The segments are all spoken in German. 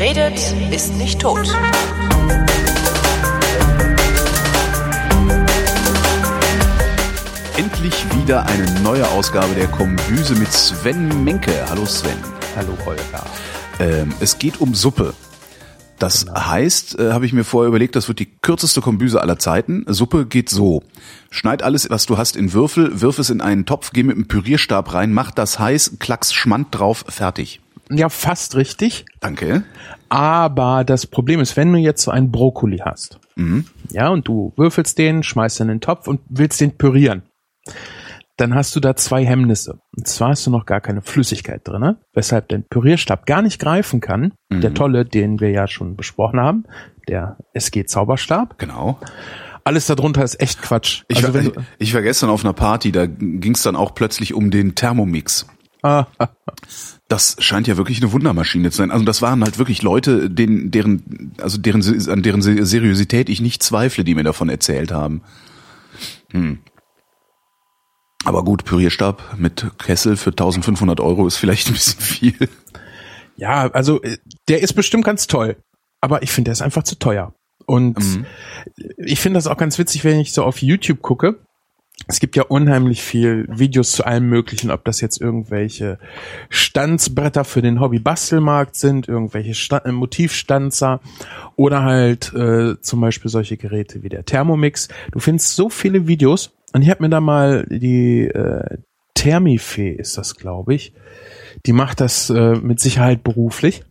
Wer redet, ist nicht tot. Endlich wieder eine neue Ausgabe der Kombüse mit Sven Menke. Hallo Sven. Hallo Holger. Ähm, es geht um Suppe. Das heißt, äh, habe ich mir vorher überlegt, das wird die kürzeste Kombüse aller Zeiten. Suppe geht so. Schneid alles, was du hast, in Würfel, wirf es in einen Topf, geh mit einem Pürierstab rein, mach das heiß, klacks Schmand drauf, fertig. Ja, fast richtig. Danke. Aber das Problem ist, wenn du jetzt so einen Brokkoli hast, Mhm. ja, und du würfelst den, schmeißt ihn in den Topf und willst den pürieren, dann hast du da zwei Hemmnisse. Und zwar hast du noch gar keine Flüssigkeit drinne, weshalb dein Pürierstab gar nicht greifen kann. Mhm. Der tolle, den wir ja schon besprochen haben, der SG Zauberstab. Genau. Alles darunter ist echt Quatsch. Ich, also war, ich, ich war gestern auf einer Party, da ging es dann auch plötzlich um den Thermomix. Das scheint ja wirklich eine Wundermaschine zu sein. Also das waren halt wirklich Leute, denen, deren, also deren, an deren Seriosität ich nicht zweifle, die mir davon erzählt haben. Hm. Aber gut, Pürierstab mit Kessel für 1500 Euro ist vielleicht ein bisschen viel. Ja, also äh, der ist bestimmt ganz toll, aber ich finde, der ist einfach zu teuer. Und Mhm. ich finde das auch ganz witzig, wenn ich so auf YouTube gucke. Es gibt ja unheimlich viel Videos zu allem Möglichen, ob das jetzt irgendwelche Stanzbretter für den Hobby-Bastelmarkt sind, irgendwelche Sta äh, Motivstanzer oder halt äh, zum Beispiel solche Geräte wie der Thermomix. Du findest so viele Videos und ich habe mir da mal die äh, Thermifee ist das, glaube ich. Die macht das äh, mit Sicherheit beruflich.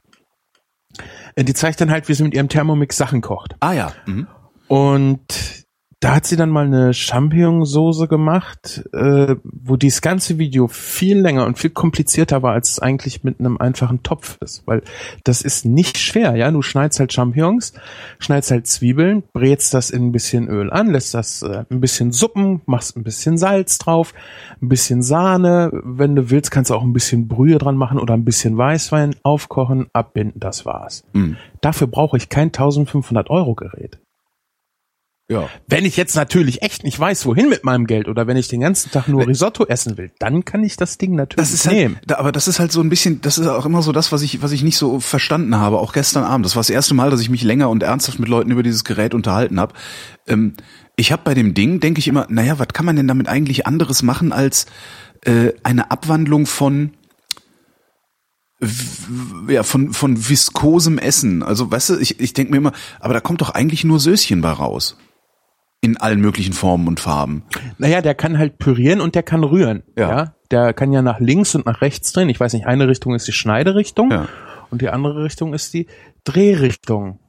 Äh, Die zeigt dann halt, wie sie mit ihrem Thermomix Sachen kocht. Ah ja. Mhm. Und da hat sie dann mal eine Champignonsauce gemacht, äh, wo dieses ganze Video viel länger und viel komplizierter war, als es eigentlich mit einem einfachen Topf ist. Weil das ist nicht schwer, ja. Du schneidest halt Champignons, schneidest halt Zwiebeln, brätst das in ein bisschen Öl an, lässt das äh, ein bisschen Suppen, machst ein bisschen Salz drauf, ein bisschen Sahne. Wenn du willst, kannst du auch ein bisschen Brühe dran machen oder ein bisschen Weißwein aufkochen, abbinden, das war's. Mhm. Dafür brauche ich kein 1500 Euro Gerät. Ja. Wenn ich jetzt natürlich echt nicht weiß, wohin mit meinem Geld oder wenn ich den ganzen Tag nur Risotto essen will, dann kann ich das Ding natürlich Das ist nehmen. halt, da, aber das ist halt so ein bisschen, das ist auch immer so das, was ich, was ich nicht so verstanden habe. Auch gestern Abend. Das war das erste Mal, dass ich mich länger und ernsthaft mit Leuten über dieses Gerät unterhalten habe. Ähm, ich habe bei dem Ding, denke ich immer, naja, was kann man denn damit eigentlich anderes machen als äh, eine Abwandlung von ja, von, von viskosem Essen. Also, weißt du, ich, ich denke mir immer, aber da kommt doch eigentlich nur Söschen bei raus. In allen möglichen Formen und Farben. Naja, der kann halt pürieren und der kann rühren. Ja. Ja. Der kann ja nach links und nach rechts drehen. Ich weiß nicht, eine Richtung ist die Schneiderichtung Ja. und die andere Richtung ist die Drehrichtung.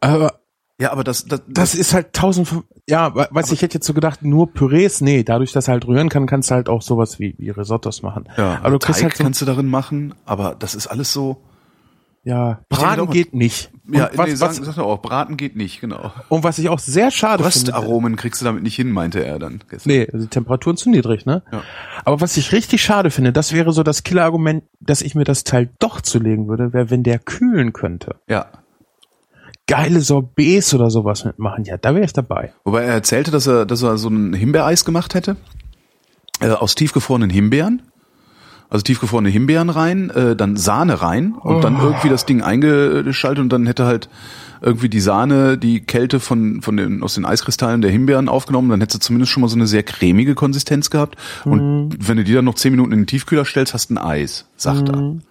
Aber Ja, aber das, das, das ist halt tausend, ja, we- weiß ich hätte jetzt so gedacht, nur Pürees, nee, dadurch, dass er halt rühren kann, kannst du halt auch sowas wie, wie Risottos machen. Ja, aber du Teig halt so, kannst du darin machen, aber das ist alles so. Ja, Braten doch- geht nicht. Und, Ja, was, nee, was, sag doch auch, Braten geht nicht, genau. und was ich auch sehr schade finde. Röstaromen kriegst du damit nicht hin, meinte er dann. gestern. Nee, die Temperaturen zu niedrig, ne? Ja. Aber was ich richtig schade finde, das wäre so das Killerargument, dass ich mir das Teil doch zulegen würde, wäre, wenn der kühlen könnte. Ja. Geile Sorbets oder sowas mitmachen, ja, da wäre ich dabei. Wobei er erzählte, dass er, dass er so ein Himbeereis gemacht hätte. Äh, aus tiefgefrorenen Himbeeren. Also tiefgefrorene Himbeeren rein, äh, dann Sahne rein und dann Oh. irgendwie das Ding eingeschaltet und dann hätte halt irgendwie die Sahne die Kälte von, von den, aus den Eiskristallen der Himbeeren aufgenommen, dann hättest du zumindest schon mal so eine sehr cremige Konsistenz gehabt. Und Mhm. wenn du die dann noch zehn Minuten in den Tiefkühler stellst, hast du ein Eis, sagt er. Mhm.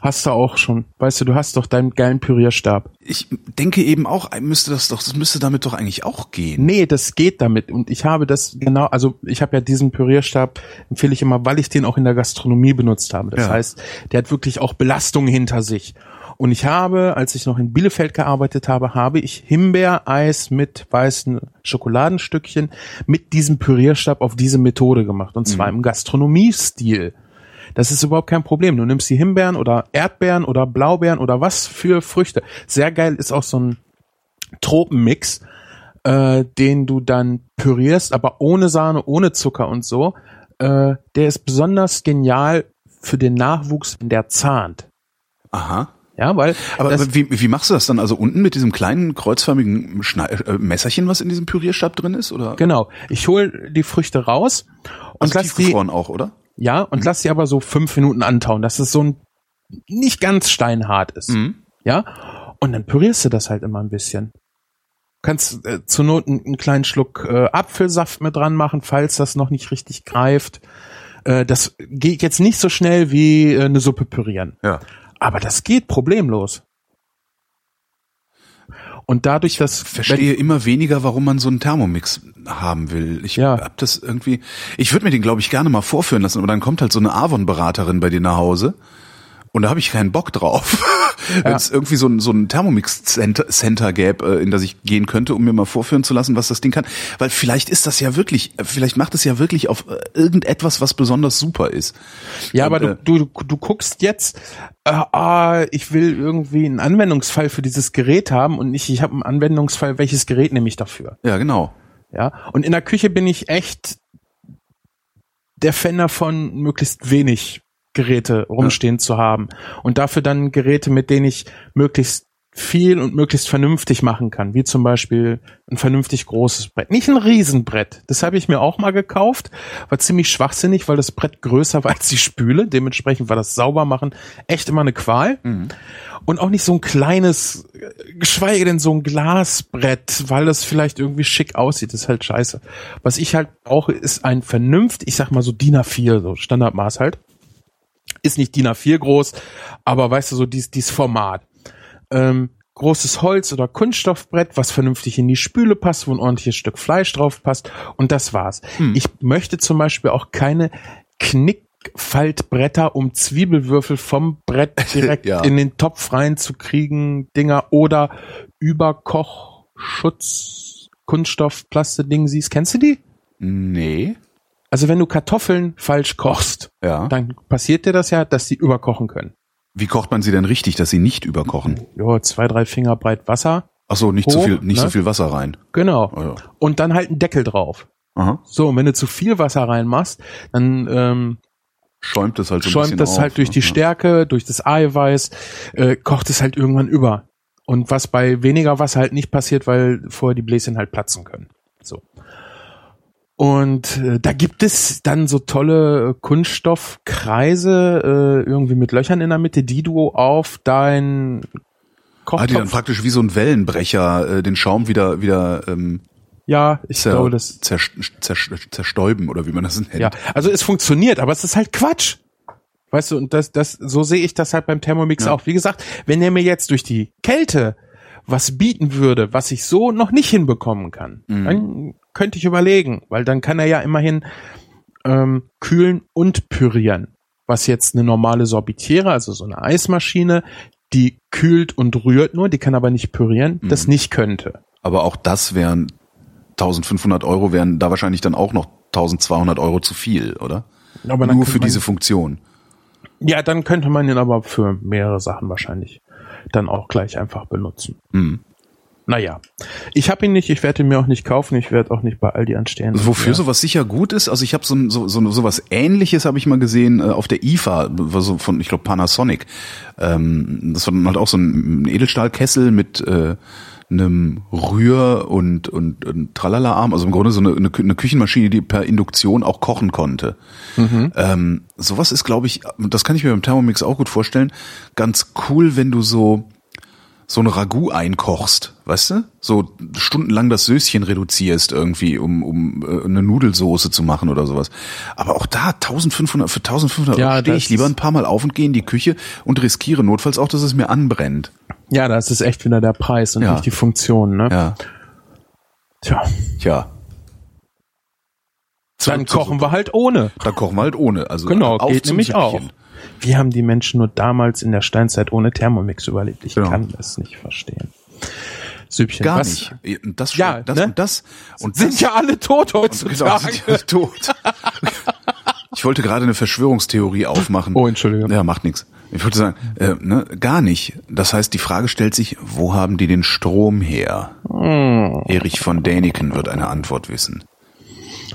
Hast du auch schon. Weißt du, du hast doch deinen geilen Pürierstab. Ich denke eben auch, müsste das doch, das müsste damit doch eigentlich auch gehen. Nee, das geht damit. Und ich habe das genau, also ich habe ja diesen Pürierstab, empfehle ich immer, weil ich den auch in der Gastronomie benutzt habe. Das Ja. heißt, der hat wirklich auch Belastung hinter sich. Und ich habe, als ich noch in Bielefeld gearbeitet habe, habe ich Himbeereis mit weißen Schokoladenstückchen mit diesem Pürierstab auf diese Methode gemacht. Und zwar im Gastronomiestil. Das ist überhaupt kein Problem. Du nimmst die Himbeeren oder Erdbeeren oder Blaubeeren oder was für Früchte. Sehr geil ist auch so ein Tropenmix, äh, den du dann pürierst, aber ohne Sahne, ohne Zucker und so. Äh, der ist besonders genial für den Nachwuchs, wenn der zahnt. Aha. Ja, weil Aber das, wie, wie machst du das dann? Also unten mit diesem kleinen kreuzförmigen Schnei äh, Messerchen, was in diesem Pürierstab drin ist? Oder genau, ich hol die Früchte raus und also lass die, auch, oder? Ja, und lass sie aber so fünf Minuten antauen, dass es so ein nicht ganz steinhart ist. Mhm. Ja. Und dann pürierst du das halt immer ein bisschen. Kannst äh, zur Not einen, einen kleinen Schluck äh, Apfelsaft mit dran machen, falls das noch nicht richtig greift. Äh, das geht jetzt nicht so schnell wie äh, eine Suppe pürieren. Ja. Aber das geht problemlos. Und dadurch, dass verstehe immer weniger, warum man so einen Thermomix haben will. Ich Ja. hab das irgendwie. Ich würde mir den, glaube ich, gerne mal vorführen lassen, aber dann kommt halt so eine Avon-Beraterin bei dir nach Hause. Und da habe ich keinen Bock drauf. Wenn es irgendwie so ein, so ein Thermomix-Center Center gäbe, äh, in das ich gehen könnte, um mir mal vorführen zu lassen, was das Ding kann. Weil vielleicht ist das ja wirklich, äh, vielleicht macht es ja wirklich auf äh, irgendetwas, was besonders super ist. Ja, Und, aber äh, du, du, du guckst jetzt, ah, ich will irgendwie einen Anwendungsfall für dieses Gerät haben und nicht, ich habe einen Anwendungsfall, welches Gerät nehme ich dafür? Ja, genau. Ja. Und in der Küche bin ich echt der Fan davon, möglichst wenig Geräte rumstehen zu haben. Und dafür dann Geräte, mit denen ich möglichst viel und möglichst vernünftig machen kann, wie zum Beispiel ein vernünftig großes Brett. Nicht ein Riesenbrett. Das habe ich mir auch mal gekauft. War ziemlich schwachsinnig, weil das Brett größer war als die Spüle. Dementsprechend war das Saubermachen echt immer eine Qual. Und auch nicht so ein kleines, geschweige denn so ein Glasbrett, weil das vielleicht irgendwie schick aussieht. Das ist halt scheiße. Was ich halt brauche, ist ein vernünftig, ich sag mal so DIN A4, so Standardmaß halt. Ist nicht DIN A4 groß, aber weißt du, so dies, dies Format ähm, großes Holz- oder Kunststoffbrett, was vernünftig in die Spüle passt, wo ein ordentliches Stück Fleisch drauf passt. Und das war's. Ich möchte zum Beispiel auch keine Knickfaltbretter, um Zwiebelwürfel vom Brett direkt Ja. in den Topf reinzukriegen, Dinger oder Überkochschutz, Kunststoff, Plasteding siehst. Kennst du die? Nee. Also wenn du Kartoffeln falsch kochst, Ja. dann passiert dir das ja, dass die überkochen können. Wie kocht man sie denn richtig, dass sie nicht überkochen? Ja, zwei, drei Finger breit Wasser. Ach so, nicht so Hoch, viel, nicht so ne? viel Wasser rein. Genau. Ja. Und dann halt einen Deckel drauf. Aha. So, und wenn du zu viel Wasser reinmachst, dann ähm, Schäumt es halt so ein schäumt das auf, halt durch die ne? Stärke, durch das Eiweiß, äh, kocht es halt irgendwann über. Und was bei weniger Wasser halt nicht passiert, weil vorher die Bläschen halt platzen können. Und äh, da gibt es dann so tolle äh, Kunststoffkreise, äh, irgendwie mit Löchern in der Mitte, die du auf dein Ah, die dann Kochtopf. praktisch wie so ein Wellenbrecher äh, den Schaum wieder wieder ähm, ja, ich zer, glaube, das zer, zer, zerstäuben oder wie man das nennt. Ja, also es funktioniert, aber es ist halt Quatsch. Weißt du, und das, das, so sehe ich das halt beim Thermomix Ja. auch. Wie gesagt, wenn er mir jetzt durch die Kälte was bieten würde, was ich so noch nicht hinbekommen kann, Mhm. dann könnte ich überlegen, weil dann kann er ja immerhin ähm, kühlen und pürieren. Was jetzt eine normale Sorbitiere, also so eine Eismaschine, die kühlt und rührt nur, die kann aber nicht pürieren, Mhm. das nicht könnte. Aber auch das wären 1500 Euro wären da wahrscheinlich dann auch noch 1200 Euro zu viel, oder? Aber Nur für diese Funktion. Ja, dann könnte man ihn aber für mehrere Sachen wahrscheinlich dann auch gleich einfach benutzen. Hm. Naja, ich habe ihn nicht, ich werde ihn mir auch nicht kaufen, ich werde auch nicht bei Aldi anstehen. Wofür ja. sowas sicher gut ist, also ich habe so, ein- so, so sowas ähnliches habe ich mal gesehen äh, auf der IFA, so von ich glaube Panasonic. Ähm, das war dann halt auch so ein Edelstahlkessel mit äh, einem Rühr und und, und Tralala-Arm, also im Grunde so eine, eine, Kü- eine Küchenmaschine, die per Induktion auch kochen konnte. Ähm, sowas ist, glaube ich, das kann ich mir beim Thermomix auch gut vorstellen, ganz cool, wenn du so so ein Ragout einkochst, weißt du? So stundenlang das Söschen reduzierst irgendwie, um, um äh, eine Nudelsoße zu machen oder sowas. Aber auch da 1500 für 1500 Ja, Euro stehe ich lieber ein paar Mal auf und gehe in die Küche und riskiere notfalls auch, dass es mir anbrennt. Ja, das ist echt wieder der Preis und Ja. nicht die Funktion, ne? Ja, Tja, tja. dann kochen wir halt ohne. Da kochen wir halt ohne. Also Genau, auf geht nämlich auch. Wie haben die Menschen nur damals in der Steinzeit ohne Thermomix überlebt? Ich Genau. kann das nicht verstehen. Süppchen. Gar was? nicht. Und das, Ja, das ne? und das und Sind das, ja alle tot Genau, heutzutage. sind ja tot. Ich wollte gerade eine Verschwörungstheorie aufmachen. Oh, Entschuldigung. Ja, macht nichts. Ich würde sagen, äh, ne, gar nicht. Das heißt, die Frage stellt sich, wo haben die den Strom her? Hm. Erich von Däniken wird eine Antwort wissen.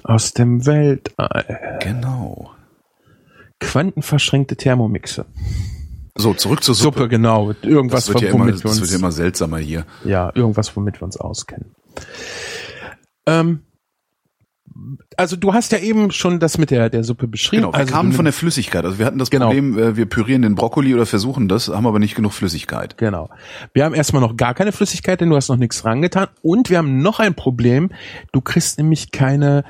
Aus dem Weltall. Genau. Quantenverschränkte Thermomixe. So, zurück zur Suppe. Suppe, genau. Irgendwas, das wird, ja immer, womit wir das uns, wird ja immer seltsamer hier. ja, irgendwas, womit wir uns auskennen. Ähm, also du hast ja eben schon das mit der, der Suppe beschrieben. Genau, wir also kamen von der Flüssigkeit. Also wir hatten das Genau. Problem, äh, wir pürieren den Brokkoli oder versuchen das, haben aber nicht genug Flüssigkeit. Genau. Wir haben erstmal noch gar keine Flüssigkeit, denn du hast noch nichts rangetan. Und wir haben noch ein Problem. Du kriegst nämlich keine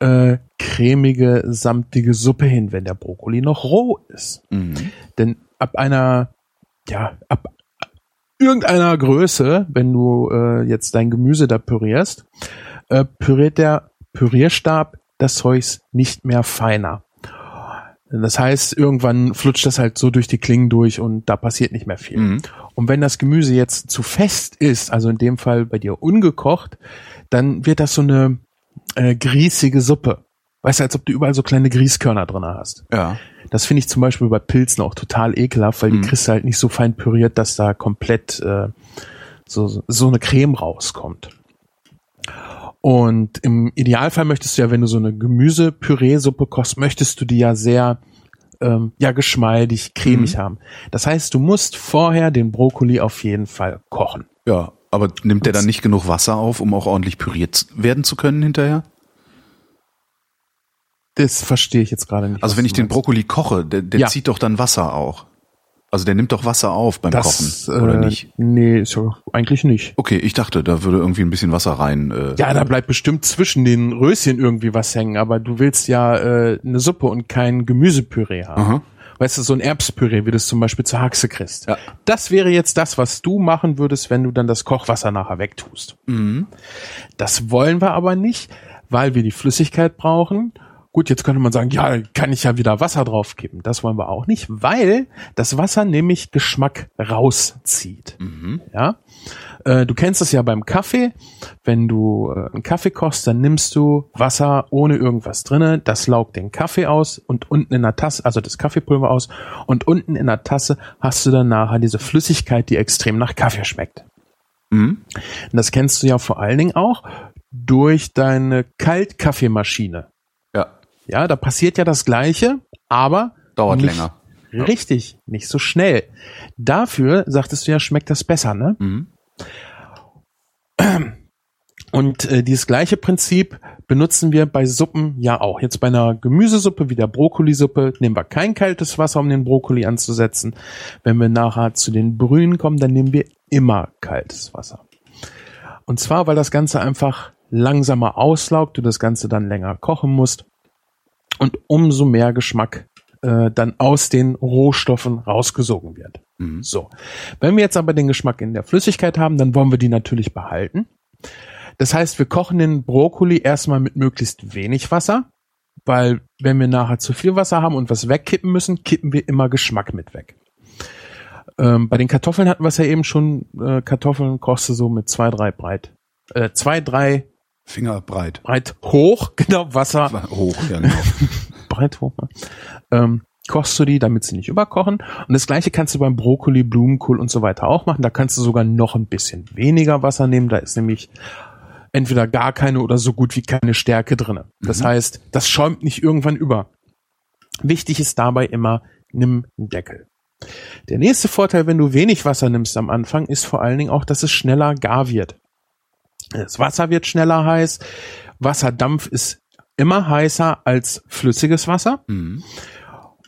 äh, cremige, samtige Suppe hin, wenn der Brokkoli noch roh ist. Denn ab einer, ja, ab irgendeiner Größe, wenn du äh, jetzt dein Gemüse da pürierst, äh, püriert der Pürierstab das Zeugs nicht mehr feiner. Das heißt, irgendwann flutscht das halt so durch die Klingen durch und da passiert nicht mehr viel. Mhm. Und wenn das Gemüse jetzt zu fest ist, also in dem Fall bei dir ungekocht, dann wird das so eine äh, grießige Suppe. Weißt du, als ob du überall so kleine Grießkörner drin hast. Ja. Das finde ich zum Beispiel bei Pilzen auch total ekelhaft, weil die kriegst du halt nicht so fein püriert, dass da komplett äh, so, so eine Creme rauskommt. Und im Idealfall möchtest du ja, wenn du so eine Gemüsepüree-Suppe kochst, möchtest du die ja sehr ähm, ja geschmeidig, cremig haben. Das heißt, du musst vorher den Brokkoli auf jeden Fall kochen. Ja, aber nimmt der dann nicht genug Wasser auf, um auch ordentlich püriert werden zu können hinterher? Das verstehe ich jetzt gerade nicht. Also wenn ich den. Brokkoli koche, der, der Ja. zieht doch dann Wasser auch. Also der nimmt doch Wasser auf beim das, Kochen, oder äh, nicht? Nee, ist ja eigentlich nicht. Okay, ich dachte, da würde irgendwie ein bisschen Wasser rein. Äh, Ja, da bleibt bestimmt zwischen den Röschen irgendwie was hängen, aber du willst ja äh, eine Suppe und kein Gemüsepüree haben. Aha. Weißt du, so ein Erbspüree, wie du es zum Beispiel zur Haxe kriegst. Ja. Das wäre jetzt das, was du machen würdest, wenn du dann das Kochwasser nachher wegtust. Mhm. Das wollen wir aber nicht, weil wir die Flüssigkeit brauchen. Gut, jetzt könnte man sagen, ja, kann ich ja wieder Wasser draufkippen. Das wollen wir auch nicht, weil das Wasser nämlich Geschmack rauszieht. Ja, äh, du kennst es ja beim Kaffee. Wenn du äh, einen Kaffee kochst, dann nimmst du Wasser ohne irgendwas drinne. Das laugt den Kaffee aus und unten in der Tasse, also das Kaffeepulver aus und unten in der Tasse hast du dann nachher diese Flüssigkeit, die extrem nach Kaffee schmeckt. Mhm. Das kennst du ja vor allen Dingen auch durch deine Kaltkaffeemaschine. Ja, da passiert ja das Gleiche, aber dauert nicht, länger. Richtig, nicht so schnell. Dafür, sagtest du ja, schmeckt das besser, ne? Mhm. Und äh, dieses gleiche Prinzip benutzen wir bei Suppen ja auch. Jetzt bei einer Gemüsesuppe wie der Brokkolisuppe nehmen wir kein kaltes Wasser, um den Brokkoli anzusetzen. Wenn wir nachher zu den Brühen kommen, dann nehmen wir immer kaltes Wasser. Und zwar, weil das Ganze einfach langsamer auslaugt, du das Ganze dann länger kochen musst und umso mehr Geschmack äh, dann aus den Rohstoffen rausgesogen wird. Mhm. So. Wenn wir jetzt aber den Geschmack in der Flüssigkeit haben, dann wollen wir die natürlich behalten. Das heißt, wir kochen den Brokkoli erstmal mit möglichst wenig Wasser, weil wenn wir nachher zu viel Wasser haben und was wegkippen müssen, kippen wir immer Geschmack mit weg. Ähm, bei den Kartoffeln hatten wir es ja eben schon, äh, Kartoffeln kochst du so mit zwei, drei breit, äh, zwei, drei Finger breit. breit hoch, genau, Wasser Hoch, ja genau. breit hoch. ne? Ähm, kochst du die, damit sie nicht überkochen. Und das gleiche kannst du beim Brokkoli, Blumenkohl und so weiter auch machen. Da kannst du sogar noch ein bisschen weniger Wasser nehmen. Da ist nämlich entweder gar keine oder so gut wie keine Stärke drinne. Das heißt, das schäumt nicht irgendwann über. Wichtig ist dabei immer, nimm einen Deckel. Der nächste Vorteil, wenn du wenig Wasser nimmst am Anfang, ist vor allen Dingen auch, dass es schneller gar wird. Das Wasser wird schneller heiß. Wasserdampf ist immer heißer als flüssiges Wasser. Mhm.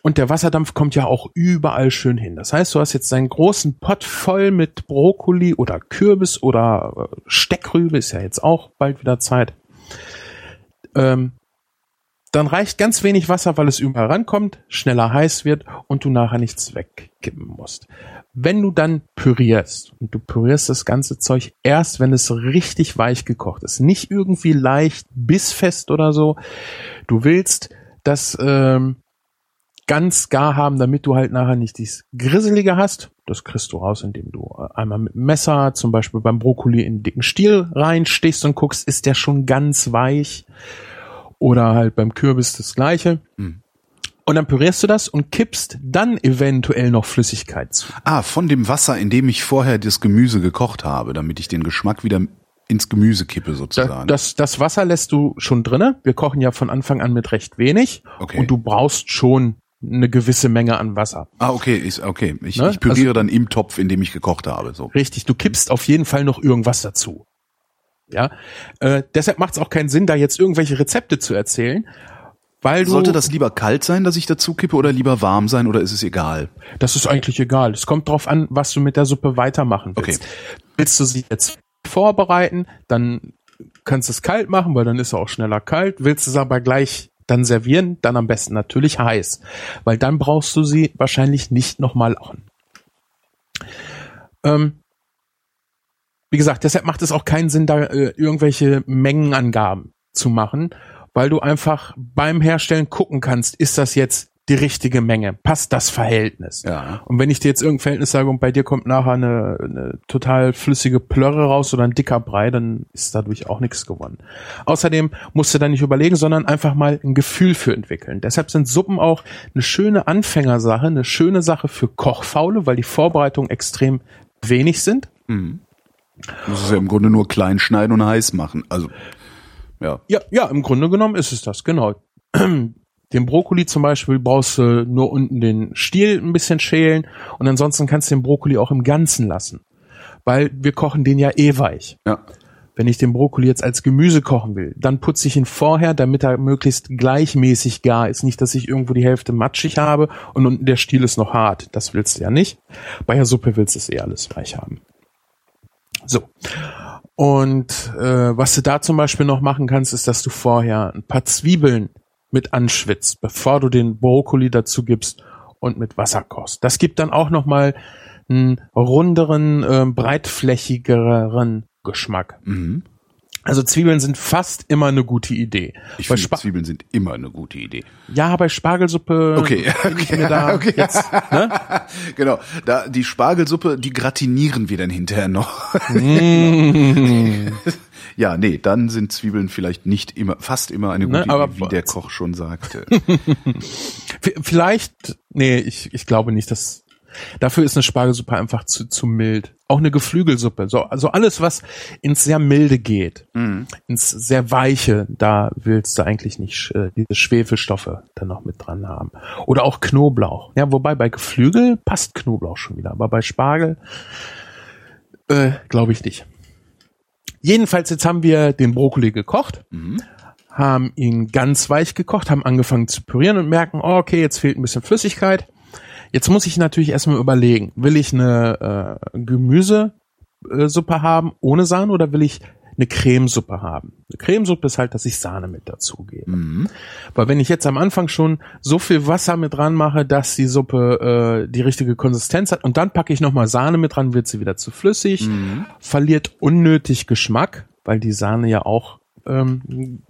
Und der Wasserdampf kommt ja auch überall schön hin. Das heißt, du hast jetzt einen großen Pott voll mit Brokkoli oder Kürbis oder äh, Steckrübe, ist ja jetzt auch bald wieder Zeit. Ähm, dann reicht ganz wenig Wasser, weil es überall rankommt, schneller heiß wird und du nachher nichts wegkippen musst. Wenn du dann pürierst und du pürierst das ganze Zeug erst, wenn es richtig weich gekocht ist, nicht irgendwie leicht bissfest oder so. Du willst das ähm, ganz gar haben, damit du halt nachher nicht dieses Grisselige hast. Das kriegst du raus, indem du äh, einmal mit Messer, zum Beispiel beim Brokkoli, in den dicken Stiel reinstichst und guckst, ist der schon ganz weich? Oder halt beim Kürbis das gleiche. Hm. Und dann pürierst du das und kippst dann eventuell noch Flüssigkeit zu. Ah, von dem Wasser, in dem ich vorher das Gemüse gekocht habe, damit ich den Geschmack wieder ins Gemüse kippe sozusagen. das, das Wasser lässt du schon drinne. Wir kochen ja von Anfang an mit recht wenig. Okay. Und du brauchst schon eine gewisse Menge an Wasser. ah, okay, ist okay. Ich, Ne? ich püriere Also- dann im Topf, in dem ich gekocht habe. So. Richtig, du kippst auf jeden Fall noch irgendwas dazu. Ja, äh, deshalb macht es auch keinen Sinn, da jetzt irgendwelche Rezepte zu erzählen, weil du, Sollte das lieber kalt sein, dass ich dazu kippe, oder lieber warm sein, oder ist es egal? Das ist eigentlich egal. Es kommt drauf an, was du mit der Suppe weitermachen willst. Okay. Willst du sie jetzt vorbereiten, dann kannst du es kalt machen, weil dann ist er auch schneller kalt. Willst du es aber gleich dann servieren, dann am besten natürlich heiß, weil dann brauchst du sie wahrscheinlich nicht nochmal an. Ähm, wie gesagt, deshalb macht es auch keinen Sinn, da äh, irgendwelche Mengenangaben zu machen, weil du einfach beim Herstellen gucken kannst, ist das jetzt die richtige Menge? Passt das Verhältnis? Ja. Und wenn ich dir jetzt irgendein Verhältnis sage und bei dir kommt nachher eine, eine total flüssige Plörre raus oder ein dicker Brei, dann ist dadurch auch nichts gewonnen. Außerdem musst du da nicht überlegen, sondern einfach mal ein Gefühl für entwickeln. Deshalb sind Suppen auch eine schöne Anfängersache, eine schöne Sache für Kochfaule, weil die Vorbereitungen extrem wenig sind. Das ist ja im Grunde nur klein schneiden und heiß machen. Also, ja. Ja, ja, im Grunde genommen ist es das, genau. Den Brokkoli zum Beispiel brauchst du nur unten den Stiel ein bisschen schälen und ansonsten kannst du den Brokkoli auch im Ganzen lassen. Weil wir kochen den ja eh weich. Ja. Wenn ich den Brokkoli jetzt als Gemüse kochen will, dann putze ich ihn vorher, damit er möglichst gleichmäßig gar ist. Nicht, dass ich irgendwo die Hälfte matschig habe und unten der Stiel ist noch hart. Das willst du ja nicht. Bei der Suppe willst du es eh alles weich haben. So. Und äh, was du da zum Beispiel noch machen kannst, ist, dass du vorher ein paar Zwiebeln mit anschwitzt, bevor du den Brokkoli dazu gibst und mit Wasser kochst. Das gibt dann auch noch mal einen runderen, äh, breitflächigeren Geschmack. Mhm. Also Zwiebeln sind fast immer eine gute Idee. Ich bei finde, Zwiebeln sind immer eine gute Idee. ja, bei Spargelsuppe Okay, bin ich mir da okay. jetzt, ne? Genau. Da, die Spargelsuppe, die gratinieren wir dann hinterher noch. Mm. ja, nee, dann sind Zwiebeln vielleicht nicht immer, fast immer eine gute Ne, Idee, wie der Koch schon sagte. Vielleicht, nee, ich, ich glaube nicht, dass dafür ist eine Spargelsuppe einfach zu, zu mild. Auch eine Geflügelsuppe, so also alles, was ins sehr milde geht, ins sehr weiche, da willst du eigentlich nicht äh, diese Schwefelstoffe dann noch mit dran haben. Oder auch Knoblauch. Ja, wobei bei Geflügel passt Knoblauch schon wieder, aber bei Spargel äh, glaube ich nicht. Jedenfalls jetzt haben wir den Brokkoli gekocht haben ihn ganz weich gekocht, haben angefangen zu pürieren und merken, oh, okay, jetzt fehlt ein bisschen Flüssigkeit. Jetzt muss ich natürlich erstmal überlegen, will ich eine äh, Gemüsesuppe haben ohne Sahne oder will ich eine Cremesuppe haben? Eine Cremesuppe ist halt, dass ich Sahne mit dazugebe. Weil wenn ich jetzt am Anfang schon so viel Wasser mit dran mache, dass die Suppe äh, die richtige Konsistenz hat und dann packe ich nochmal Sahne mit dran, wird sie wieder zu flüssig, verliert unnötig Geschmack, weil die Sahne ja auch ähm,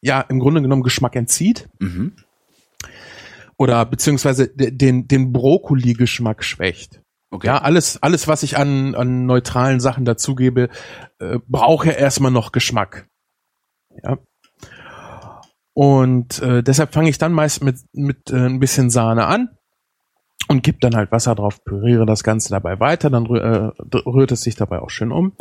ja im Grunde genommen Geschmack entzieht. Mhm. Oder beziehungsweise de- den, den Brokkoli-Geschmack schwächt. Okay. Ja, alles, alles, was ich an, an neutralen Sachen dazugebe, äh, braucht ja erstmal noch Geschmack. Ja. Und äh, deshalb fange ich dann meist mit, mit äh, ein bisschen Sahne an und gebe dann halt Wasser drauf, püriere das Ganze dabei weiter, dann rü äh, rührt es sich dabei auch schön um.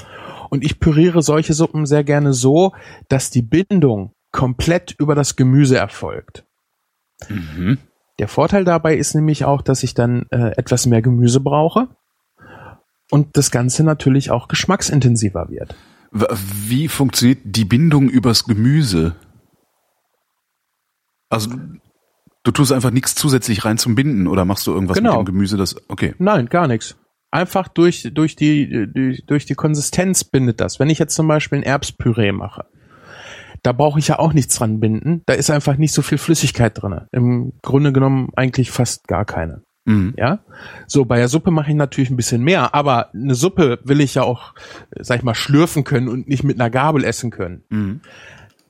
Und ich püriere solche Suppen sehr gerne so, dass die Bindung komplett über das Gemüse erfolgt. Mhm. Der Vorteil dabei ist nämlich auch, dass ich dann äh, etwas mehr Gemüse brauche und das Ganze natürlich auch geschmacksintensiver wird. Wie funktioniert die Bindung übers Gemüse? Also, du tust einfach nichts zusätzlich rein zum Binden oder machst du irgendwas Genau. mit dem Gemüse, das, okay. Nein, gar nichts. Einfach durch, durch, die, durch, durch die Konsistenz bindet das. Wenn ich jetzt zum Beispiel ein Erbspüree mache, da brauche ich ja auch nichts dran binden. Da ist einfach nicht so viel Flüssigkeit drin. Im Grunde genommen eigentlich fast gar keine. Mhm. Ja, so bei der Suppe mache ich natürlich ein bisschen mehr, aber eine Suppe will ich ja auch, sag ich mal, schlürfen können und nicht mit einer Gabel essen können. Mhm.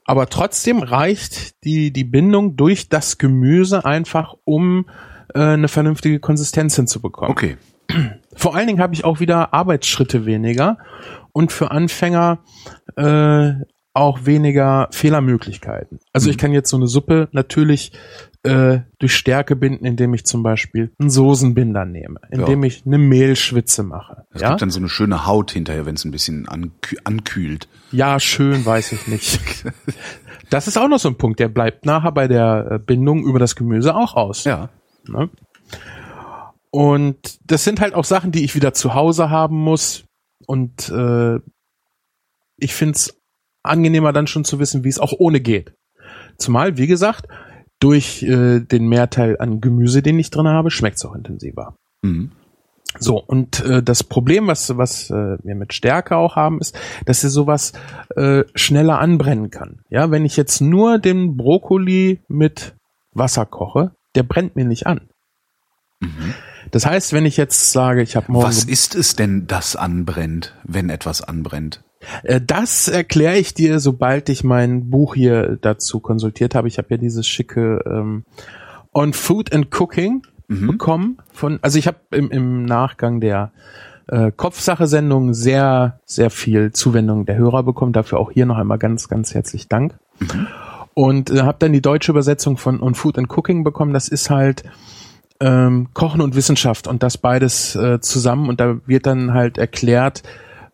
Aber trotzdem reicht die, die Bindung durch das Gemüse einfach, um äh, eine vernünftige Konsistenz hinzubekommen. Okay. Vor allen Dingen habe ich auch wieder Arbeitsschritte weniger und für Anfänger äh, auch weniger Fehlermöglichkeiten. Also ich kann jetzt so eine Suppe natürlich äh, durch Stärke binden, indem ich zum Beispiel einen Soßenbinder nehme, indem ich eine Mehlschwitze mache. Es Ja? gibt dann so eine schöne Haut hinterher, wenn es ein bisschen ankü ankühlt. ja, schön, weiß ich nicht. Das ist auch noch so ein Punkt, der bleibt nachher bei der äh, Bindung über das Gemüse auch aus. Ja. Ne? Und das sind halt auch Sachen, die ich wieder zu Hause haben muss. Und äh, ich find's angenehmer dann schon zu wissen, wie es auch ohne geht. Zumal, wie gesagt, durch äh, den Mehrteil an Gemüse, den ich drin habe, schmeckt's auch intensiver. Mhm. So, und äh, das Problem, was, was äh, wir mit Stärke auch haben, ist, dass sie sowas äh, schneller anbrennen kann. Ja, wenn ich jetzt nur den Brokkoli mit Wasser koche, der brennt mir nicht an. Das heißt, wenn ich jetzt sage, ich habe morgen Was ist es denn, das anbrennt, wenn etwas anbrennt? Äh, Das erkläre ich dir, sobald ich mein Buch hier dazu konsultiert habe. Ich habe ja dieses schicke ähm, On Food and Cooking bekommen von, also ich habe im, im Nachgang der äh, Kopfsache-Sendung sehr, sehr viel Zuwendung der Hörer bekommen. Dafür auch hier noch einmal ganz, ganz herzlich Dank. Und äh, habe dann die deutsche Übersetzung von On Food and Cooking bekommen. Das ist halt ähm, Kochen und Wissenschaft und das beides äh, zusammen. Und da wird dann halt erklärt,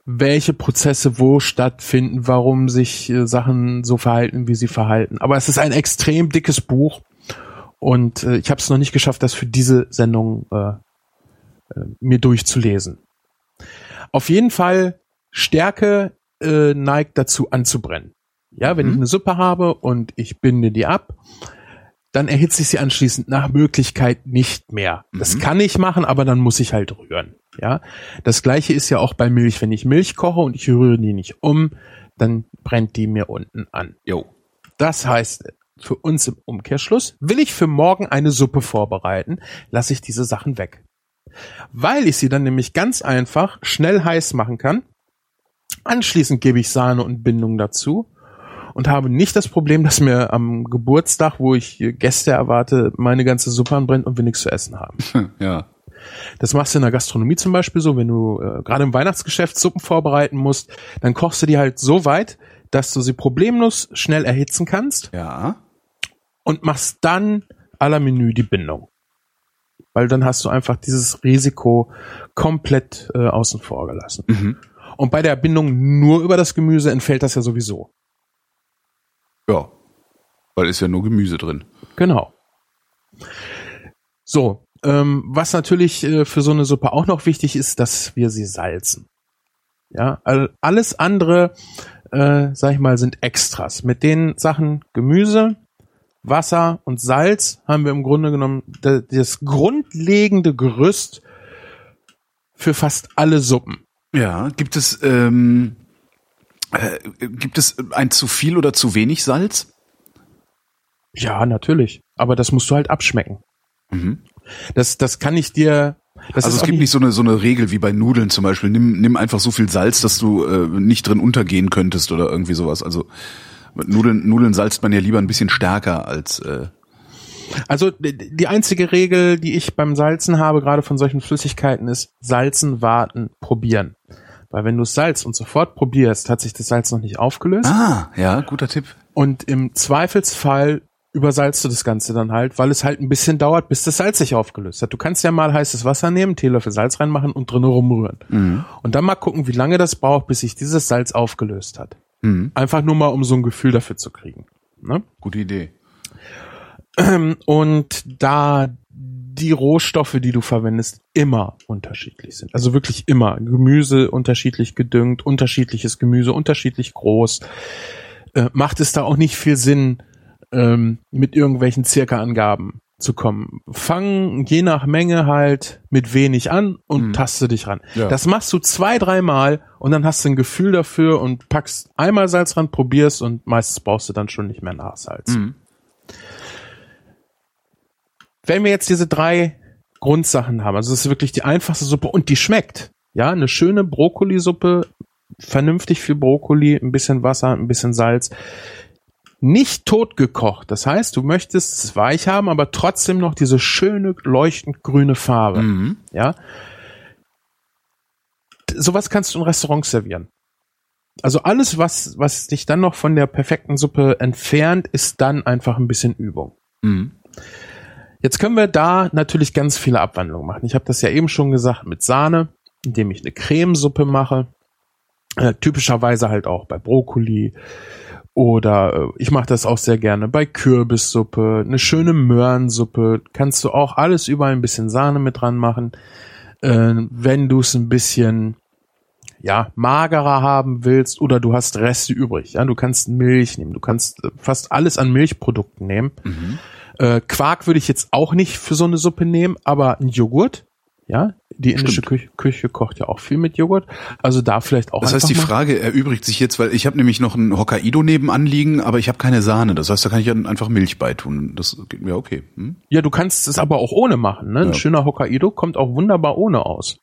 welche Prozesse wo stattfinden, warum sich äh, Sachen so verhalten, wie sie verhalten. Aber es ist ein extrem dickes Buch und äh, ich habe es noch nicht geschafft, das für diese Sendung äh, äh, mir durchzulesen. Auf jeden Fall Stärke äh, neigt dazu anzubrennen. Ja, wenn ich eine Suppe habe und ich binde die ab, dann erhitze ich sie anschließend nach Möglichkeit nicht mehr. Das kann ich machen, aber dann muss ich halt rühren. Ja, das gleiche ist ja auch bei Milch. Wenn ich Milch koche und ich rühre die nicht um, dann brennt die mir unten an. Jo. Das heißt, für uns im Umkehrschluss, will ich für morgen eine Suppe vorbereiten, lasse ich diese Sachen weg. Weil ich sie dann nämlich ganz einfach schnell heiß machen kann. Anschließend gebe ich Sahne und Bindung dazu und habe nicht das Problem, dass mir am Geburtstag, wo ich Gäste erwarte, meine ganze Suppe anbrennt und wir nichts zu essen haben. Ja. Das machst du in der Gastronomie zum Beispiel so, wenn du äh, gerade im Weihnachtsgeschäft Suppen vorbereiten musst, dann kochst du die halt so weit, dass du sie problemlos schnell erhitzen kannst Ja. und machst dann à la Menü die Bindung. Weil dann hast du einfach dieses Risiko komplett äh, außen vor gelassen. Mhm. Und bei der Bindung nur über das Gemüse entfällt das ja sowieso. Ja. Weil ist ja nur Gemüse drin. Genau. So, ähm, was natürlich äh, für so eine Suppe auch noch wichtig ist, dass wir sie salzen. Ja, all, alles andere, äh, sag ich mal, sind Extras. Mit den Sachen Gemüse, Wasser und Salz haben wir im Grunde genommen da- das grundlegende Gerüst für fast alle Suppen. Ja. Gibt es, ähm, äh, gibt es ein zu viel oder zu wenig Salz? Ja, natürlich. Aber das musst du halt abschmecken. Das, das kann ich dir. Das also es gibt nicht so eine, so eine Regel wie bei Nudeln zum Beispiel. Nimm, nimm einfach so viel Salz, dass du äh, nicht drin untergehen könntest oder irgendwie sowas. Also mit Nudeln, Nudeln salzt man ja lieber ein bisschen stärker als äh, Also die einzige Regel, die ich beim Salzen habe, gerade von solchen Flüssigkeiten, ist Salzen, warten, probieren. Weil wenn du Salz und sofort probierst, hat sich das Salz noch nicht aufgelöst. Ah, ja, guter Tipp. Und im Zweifelsfall übersalzt du das Ganze dann halt, weil es halt ein bisschen dauert, bis das Salz sich aufgelöst hat. Du kannst ja mal heißes Wasser nehmen, Teelöffel Salz reinmachen und drinnen rumrühren. Und dann mal gucken, wie lange das braucht, bis sich dieses Salz aufgelöst hat. Einfach nur mal, um so ein Gefühl dafür zu kriegen. Ne? Gute Idee. Und da die Rohstoffe, die du verwendest, immer unterschiedlich sind. Also wirklich immer. Gemüse unterschiedlich gedüngt, unterschiedliches Gemüse, unterschiedlich groß. Äh, macht es da auch nicht viel Sinn, ähm, mit irgendwelchen Circa-Angaben zu kommen. Fang je nach Menge halt mit wenig an und taste dich ran. Ja. Das machst du zwei, dreimal und dann hast du ein Gefühl dafür und packst einmal Salz ran, probierst und meistens brauchst du dann schon nicht mehr Nachsalz. Wenn wir jetzt diese drei Grundsachen haben, also es ist wirklich die einfachste Suppe und die schmeckt. Ja, eine schöne Brokkolisuppe, vernünftig viel Brokkoli, ein bisschen Wasser, ein bisschen Salz. Nicht totgekocht. Das heißt, du möchtest es weich haben, aber trotzdem noch diese schöne, leuchtend grüne Farbe. Ja. D- Sowas kannst du in Restaurants servieren. Also alles, was, was dich dann noch von der perfekten Suppe entfernt, ist dann einfach ein bisschen Übung. Jetzt können wir da natürlich ganz viele Abwandlungen machen. Ich habe das ja eben schon gesagt mit Sahne, indem ich eine Cremesuppe mache. Äh, typischerweise halt auch bei Brokkoli. Oder äh, ich mache das auch sehr gerne bei Kürbissuppe, eine schöne Möhrensuppe. Kannst du auch alles überall ein bisschen Sahne mit dran machen. Äh, wenn du es ein bisschen ja, magerer haben willst oder du hast Reste übrig. Ja, du kannst Milch nehmen, du kannst fast alles an Milchprodukten nehmen. Mhm. Äh, Quark würde ich jetzt auch nicht für so eine Suppe nehmen, aber ein Joghurt, ja, die indische Küche, Küche kocht ja auch viel mit Joghurt, also da vielleicht auch. Das heißt, die mal- Frage erübrigt sich jetzt, weil ich habe nämlich noch ein Hokkaido nebenan liegen, aber ich habe keine Sahne. Das heißt, da kann ich dann einfach Milch beitun. Das geht mir okay. Hm? Ja, du kannst es aber auch ohne machen. Ne? Ein Ja. schöner Hokkaido kommt auch wunderbar ohne aus.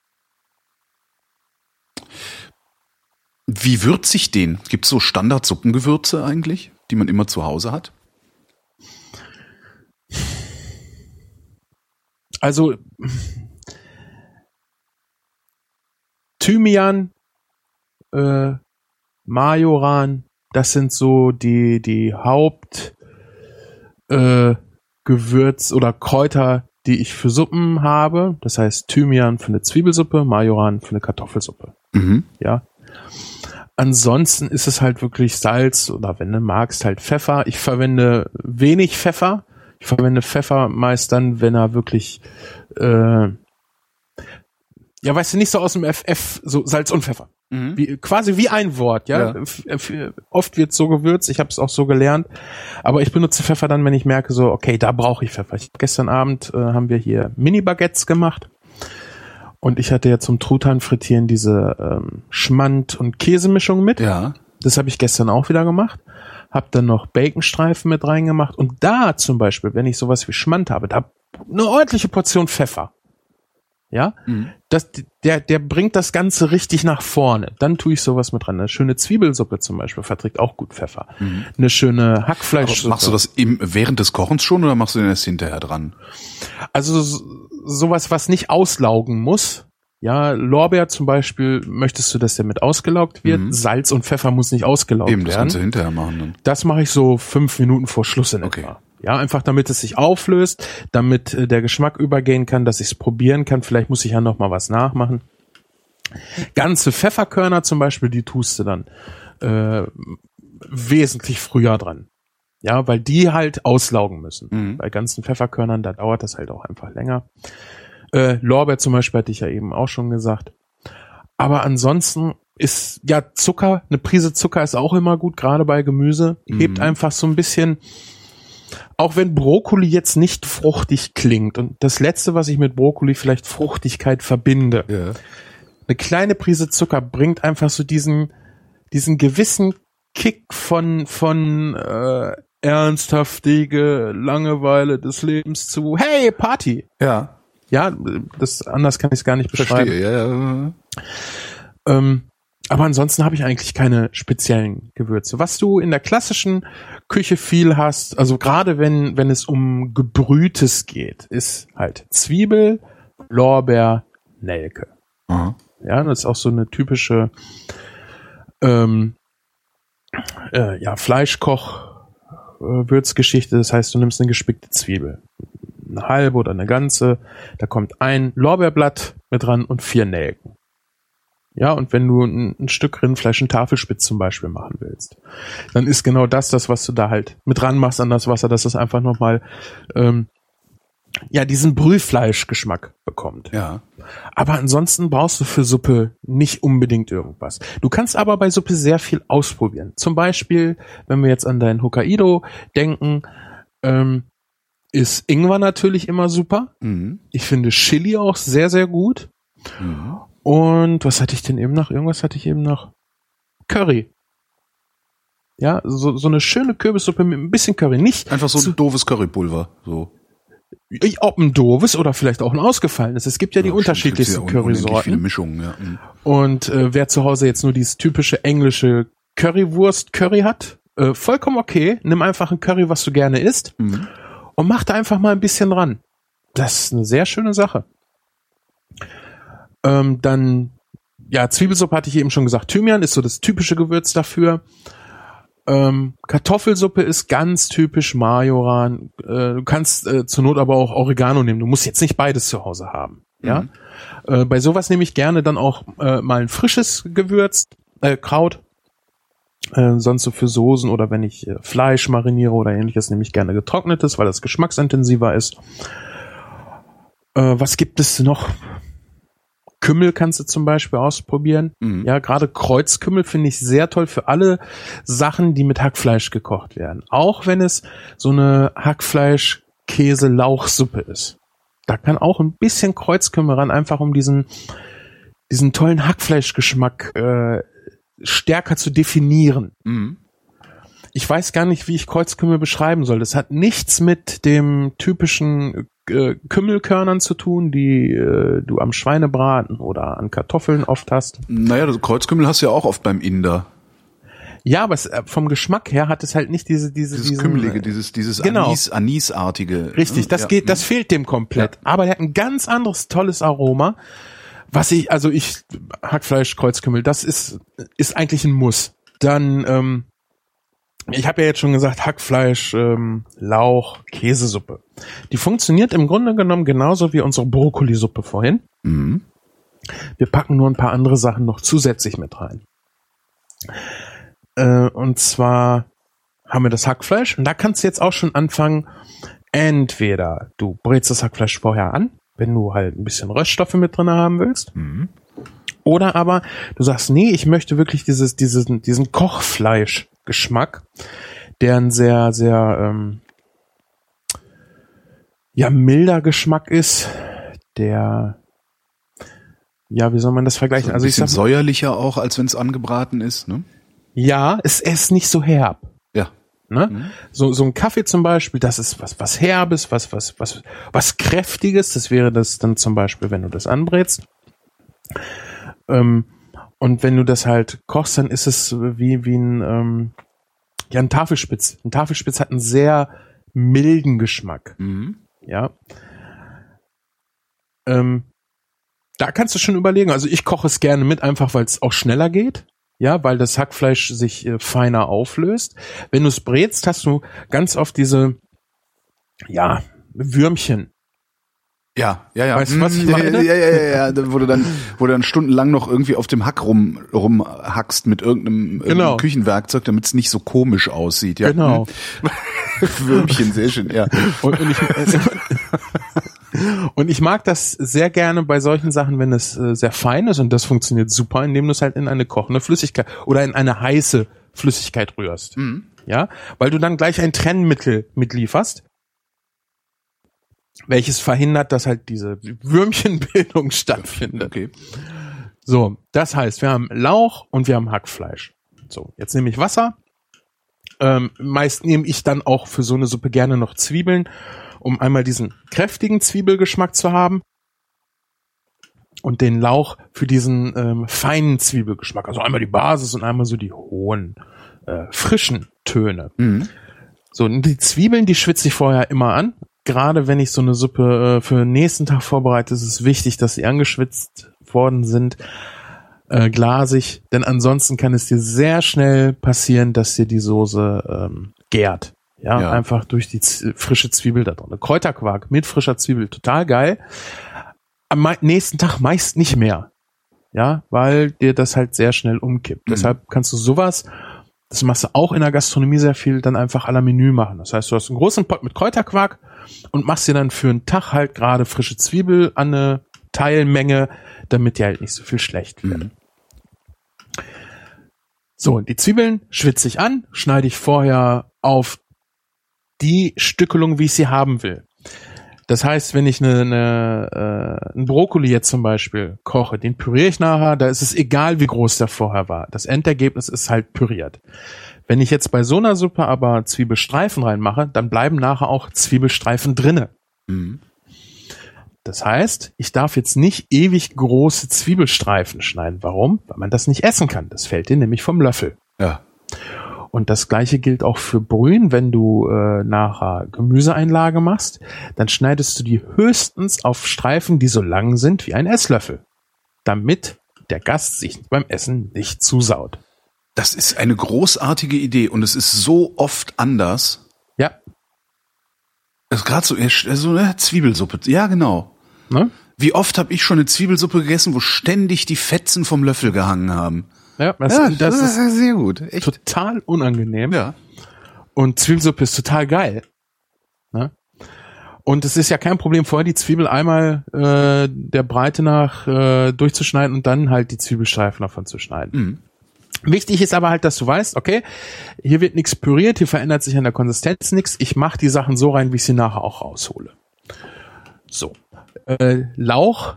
Wie würzig den? Gibt es so Standard-Suppengewürze eigentlich, die man immer zu Hause hat? Also Thymian, äh, Majoran, das sind so die die Haupt äh, Gewürz oder Kräuter, die ich für Suppen habe. Das heißt Thymian für eine Zwiebelsuppe, Majoran für eine Kartoffelsuppe. Mhm. Ja. Ansonsten ist es halt wirklich Salz oder wenn du magst, halt Pfeffer. Ich verwende wenig Pfeffer. Ich verwende Pfeffer meist dann, wenn er wirklich, äh, ja, weißt du, nicht so aus dem FF, so Salz und Pfeffer. Mhm. Wie, quasi wie ein Wort, ja. Ja. Oft wird so gewürzt, ich habe es auch so gelernt. Aber ich benutze Pfeffer dann, wenn ich merke, so, okay, da brauche ich Pfeffer. Ich, gestern Abend äh, haben wir hier Mini-Baguettes gemacht. Und ich hatte ja zum Truthahn frittieren diese ähm, Schmand- und Käsemischung mit. Ja. Das habe ich gestern auch wieder gemacht. Hab dann noch Baconstreifen mit reingemacht. Und da zum Beispiel, wenn ich sowas wie Schmand habe, da eine ordentliche Portion Pfeffer. Ja, Mhm. das, der, der bringt das Ganze richtig nach vorne. Dann tue ich sowas mit rein. Eine schöne Zwiebelsuppe zum Beispiel verträgt auch gut Pfeffer. Eine schöne Aber Hackfleischsuppe. machst du das im, während des Kochens schon oder machst du den erst hinterher dran? Also so- sowas, was nicht auslaugen muss. Ja, Lorbeer zum Beispiel, möchtest du, dass der mit ausgelaugt wird? Mhm. Salz und Pfeffer muss nicht ausgelaugt Eben, das werden. kannst du hinterher machen dann. Das mache ich so fünf Minuten vor Schluss in Okay. etwa. Ja, einfach damit es sich auflöst, damit äh, der Geschmack übergehen kann, dass ich es probieren kann. Vielleicht muss ich ja noch mal was nachmachen. Ganze Pfefferkörner zum Beispiel, die tust du dann äh, wesentlich früher dran. Ja, weil die halt auslaugen müssen. Mhm. Bei ganzen Pfefferkörnern, da dauert das halt auch einfach länger. Äh, Lorbeer zum Beispiel hatte ich ja eben auch schon gesagt. Aber ansonsten ist ja Zucker, eine Prise Zucker ist auch immer gut, gerade bei Gemüse. Hebt Mhm. einfach so ein bisschen, auch wenn Brokkoli jetzt nicht fruchtig klingt. Und das letzte, was ich mit Brokkoli vielleicht Fruchtigkeit verbinde, Ja. eine kleine Prise Zucker bringt einfach so diesen, diesen gewissen Kick von, von äh, ernsthaftige Langeweile des Lebens zu Hey, Party! Ja. Ja, das anders kann ich es gar nicht beschreiben. Verstehe, ja, ja. Ähm, aber ansonsten habe ich eigentlich keine speziellen Gewürze. Was du in der klassischen Küche viel hast, also gerade wenn, wenn es um Gebrühtes geht, ist halt Zwiebel, Lorbeer, Nelke. Aha. Ja, das ist auch so eine typische ähm, äh, ja, Fleischkoch-Würzgeschichte. Das heißt, du nimmst eine gespickte Zwiebel. Eine halbe oder eine ganze. Da kommt ein Lorbeerblatt mit dran und vier Nelken. Ja, und wenn du ein, ein Stück Rindfleisch, ein Tafelspitz zum Beispiel machen willst, dann ist genau das das, was du da halt mit dran machst an das Wasser, dass es einfach nochmal ähm, ja, diesen Brühfleischgeschmack bekommt. Ja. Aber ansonsten brauchst du für Suppe nicht unbedingt irgendwas. Du kannst aber bei Suppe sehr viel ausprobieren. Zum Beispiel, wenn wir jetzt an dein Hokkaido denken, ähm, ist Ingwer natürlich immer super. Mhm. Ich finde Chili auch sehr, sehr gut. Mhm. Und was hatte ich denn eben noch? Irgendwas hatte ich eben noch. Curry. Ja, so, so eine schöne Kürbissuppe mit ein bisschen Curry. Nicht Einfach so ein doofes Currypulver. So. ob ein doofes oder vielleicht auch ein ausgefallenes. Es gibt ja die Ja, unterschiedlichsten gibt's ja unendlich viele Currysorten. Mischungen, ja. Mhm. Und äh, wer zu Hause jetzt nur dieses typische englische Currywurst Curry hat, äh, vollkommen okay. Nimm einfach ein Curry, was du gerne isst Mhm. Und mach da einfach mal ein bisschen dran. Das ist eine sehr schöne Sache. Ähm, dann, ja, Zwiebelsuppe hatte ich eben schon gesagt. Thymian ist so das typische Gewürz dafür. Ähm, Kartoffelsuppe ist ganz typisch Majoran. Äh, du kannst äh, zur Not aber auch Oregano nehmen. Du musst jetzt nicht beides zu Hause haben. Ja. Mhm. Äh, bei sowas nehme ich gerne dann auch äh, mal ein frisches Gewürz, äh, Kraut. Äh, sonst so für Soßen oder wenn ich äh, Fleisch mariniere oder ähnliches, nehme ich gerne getrocknetes, weil das geschmacksintensiver ist. Äh, was gibt es noch? Kümmel kannst du zum Beispiel ausprobieren. Mhm. Ja, gerade Kreuzkümmel finde ich sehr toll für alle Sachen, die mit Hackfleisch gekocht werden. Auch wenn es so eine Hackfleisch-Käse-Lauchsuppe ist. Da kann auch ein bisschen Kreuzkümmel ran, einfach um diesen, diesen tollen Hackfleischgeschmack äh, stärker zu definieren. Mhm. Ich weiß gar nicht, wie ich Kreuzkümmel beschreiben soll. Das hat nichts mit dem typischen äh, Kümmelkörnern zu tun, die äh, du am Schweinebraten oder an Kartoffeln oft hast. Naja, das Kreuzkümmel hast du ja auch oft beim Inder. Ja, aber es, äh, vom Geschmack her hat es halt nicht diese diese Dieses diesen, Kümmelige, äh, dieses, dieses genau. Anis, Anisartige. Richtig, das Ja. geht, das fehlt dem komplett. Aber der hat ein ganz anderes tolles Aroma. Was ich, also ich, Hackfleisch, Kreuzkümmel, das ist, ist eigentlich ein Muss. Dann, ähm, ich habe ja jetzt schon gesagt, Hackfleisch, ähm, Lauch, Käsesuppe. Die funktioniert im Grunde genommen genauso wie unsere Brokkolisuppe vorhin. Mhm. Wir packen nur ein paar andere Sachen noch zusätzlich mit rein. Äh, und zwar haben wir das Hackfleisch und da kannst du jetzt auch schon anfangen, entweder du brätst das Hackfleisch vorher an, wenn du halt ein bisschen Röststoffe mit drin haben willst, Mhm. oder aber du sagst, nee, ich möchte wirklich dieses, dieses, diesen Kochfleischgeschmack, der ein sehr, sehr, ähm, ja, milder Geschmack ist, der, ja, wie soll man das vergleichen? So also ich sag, säuerlicher auch, als wenn es angebraten ist, ne? ja, es ist nicht so herb. Ne? Mhm. So, so ein Kaffee zum Beispiel, das ist was, was Herbes, was, was, was, was Kräftiges. Das wäre das dann zum Beispiel, wenn du das anbrätst. Ähm, und wenn du das halt kochst, dann ist es wie, wie ein, ähm, ja, ein Tafelspitz. Ein Tafelspitz hat einen sehr milden Geschmack. Mhm. Ja. Ähm, da kannst du schon überlegen. Also ich koche es gerne mit, einfach weil es auch schneller geht. Ja, weil das Hackfleisch sich äh, feiner auflöst. Wenn du es brätst, hast du ganz oft diese, ja, Würmchen. Ja, ja, ja. Weißt du, was ich Mhm, meine? Ja, ja, ja, ja, wo du dann, wo du dann stundenlang noch irgendwie auf dem Hack rum, rumhackst mit irgendeinem, Genau. Küchenwerkzeug, damit es nicht so komisch aussieht. Ja. Genau. Mhm. Würmchen, sehr schön, ja. Und, und, ich, und ich mag das sehr gerne bei solchen Sachen, wenn es äh, sehr fein ist und das funktioniert super, indem du es halt in eine kochende Flüssigkeit oder in eine heiße Flüssigkeit rührst. Mhm. Ja, weil du dann gleich ein Trennmittel mitlieferst, welches verhindert, dass halt diese Würmchenbildung stattfindet. Okay. So, das heißt, wir haben Lauch und wir haben Hackfleisch. So, jetzt nehme ich Wasser. Ähm, meist nehme ich dann auch für so eine Suppe gerne noch Zwiebeln, um einmal diesen kräftigen Zwiebelgeschmack zu haben und den Lauch für diesen ähm, feinen Zwiebelgeschmack. Also einmal die Basis und einmal so die hohen, äh, frischen Töne. Mhm. So, und die Zwiebeln, die schwitze ich vorher immer an. Gerade wenn ich so eine Suppe äh, für den nächsten Tag vorbereite, ist es wichtig, dass sie angeschwitzt worden sind, äh, glasig, denn ansonsten kann es dir sehr schnell passieren, dass dir die Soße ähm, gärt. Ja, Ja. einfach durch die Z frische Zwiebel da drin. Kräuterquark mit frischer Zwiebel, total geil. Am nächsten Tag meist nicht mehr. Ja, weil dir das halt sehr schnell umkippt. Mhm. Deshalb kannst du sowas, das machst du auch in der Gastronomie sehr viel, dann einfach à la Menü machen. Das heißt, du hast einen großen Pot mit Kräuterquark und machst dir dann für einen Tag halt gerade frische Zwiebel an eine Teilmenge, damit die halt nicht so viel schlecht wird. Mhm. So, und die Zwiebeln schwitze ich an, schneide ich vorher auf die Stückelung, wie ich sie haben will. Das heißt, wenn ich eine, eine, äh, einen Brokkoli jetzt zum Beispiel koche, den püriere ich nachher, da ist es egal, wie groß der vorher war. Das Endergebnis ist halt püriert. Wenn ich jetzt bei so einer Suppe aber Zwiebelstreifen reinmache, dann bleiben nachher auch Zwiebelstreifen drinne. Mhm. Das heißt, ich darf jetzt nicht ewig große Zwiebelstreifen schneiden. Warum? Weil man das nicht essen kann. Das fällt dir nämlich vom Löffel. Ja. Und das gleiche gilt auch für Brühen. Wenn du äh, nachher Gemüseeinlage machst, dann schneidest du die höchstens auf Streifen, die so lang sind wie ein Esslöffel, damit der Gast sich beim Essen nicht zusaut. Das ist eine großartige Idee und es ist so oft anders. Ja, Das ist gerade so, so eine Zwiebelsuppe. Ja, genau. ne? Wie oft habe ich schon eine Zwiebelsuppe gegessen, wo ständig die Fetzen vom Löffel gehangen haben? Ja, das, das ist sehr gut. Echt. total unangenehm. Ja. Und Zwiebelsuppe ist total geil. Ne? Und es ist ja kein Problem, vorher die Zwiebel einmal äh, der Breite nach äh, durchzuschneiden und dann halt die Zwiebelstreifen davon zu schneiden. Wichtig ist aber halt, dass du weißt, okay, hier wird nichts püriert, hier verändert sich an der Konsistenz nichts. Ich mache die Sachen so rein, wie ich sie nachher auch raushole. So. Äh, Lauch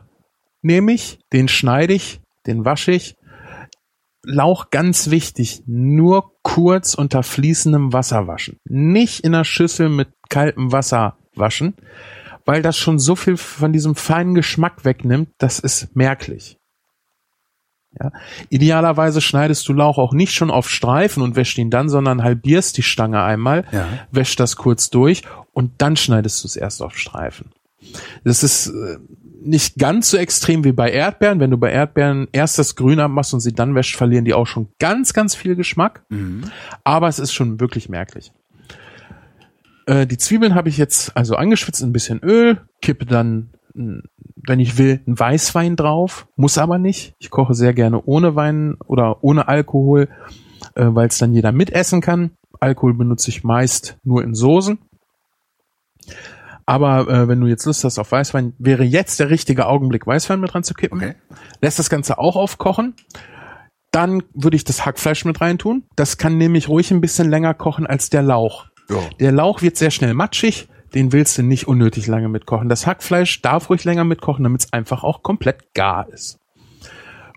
nehme ich, den schneide ich, den wasche ich. Lauch ganz wichtig, nur kurz unter fließendem Wasser waschen. Nicht in einer Schüssel mit kaltem Wasser waschen, weil das schon so viel von diesem feinen Geschmack wegnimmt, das ist merklich. Ja. Idealerweise schneidest du Lauch auch nicht schon auf Streifen und wäschst ihn dann, sondern halbierst die Stange einmal, Ja. wäschst das kurz durch und dann schneidest du es erst auf Streifen. Das ist äh, nicht ganz so extrem wie bei Erdbeeren. Wenn du bei Erdbeeren erst das Grün abmachst und sie dann wäscht, verlieren die auch schon ganz, ganz viel Geschmack. Aber es ist schon wirklich merklich. Äh, die Zwiebeln habe ich jetzt also angeschwitzt, in ein bisschen Öl, kippe dann, wenn ich will, einen Weißwein drauf, muss aber nicht. Ich koche sehr gerne ohne Wein oder ohne Alkohol, äh, weil es dann jeder mitessen kann. Alkohol benutze ich meist nur in Soßen. Aber äh, wenn du jetzt Lust hast auf Weißwein, wäre jetzt der richtige Augenblick, Weißwein mit dran zu kippen. Okay. Lässt das Ganze auch aufkochen. Dann würde ich das Hackfleisch mit reintun. Das kann nämlich ruhig ein bisschen länger kochen als der Lauch. Ja. Der Lauch wird sehr schnell matschig. Den willst du nicht unnötig lange mitkochen. Das Hackfleisch darf ruhig länger mitkochen, damit es einfach auch komplett gar ist.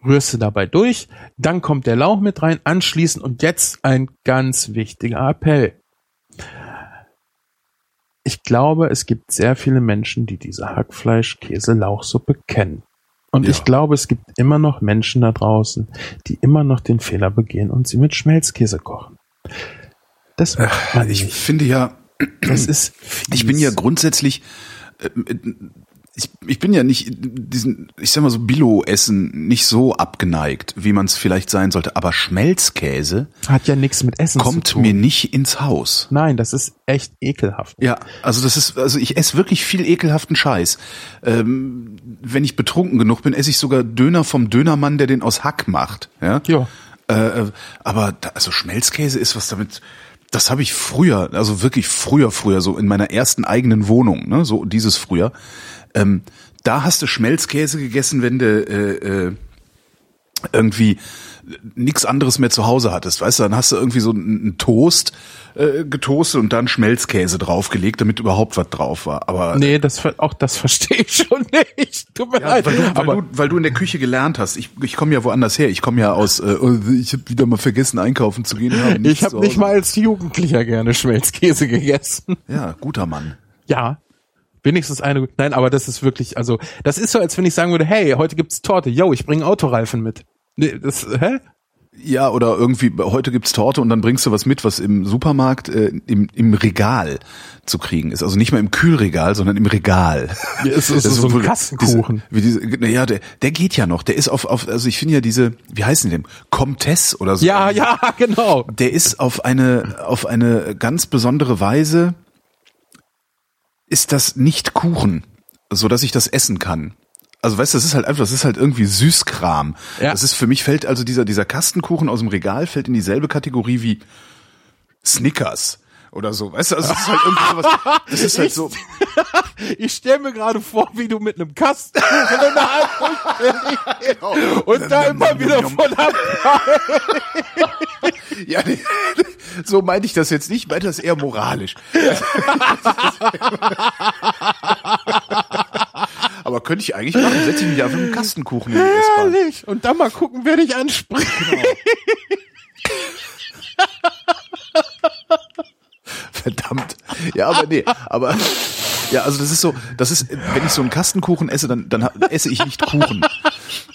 Rührst du dabei durch, dann kommt der Lauch mit rein, anschließend und jetzt ein ganz wichtiger Appell. Ich glaube, es gibt sehr viele Menschen, die diese Hackfleisch-Käse-Lauchsuppe kennen. Und Ja. ich glaube, es gibt immer noch Menschen da draußen, die immer noch den Fehler begehen und sie mit Schmelzkäse kochen. Das macht man Ich nicht. finde ja, Das ist ich bin ja fies. grundsätzlich, äh, ich, ich bin ja nicht diesen, ich sag mal so Billo-Essen nicht so abgeneigt, wie man es vielleicht sein sollte. Aber Schmelzkäse hat ja nichts mit Essen zu kommt tun. mir nicht ins Haus. Nein, das ist echt ekelhaft. Ja, also das ist, also ich esse wirklich viel ekelhaften Scheiß. Ähm, wenn ich betrunken genug bin, esse ich sogar Döner vom Dönermann, der den aus Hack macht. Ja. Ja. Äh, äh, aber da, also Schmelzkäse ist was damit. Das habe ich früher, also wirklich früher, früher so in meiner ersten eigenen Wohnung, ne, so dieses früher. Ähm, da hast du Schmelzkäse gegessen, wenn du äh, äh, irgendwie nichts anderes mehr zu Hause hattest, weißt du, dann hast du irgendwie so einen Toast äh, getoastet und dann Schmelzkäse draufgelegt, damit überhaupt was drauf war. Aber Nee, das auch das verstehe ich schon nicht. Tut mir ja, leid. weil, du, weil, aber du, weil du in der Küche gelernt hast. Ich, ich komme ja woanders her. Ich komme ja aus, äh, ich habe wieder mal vergessen einkaufen zu gehen. Ich habe nicht mal als Jugendlicher gerne Schmelzkäse gegessen. Ja, guter Mann. Ja. Wenigstens eine. Nein, aber das ist wirklich, also, das ist so, als wenn ich sagen würde, hey, heute gibt's Torte. Yo, ich bringe Autoreifen mit. Nee, das, hä? Ja, oder irgendwie, heute gibt's Torte und dann bringst du was mit, was im Supermarkt äh, im, im Regal zu kriegen ist. Also nicht mal im Kühlregal, sondern im Regal. Ja, es ist Das so ein wohl Kastenkuchen. Diese, wie diese, ja, der, der geht ja noch. Der ist auf, auf also ich finde ja diese, wie heißen die denn? Comtesse oder so. Ja, ja, genau. Der ist auf eine, auf eine ganz besondere Weise, ist das nicht Kuchen, so dass ich das essen kann. Also weißt du, das ist halt einfach, das ist halt irgendwie Süßkram. Ja. Das ist für mich fällt also dieser dieser Kastenkuchen aus dem Regal fällt in dieselbe Kategorie wie Snickers oder so. Weißt du, also das ist halt irgendwie sowas. Das ist halt so. Ich stelle mir gerade vor, wie du mit einem Kasten Hand und da immer wieder von ab. Ja, nee, so meinte ich das jetzt nicht, ich meinte das eher moralisch. Aber könnte ich eigentlich machen, setze ich mich einfach mit einem Kastenkuchen in die S-Bahn. Herrlich. Und dann mal gucken, wer dich anspricht. Verdammt. Ja, aber nee, aber ja, also das ist so, das ist, wenn ich so einen Kastenkuchen esse, dann, dann esse ich nicht Kuchen.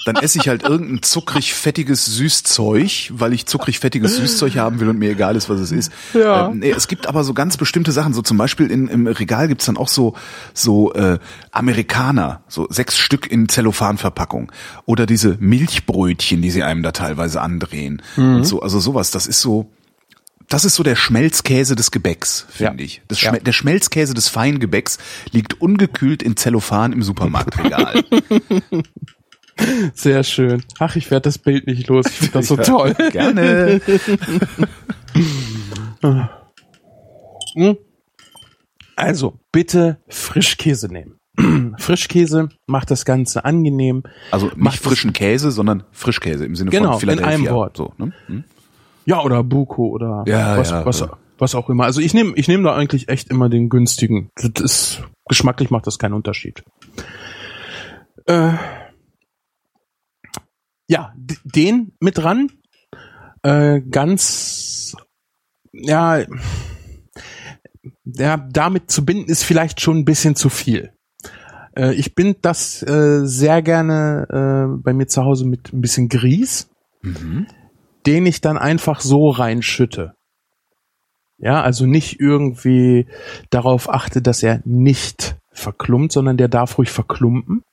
Dann esse ich halt irgendein zuckrig fettiges Süßzeug, weil ich zuckrig fettiges Süßzeug haben will und mir egal ist, was es ist. Ja. Ähm, nee, es gibt aber so ganz bestimmte Sachen, so zum Beispiel in, im Regal gibt's dann auch so, so äh, Amerikaner, so sechs Stück in Zellophanverpackung. Oder diese Milchbrötchen, die sie einem da teilweise andrehen. Und so, also sowas, das ist so, das ist so der Schmelzkäse des Gebäcks, finde Ja. ich. Ja. Der Schmelzkäse des Feingebäcks liegt ungekühlt in Zellophan im Supermarktregal. Sehr schön. Ach, ich werde das Bild nicht los. Ich finde das so toll. Gerne. Hm. Also bitte Frischkäse nehmen. Frischkäse macht das Ganze angenehm. Also nicht Macht frischen Käse, sondern Frischkäse im Sinne Genau, von Philadelphia. in einem Wort. So, ne? hm? Ja, oder Buko oder Ja, was, ja, was, was auch immer. Also ich nehme ich nehme da eigentlich echt immer den günstigen. Das ist, geschmacklich macht das keinen Unterschied. Äh, ja, den mit dran. Äh, ganz, ja, ja, damit zu binden ist vielleicht schon ein bisschen zu viel. Äh, ich bind das äh, sehr gerne äh, bei mir zu Hause mit ein bisschen Grieß Mhm. Den ich dann einfach so reinschütte. Ja, also nicht irgendwie darauf achte, dass er nicht verklumpt, sondern der darf ruhig verklumpen.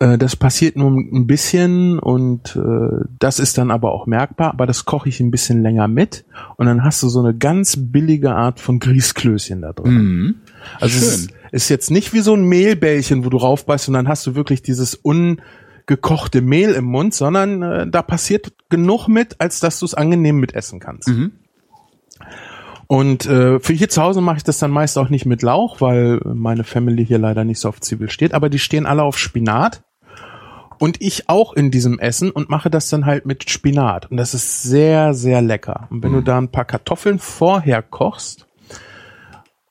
Äh, Das passiert nur ein bisschen und äh, das ist dann aber auch merkbar, aber das koche ich ein bisschen länger mit und dann hast du so eine ganz billige Art von Grießklößchen da drin. Mhm. Also es ist, ist jetzt nicht wie so ein Mehlbällchen, wo du raufbeißt und dann hast du wirklich dieses ungekochte Mehl im Mund, sondern äh, da passiert genug mit, als dass du es angenehm mitessen kannst. Mhm. Und äh, für hier zu Hause mache ich das dann meist auch nicht mit Lauch, weil meine Family hier leider nicht so auf Zwiebel steht, aber die stehen alle auf Spinat. Und ich auch in diesem Essen und mache das dann halt mit Spinat. Und das ist sehr, sehr lecker. Und wenn du da ein paar Kartoffeln vorher kochst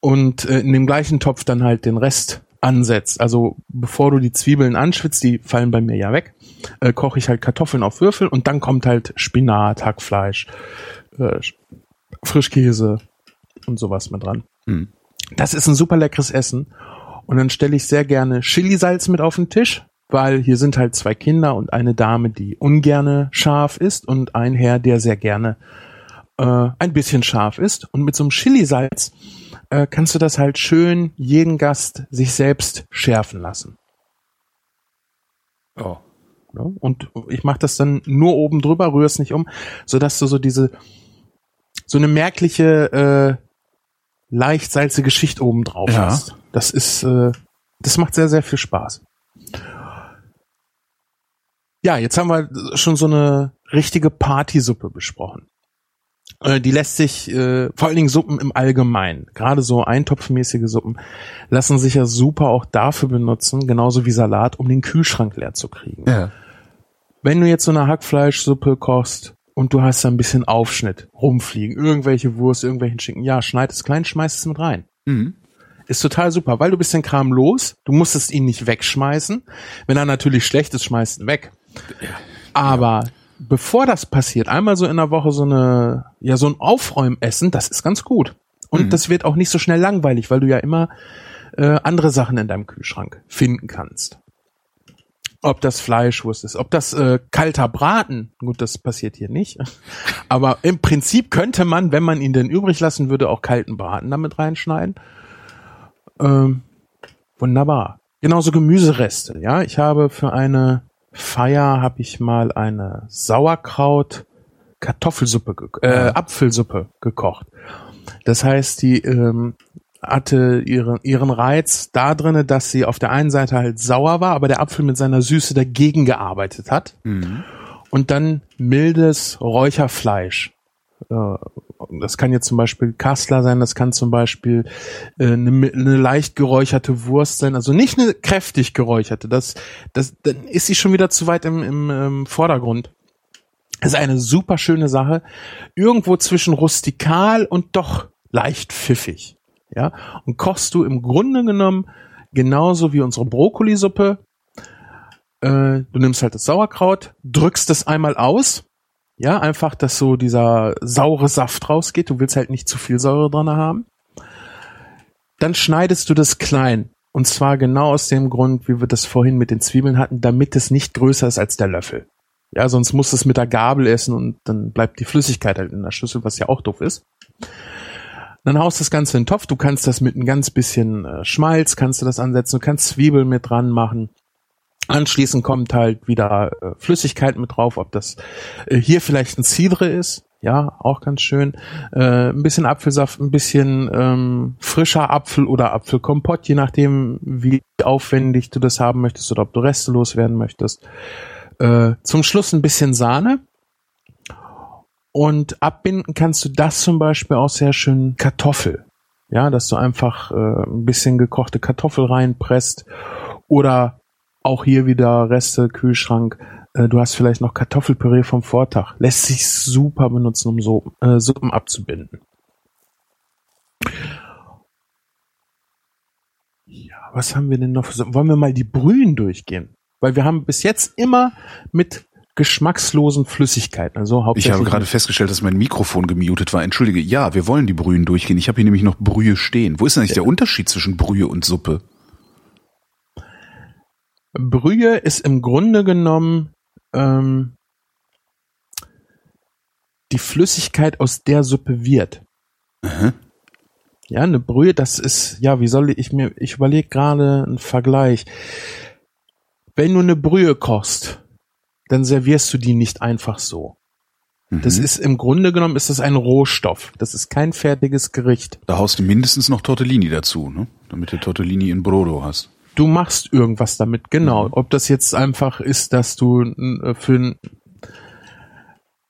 und äh, in dem gleichen Topf dann halt den Rest ansetzt, also bevor du die Zwiebeln anschwitzt, die fallen bei mir ja weg, äh, koche ich halt Kartoffeln auf Würfel und dann kommt halt Spinat, Hackfleisch, äh, Frischkäse und sowas mit dran. Mhm. Das ist ein super leckeres Essen. Und dann stelle ich sehr gerne Chilisalz mit auf den Tisch, weil hier sind halt zwei Kinder und eine Dame, die ungerne scharf ist und ein Herr, der sehr gerne äh, ein bisschen scharf ist. Und mit so einem Chilisalz äh, kannst du das halt schön jeden Gast sich selbst schärfen lassen. Oh. Ja, und ich mache das dann nur oben drüber, rühre es nicht um, sodass du so diese so eine merkliche äh, leicht salzige Schicht oben drauf Ja. hast. Das ist äh, das macht sehr sehr viel Spaß. Ja, jetzt haben wir schon so eine richtige Partysuppe besprochen. Äh, Die lässt sich, äh, vor allen Dingen Suppen im Allgemeinen, gerade so eintopfmäßige Suppen, lassen sich ja super auch dafür benutzen, genauso wie Salat, um den Kühlschrank leer zu kriegen. Ja. Wenn du jetzt so eine Hackfleischsuppe kochst und du hast da ein bisschen Aufschnitt rumfliegen, irgendwelche Wurst, irgendwelchen Schinken, ja, schneid es klein, schmeiß es mit rein. Mhm. Ist total super, weil du bist den Kram los, du musstest ihn nicht wegschmeißen. Wenn er natürlich schlecht ist, schmeißt ihn weg. Aber bevor das passiert, einmal so in der Woche so eine, ja, so ein Aufräumessen, das ist ganz gut. Und Mhm. das wird auch nicht so schnell langweilig, weil du ja immer äh, andere Sachen in deinem Kühlschrank finden kannst. Ob das Fleischwurst ist, ob das äh, kalter Braten, gut, das passiert hier nicht. Aber im Prinzip könnte man, wenn man ihn denn übrig lassen würde, auch kalten Braten damit reinschneiden. Ähm, wunderbar. Genauso Gemüsereste, ja. Ich habe für eine Feier habe ich mal eine Sauerkraut Kartoffelsuppe, äh, Apfelsuppe gekocht. Das heißt, die ähm, hatte ihren, ihren Reiz da drinne, dass sie auf der einen Seite halt sauer war, aber der Apfel mit seiner Süße dagegen gearbeitet hat. Mhm. Und dann mildes Räucherfleisch. Äh, Das kann jetzt zum Beispiel Kassler sein, das kann zum Beispiel äh, eine, eine leicht geräucherte Wurst sein, also nicht eine kräftig geräucherte. Das, das, dann ist sie schon wieder zu weit im, im, im Vordergrund. Das ist eine super schöne Sache. Irgendwo zwischen rustikal und doch leicht pfiffig. Ja, und kochst du im Grunde genommen genauso wie unsere Brokkolisuppe. Äh, du nimmst halt das Sauerkraut, drückst es einmal aus. Ja, einfach, dass so dieser saure Saft rausgeht. Du willst halt nicht zu viel Säure dran haben. Dann schneidest du das klein. Und zwar genau aus dem Grund, wie wir das vorhin mit den Zwiebeln hatten, damit es nicht größer ist als der Löffel. Ja, sonst musst du es mit der Gabel essen und dann bleibt die Flüssigkeit halt in der Schüssel, was ja auch doof ist. Dann haust das Ganze in den Topf. Du kannst das mit ein ganz bisschen äh, Schmalz, kannst du das ansetzen. Du kannst Zwiebeln mit dran machen. Anschließend kommt halt wieder äh, Flüssigkeit mit drauf, ob das äh, hier vielleicht ein Cidre ist. Ja, auch ganz schön. Äh, ein bisschen Apfelsaft, ein bisschen ähm, frischer Apfel oder Apfelkompott, je nachdem, wie aufwendig du das haben möchtest oder ob du Reste loswerden möchtest. Äh, zum Schluss ein bisschen Sahne. Und abbinden kannst du das zum Beispiel auch sehr schön Kartoffel. Ja, dass du einfach äh, ein bisschen gekochte Kartoffel reinpresst oder auch hier wieder Reste, Kühlschrank. Äh, du hast vielleicht noch Kartoffelpüree vom Vortag. Lässt sich super benutzen, um so, äh, Suppen abzubinden. Ja, was haben wir denn noch? Wollen wir mal die Brühen durchgehen? Weil wir haben bis jetzt immer mit geschmackslosen Flüssigkeiten, also Ich hauptsächlich habe gerade festgestellt, dass mein Mikrofon gemutet war. Entschuldige. Ja, wir wollen die Brühen durchgehen. Ich habe hier nämlich noch Brühe stehen. Wo ist denn eigentlich der Unterschied zwischen Brühe und Suppe? Brühe ist im Grunde genommen ähm, die Flüssigkeit, aus der Suppe wird. Ja, eine Brühe, das ist, ja, wie soll ich mir, ich überlege gerade einen Vergleich. Wenn du eine Brühe kochst, dann servierst du die nicht einfach so. Das ist im Grunde genommen ist das ein Rohstoff. Das ist kein fertiges Gericht. Da haust du mindestens noch Tortellini dazu, ne? Damit du Tortellini in Brodo hast. Du machst irgendwas damit, genau. Ob das jetzt einfach ist, dass du äh, für ein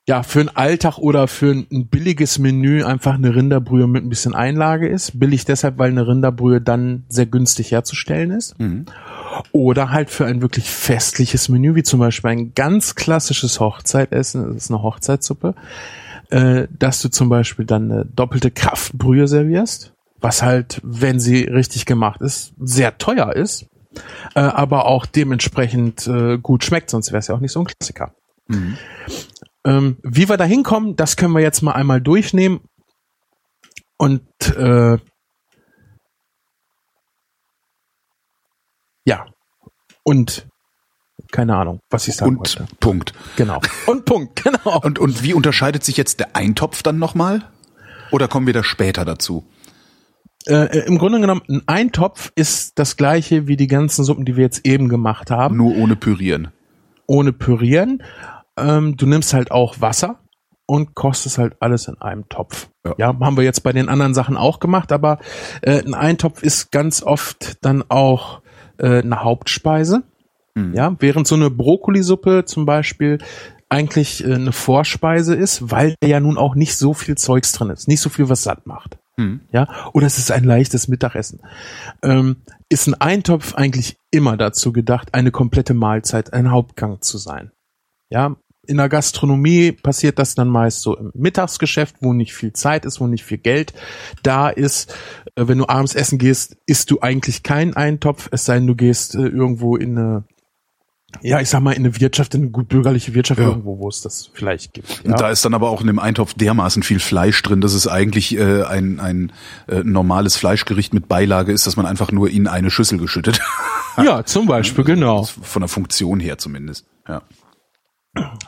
ja, für einen Alltag oder für ein, billiges Menü einfach eine Rinderbrühe mit ein bisschen Einlage ist. Billig deshalb, weil eine Rinderbrühe dann sehr günstig herzustellen ist. Oder halt für ein wirklich festliches Menü, wie zum Beispiel ein ganz klassisches Hochzeitessen, das ist eine Hochzeitssuppe, äh, dass du zum Beispiel dann eine doppelte Kraftbrühe servierst, was halt, wenn sie richtig gemacht ist, sehr teuer ist, äh, aber auch dementsprechend äh, gut schmeckt, sonst wäre es ja auch nicht so ein Klassiker. Ähm, wie wir da hinkommen, das können wir jetzt mal einmal durchnehmen. Und äh, ja, und keine Ahnung, was ich sagen Und wollte. Punkt. Genau. Und Punkt, genau. Und, und wie unterscheidet sich jetzt der Eintopf dann nochmal? Oder kommen wir da später dazu? Äh, Im Grunde genommen, ein Eintopf ist das gleiche wie die ganzen Suppen, die wir jetzt eben gemacht haben, Nur ohne Pürieren. ohne Pürieren. Ähm, du nimmst halt auch Wasser und kochst es halt alles in einem Topf. Ja. Ja, haben wir jetzt bei den anderen Sachen auch gemacht, aber äh, ein Eintopf ist ganz oft dann auch äh, eine Hauptspeise. Ja, während so eine Brokkolisuppe zum Beispiel eigentlich äh, eine Vorspeise ist, weil ja nun auch nicht so viel Zeugs drin ist, nicht so viel, was satt macht. Ja, oder es ist ein leichtes Mittagessen. Ähm, ist ein Eintopf eigentlich immer dazu gedacht, eine komplette Mahlzeit, ein Hauptgang zu sein. Ja, in der Gastronomie passiert das dann meist so im Mittagsgeschäft, wo nicht viel Zeit ist, wo nicht viel Geld da ist. Äh, wenn du abends essen gehst, isst du eigentlich keinen Eintopf, es sei denn, du gehst äh, irgendwo in eine, ja, ich sag mal, in eine Wirtschaft, in eine gut bürgerliche Wirtschaft Ja. irgendwo, wo es das vielleicht gibt. Und Ja. da ist dann aber auch in dem Eintopf dermaßen viel Fleisch drin, dass es eigentlich äh, ein, ein äh, normales Fleischgericht mit Beilage ist, dass man einfach nur in eine Schüssel geschüttet. ja, zum Beispiel, genau. Von der Funktion her zumindest. Ja.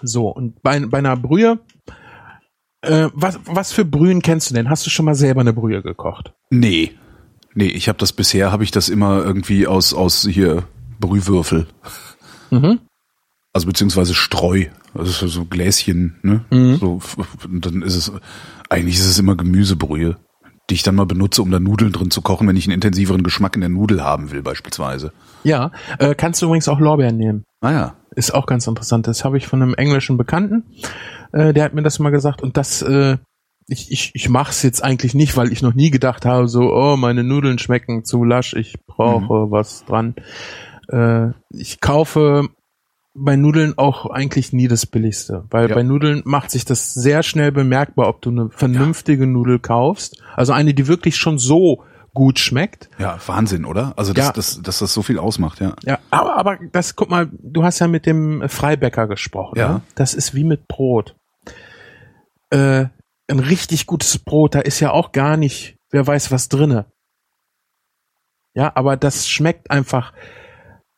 So, und bei, bei einer Brühe, äh, was, was für Brühen kennst du denn? Hast du schon mal selber eine Brühe gekocht? Nee. Nee, ich habe das bisher, habe ich das immer irgendwie aus, aus hier Brühwürfel. Mhm. Also beziehungsweise Streu. Also so- Gläschen, ne? Mhm. So, dann ist es, eigentlich ist es immer Gemüsebrühe, die ich dann mal benutze, um da Nudeln drin zu kochen, wenn ich einen intensiveren Geschmack in der Nudel haben will, beispielsweise. Ja, äh, kannst du übrigens auch Lorbeeren nehmen. Ah ja. Ist auch ganz interessant. Das habe ich von einem englischen Bekannten. Äh, der hat mir das mal gesagt. Und das, äh, ich, ich, ich mache es jetzt eigentlich nicht, weil ich noch nie gedacht habe, so, oh, meine Nudeln schmecken zu lasch, ich brauche was dran. Äh, ich kaufe bei Nudeln auch eigentlich nie das Billigste, weil Ja. bei Nudeln macht sich das sehr schnell bemerkbar, ob du eine vernünftige Nudel kaufst. Also eine, die wirklich schon so gut schmeckt. Ja, Wahnsinn, oder? Also, dass, Ja. dass, dass das so viel ausmacht, ja. Ja, aber, aber das, guck mal, du hast ja mit dem Freibäcker gesprochen. Ja. Ne? Das ist wie mit Brot. Äh, ein richtig gutes Brot, da ist ja auch gar nicht, wer weiß was drinne. Ja, aber das schmeckt einfach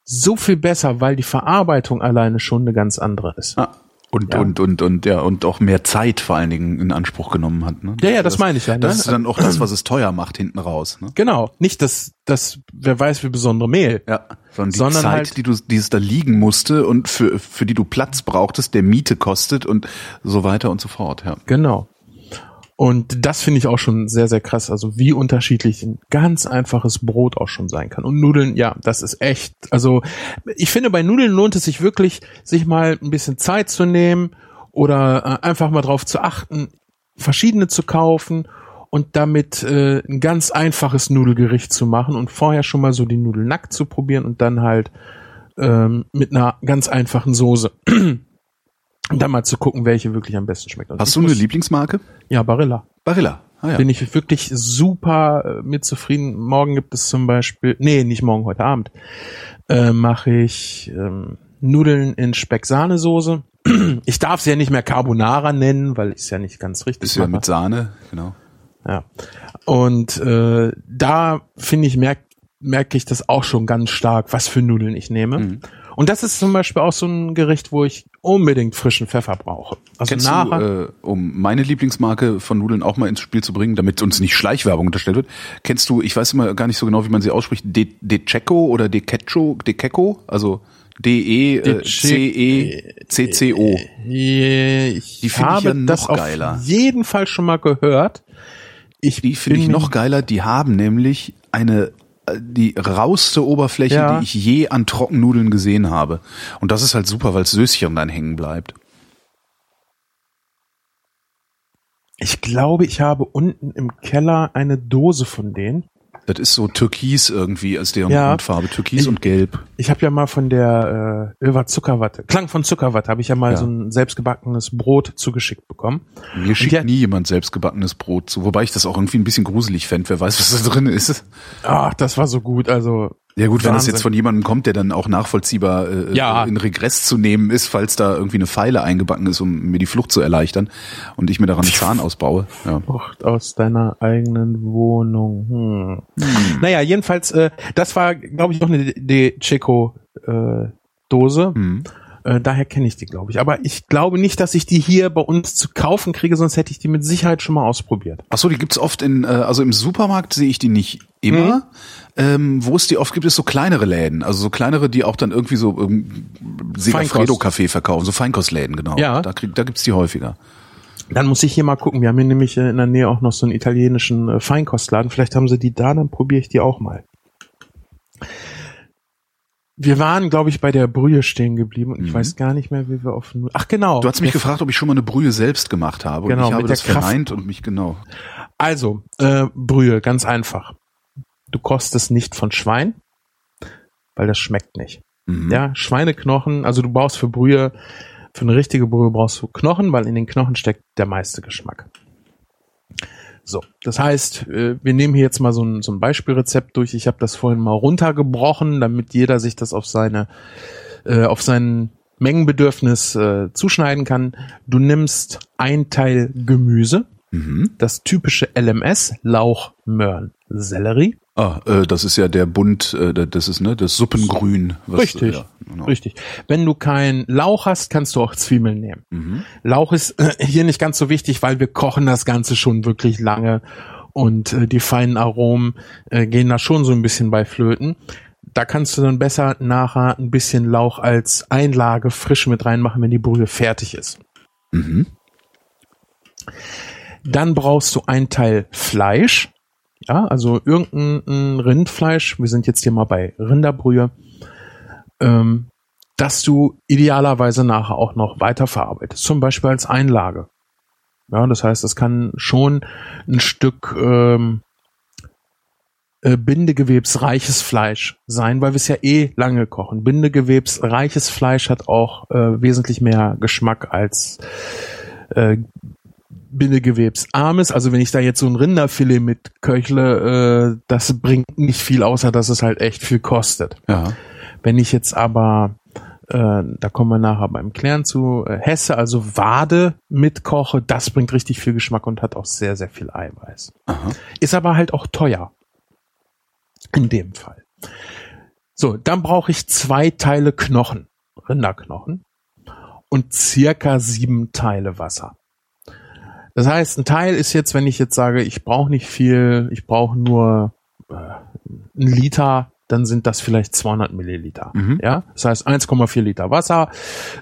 so viel besser, weil die Verarbeitung alleine schon eine ganz andere ist. Ah. Und, Ja. und, und, und, ja, und auch mehr Zeit vor allen Dingen in Anspruch genommen hat. Ne? Ja, ja, das meine ich ja, ne? Das ist dann auch das, was es teuer macht hinten raus. Ne? Genau, nicht das, das, wer weiß wie besondere Mehl. Ja, sondern die Sondern Zeit, halt- die du, die es da liegen musste und für, für die du Platz brauchtest, der Miete kostet und so weiter und so fort. Ja. Genau. Und das finde ich auch schon sehr, sehr krass. Also wie unterschiedlich ein ganz einfaches Brot auch schon sein kann. Und Nudeln, ja, das ist echt. Also ich finde, bei Nudeln lohnt es sich wirklich, sich mal ein bisschen Zeit zu nehmen oder äh, einfach mal drauf zu achten, verschiedene zu kaufen und damit äh, ein ganz einfaches Nudelgericht zu machen und vorher schon mal so die Nudeln nackt zu probieren und dann halt ähm, mit einer ganz einfachen Soße. Und dann mal zu gucken, welche wirklich am besten schmeckt. Und Hast du eine muss- Lieblingsmarke? Ja, Barilla. Barilla. Ah, ja. Bin ich wirklich super äh, mit zufrieden. Morgen gibt es zum Beispiel, nee, nicht morgen, heute Abend, äh, mache ich ähm, Nudeln in Speck-Sahnesoße. Ich darf sie ja nicht mehr Carbonara nennen, weil ich es ja nicht ganz richtig Ist ja mache. mit Sahne, genau. Ja. Und äh, da finde ich, merke merke ich das auch schon ganz stark, was für Nudeln ich nehme. Mhm. Und das ist zum Beispiel auch so ein Gericht, wo ich unbedingt frischen Pfeffer brauche. Also Kennst nachher. du, äh, um meine Lieblingsmarke von Nudeln auch mal ins Spiel zu bringen, damit uns nicht Schleichwerbung unterstellt wird, kennst du, ich weiß immer gar nicht so genau, wie man sie ausspricht, De, De Checo oder De Quecho, De Queco, also D-E-C-E-C-C-O. Äh, Ich Die find ich ja noch das auf geiler. jeden Fall schon mal gehört. Ich Die finde ich noch geiler, die haben nämlich eine die rauste Oberfläche, Ja. die ich je an Trockennudeln gesehen habe. Und das ist halt super, weil Söschen dann hängen bleibt. Ich glaube, ich habe unten im Keller eine Dose von denen. Das ist so Türkis irgendwie als deren Ja. Grundfarbe. Türkis Ich- und Gelb. Ich habe ja mal von der äh, Över Zuckerwatte, Klang von Zuckerwatte, habe ich ja mal Ja. so ein selbstgebackenes Brot zugeschickt bekommen. Mir schickt nie jemand selbstgebackenes Brot zu, wobei ich das auch irgendwie ein bisschen gruselig fände. Wer weiß, was da drin ist. Ach, das war so gut. Also Ja gut, wenn das Wahnsinn. jetzt von jemandem kommt, der dann auch nachvollziehbar äh, Ja. in Regress zu nehmen ist, falls da irgendwie eine Pfeile eingebacken ist, um mir die Flucht zu erleichtern und ich mir daran einen Zahn ausbaue. Ja. Frucht aus deiner eigenen Wohnung. Hm. Naja, jedenfalls, äh, das war, glaube ich, noch eine De Checo äh, Dose. Hm. Äh, daher kenne ich die, glaube ich. Aber ich glaube nicht, dass ich die hier bei uns zu kaufen kriege, sonst hätte ich die mit Sicherheit schon mal ausprobiert. Ach so, die gibt's oft in, äh, also im Supermarkt sehe ich die nicht immer. Mhm. Ähm, wo es die oft gibt, ist so kleinere Läden. Also so kleinere, die auch dann irgendwie so ähm, Segafredo Kaffee verkaufen, so Feinkostläden, genau. Ja. Da, krieg, da gibt's die häufiger. Dann muss ich hier mal gucken. Wir haben hier nämlich äh, in der Nähe auch noch so einen italienischen äh, Feinkostladen. Vielleicht haben sie die da, dann probiere ich die auch mal. Wir waren, glaube ich, bei der Brühe stehen geblieben und ich Mhm. weiß gar nicht mehr, wie wir auf. Nu- Ach genau. Du hast mich gefragt, ob ich schon mal eine Brühe selbst gemacht habe. Genau, und ich habe das Kraft- verneint und mich genau. Also, äh, Brühe, ganz einfach. Du kochst es nicht von Schwein, weil das schmeckt nicht. Mhm. Ja, Schweineknochen, also du brauchst für Brühe, für eine richtige Brühe brauchst du Knochen, weil in den Knochen steckt der meiste Geschmack. So, das heißt, äh, wir nehmen hier jetzt mal so ein, so ein Beispielrezept durch. Ich habe das vorhin mal runtergebrochen, damit jeder sich das auf seine, äh, auf sein Mengenbedürfnis äh, zuschneiden kann. Du nimmst ein Teil Gemüse, Mhm. das typische LMS, Lauch, Möhren, Sellerie. Ah, äh, das ist ja der Bund, äh, das ist ne, das Suppengrün. Was, Richtig, ja, genau. richtig. Wenn du keinen Lauch hast, kannst du auch Zwiebeln nehmen. Mhm. Lauch ist äh, hier nicht ganz so wichtig, weil wir kochen das Ganze schon wirklich lange und äh, die feinen Aromen äh, gehen da schon so ein bisschen bei flöten. Da kannst du dann besser nachher ein bisschen Lauch als Einlage frisch mit reinmachen, wenn die Brühe fertig ist. Mhm. Dann brauchst du ein Teil Fleisch. Ja, also irgendein Rindfleisch. Wir sind jetzt hier mal bei Rinderbrühe. Ähm, dass du idealerweise nachher auch noch weiterverarbeitest. Zum Beispiel als Einlage. Ja, das heißt, es kann schon ein Stück ähm, äh, bindegewebsreiches Fleisch sein, weil wir es ja eh lange kochen. Bindegewebsreiches Fleisch hat auch äh, wesentlich mehr Geschmack als äh, Bindegewebsarmes. Also wenn ich da jetzt so ein Rinderfilet mit köchle, äh, das bringt nicht viel, außer dass es halt echt viel kostet. Ja. Wenn ich jetzt aber, äh, da kommen wir nachher beim Klären zu, äh, Hesse, also Wade mitkoche, das bringt richtig viel Geschmack und hat auch sehr, sehr viel Eiweiß. Aha. Ist aber halt auch teuer. In dem Fall. So, dann brauche ich zwei Teile Knochen, Rinderknochen und circa sieben Teile Wasser. Das heißt, ein Teil ist jetzt, wenn ich jetzt sage, ich brauche nicht viel, ich brauche nur äh, einen Liter, dann sind das vielleicht 200 Milliliter. Mhm. Ja, das heißt 1,4 Liter Wasser,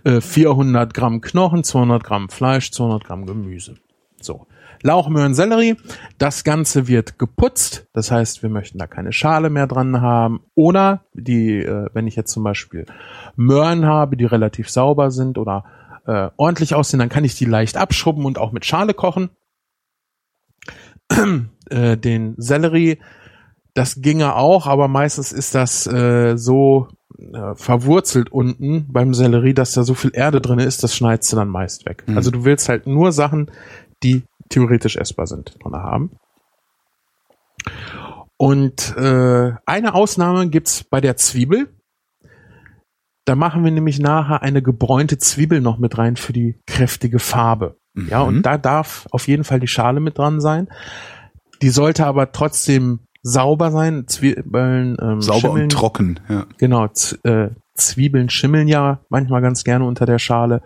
äh, 400 Gramm Knochen, 200 Gramm Fleisch, 200 Gramm Gemüse. So. Lauch, Möhren, Sellerie. Das Ganze wird geputzt. Das heißt, wir möchten da keine Schale mehr dran haben. Oder die, äh, wenn ich jetzt zum Beispiel Möhren habe, die relativ sauber sind oder äh, ordentlich aussehen, dann kann ich die leicht abschrubben und auch mit Schale kochen. äh, den Sellerie. Das ginge auch, aber meistens ist das äh, so äh, verwurzelt unten beim Sellerie, dass da so viel Erde drin ist, das schneidest du dann meist weg. Mhm. Also du willst halt nur Sachen, die theoretisch essbar sind, drin haben. Und äh, eine Ausnahme gibt's bei der Zwiebel. Da machen wir nämlich nachher eine gebräunte Zwiebel noch mit rein für die kräftige Farbe. Ja, Mhm. und da darf auf jeden Fall die Schale mit dran sein. Die sollte aber trotzdem sauber sein. Zwiebeln ähm, Sauber schimmeln, und trocken, ja. Genau, äh, Zwiebeln schimmeln ja manchmal ganz gerne unter der Schale.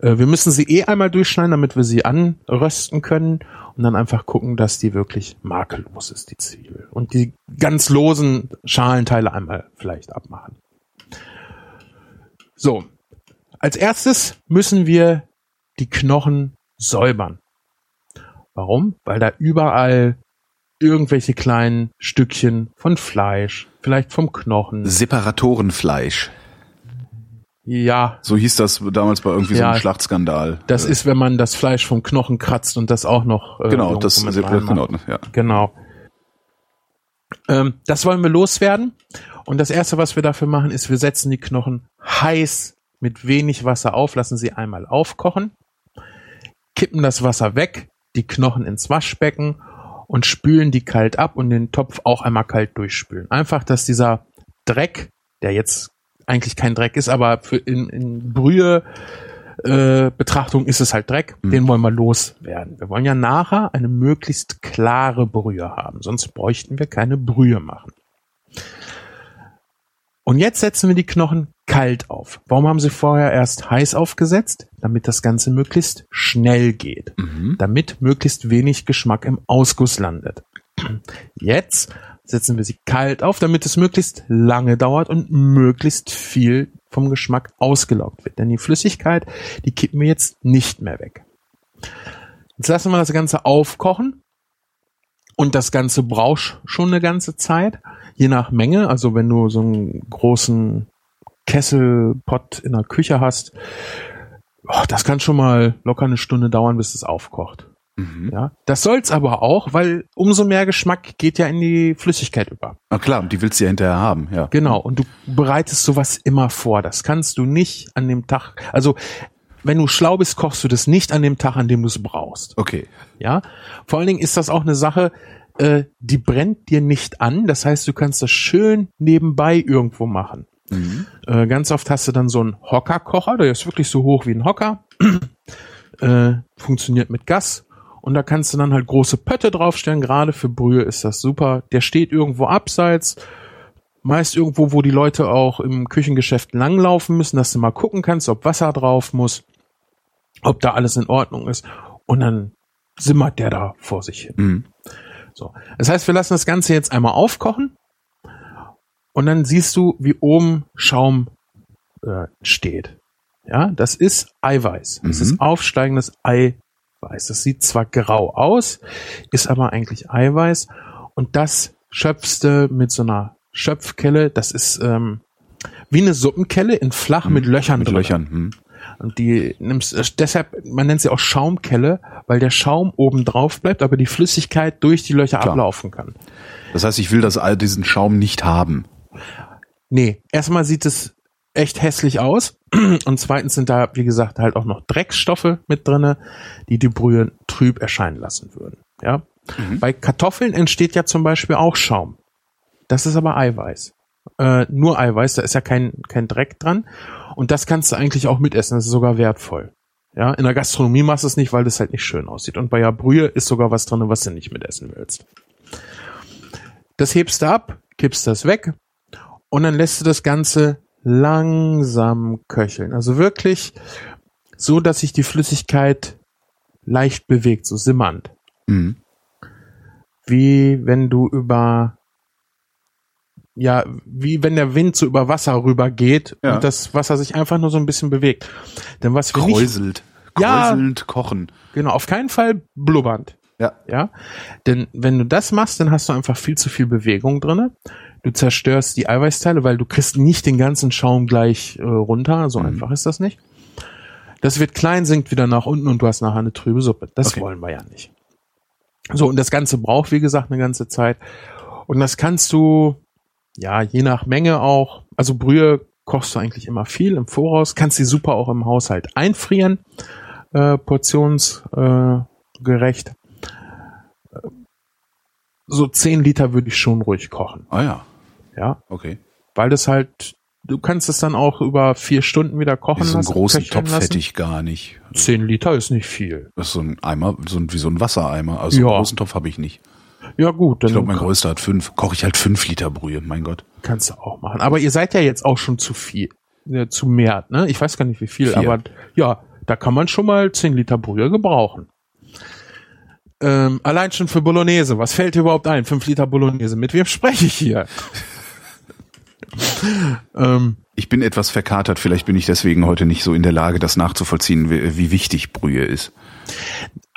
Äh, wir müssen sie eh einmal durchschneiden, damit wir sie anrösten können und dann einfach gucken, dass die wirklich makellos ist, die Zwiebel. Und die ganz losen Schalenteile einmal vielleicht abmachen. So, als erstes müssen wir die Knochen säubern. Warum? Weil da überall irgendwelche kleinen Stückchen von Fleisch, vielleicht vom Knochen. Separatorenfleisch. Ja, So hieß das damals bei irgendwie so Ja. einem Schlachtskandal. das Äh, ist, wenn man das Fleisch vom Knochen kratzt und das auch noch. Äh, genau, das reinmacht. genau, ja. Genau. Ähm, das wollen wir loswerden. Und das erste, was wir dafür machen, ist, wir setzen die Knochen heiß mit wenig Wasser auf, lassen sie einmal aufkochen, kippen das Wasser weg, die Knochen ins Waschbecken und spülen die kalt ab und den Topf auch einmal kalt durchspülen. Einfach, dass dieser Dreck, der jetzt eigentlich kein Dreck ist, aber für in, in Brühe äh, Betrachtung ist es halt Dreck, den wollen wir loswerden. Wir wollen ja nachher eine möglichst klare Brühe haben, sonst bräuchten wir keine Brühe machen. Und jetzt setzen wir die Knochen kalt auf. Warum haben sie vorher erst heiß aufgesetzt? Damit das Ganze möglichst schnell geht. Mhm. Damit möglichst wenig Geschmack im Ausguss landet. Jetzt setzen wir sie kalt auf, damit es möglichst lange dauert und möglichst viel vom Geschmack ausgelaugt wird. Denn die Flüssigkeit, die kippen wir jetzt nicht mehr weg. Jetzt lassen wir das Ganze aufkochen. Und das Ganze braucht schon eine ganze Zeit. Je nach Menge. Also wenn du so einen großen Kesselpott in der Küche hast, oh, das kann schon mal locker eine Stunde dauern, bis es aufkocht. Mhm. Ja, das soll's aber auch, weil umso mehr Geschmack geht ja in die Flüssigkeit über. Na klar, die willst du ja hinterher haben, ja. Genau. Und du bereitest sowas immer vor. Das kannst du nicht an dem Tag, also wenn du schlau bist, kochst du das nicht an dem Tag, an dem du es brauchst. Okay. Ja. Vor allen Dingen ist das auch eine Sache, äh, die brennt dir nicht an. Das heißt, du kannst das schön nebenbei irgendwo machen. Mhm. Äh, ganz oft hast du dann so einen Hockerkocher, der ist wirklich so hoch wie ein Hocker. äh, funktioniert mit Gas. Und da kannst du dann halt große Pötte draufstellen. Gerade für Brühe ist das super. Der steht irgendwo abseits. Meist irgendwo, wo die Leute auch im Küchengeschäft langlaufen müssen, dass du mal gucken kannst, ob Wasser drauf muss, ob da alles in Ordnung ist. Und dann simmert der da vor sich hin. Mhm. So. Das heißt, wir lassen das Ganze jetzt einmal aufkochen und dann siehst du, wie oben Schaum äh, steht. Ja, das ist Eiweiß. Das Mhm. ist aufsteigendes Eiweiß. Das sieht zwar grau aus, ist aber eigentlich Eiweiß und das schöpfst du mit so einer Schöpfkelle. Das ist ähm, wie eine Suppenkelle in flach mit Löchern Mhm. Mit drin. Löchern. Mhm. Und die nimmst äh, deshalb, man nennt sie auch Schaumkelle, weil der Schaum oben drauf bleibt, aber die Flüssigkeit durch die Löcher Klar. ablaufen kann. Das heißt, ich will das all diesen Schaum nicht haben. Nee, erstmal sieht es echt hässlich aus. Und zweitens sind da, wie gesagt, halt auch noch Dreckstoffe mit drinne, die die Brühe trüb erscheinen lassen würden. Ja. Bei Kartoffeln entsteht ja zum Beispiel auch Schaum. Das ist aber Eiweiß. Äh, nur Eiweiß, da ist ja kein, kein Dreck dran. Und das kannst du eigentlich auch mitessen. Das ist sogar wertvoll. Ja, in der Gastronomie machst du es nicht, weil das halt nicht schön aussieht. Und bei der Brühe ist sogar was drin, was du nicht mitessen willst. Das hebst du ab, kippst das weg und dann lässt du das Ganze langsam köcheln. Also wirklich so, dass sich die Flüssigkeit leicht bewegt, so simmernd. Mhm. Wie wenn du über, ja, wie wenn der Wind so über Wasser rübergeht Ja. und das Wasser sich einfach nur so ein bisschen bewegt. Denn was wir nicht, Kräuselt. Ja. Kräuselnd kochen. genau, auf keinen Fall blubbernd. Ja. Ja, denn wenn du das machst, dann hast du einfach viel zu viel Bewegung drinne. Du zerstörst die Eiweißteile, weil du kriegst nicht den ganzen Schaum gleich äh, runter. So Mhm. einfach ist das nicht. Das wird klein, sinkt wieder nach unten und du hast nachher eine trübe Suppe. Das Okay. wollen wir ja nicht. So, und das Ganze braucht, wie gesagt, eine ganze Zeit. Und das kannst du, ja, je nach Menge auch, also Brühe kochst du eigentlich immer viel im Voraus, kannst sie super auch im Haushalt einfrieren, äh, portionsgerecht. Äh, so 10 Liter würde ich schon ruhig kochen. Ah ja, Ja, okay. weil das halt, du kannst es dann auch über vier Stunden wieder kochen So einen lassen. großen Topf hätte ich gar nicht. 10 Liter ist nicht viel. Das ist so ein Eimer, so ein, wie so ein Wassereimer. Also Ja. einen großen Topf habe ich nicht. Ja gut, dann Ich glaube, mein größter hat fünf. Koche ich halt fünf Liter Brühe, mein Gott. kannst du auch machen. Aber ihr seid ja jetzt auch schon zu viel, äh, zu mehr, ne? Ich weiß gar nicht wie viel, Vier. aber ja, da kann man schon mal 10 Liter Brühe gebrauchen. Ähm, allein schon für Bolognese. Was fällt dir überhaupt ein? 5 Liter Bolognese. Mit wem spreche ich hier? ähm, Ich bin etwas verkatert, vielleicht bin ich deswegen heute nicht so in der Lage, das nachzuvollziehen, wie, wie wichtig Brühe ist.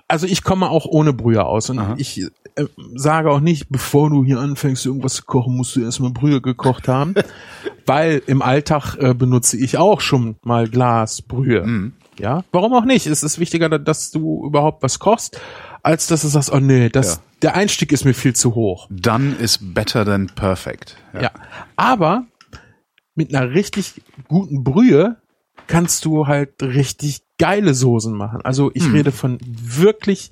also ich komme auch ohne Brühe aus und Aha. ich äh, sage auch nicht, bevor du hier anfängst, irgendwas zu kochen, musst du erstmal Brühe gekocht haben, weil im Alltag äh, benutze ich auch schon mal Glas Brühe. Mhm. Ja, warum auch nicht? Es ist wichtiger, da- dass du überhaupt was kochst, als dass du sagst, oh nee, das, Ja. der Einstieg ist mir viel zu hoch. Done is better than perfect. Ja. Aber mit einer richtig guten Brühe kannst du halt richtig geile Soßen machen. Also ich Hm. rede von wirklich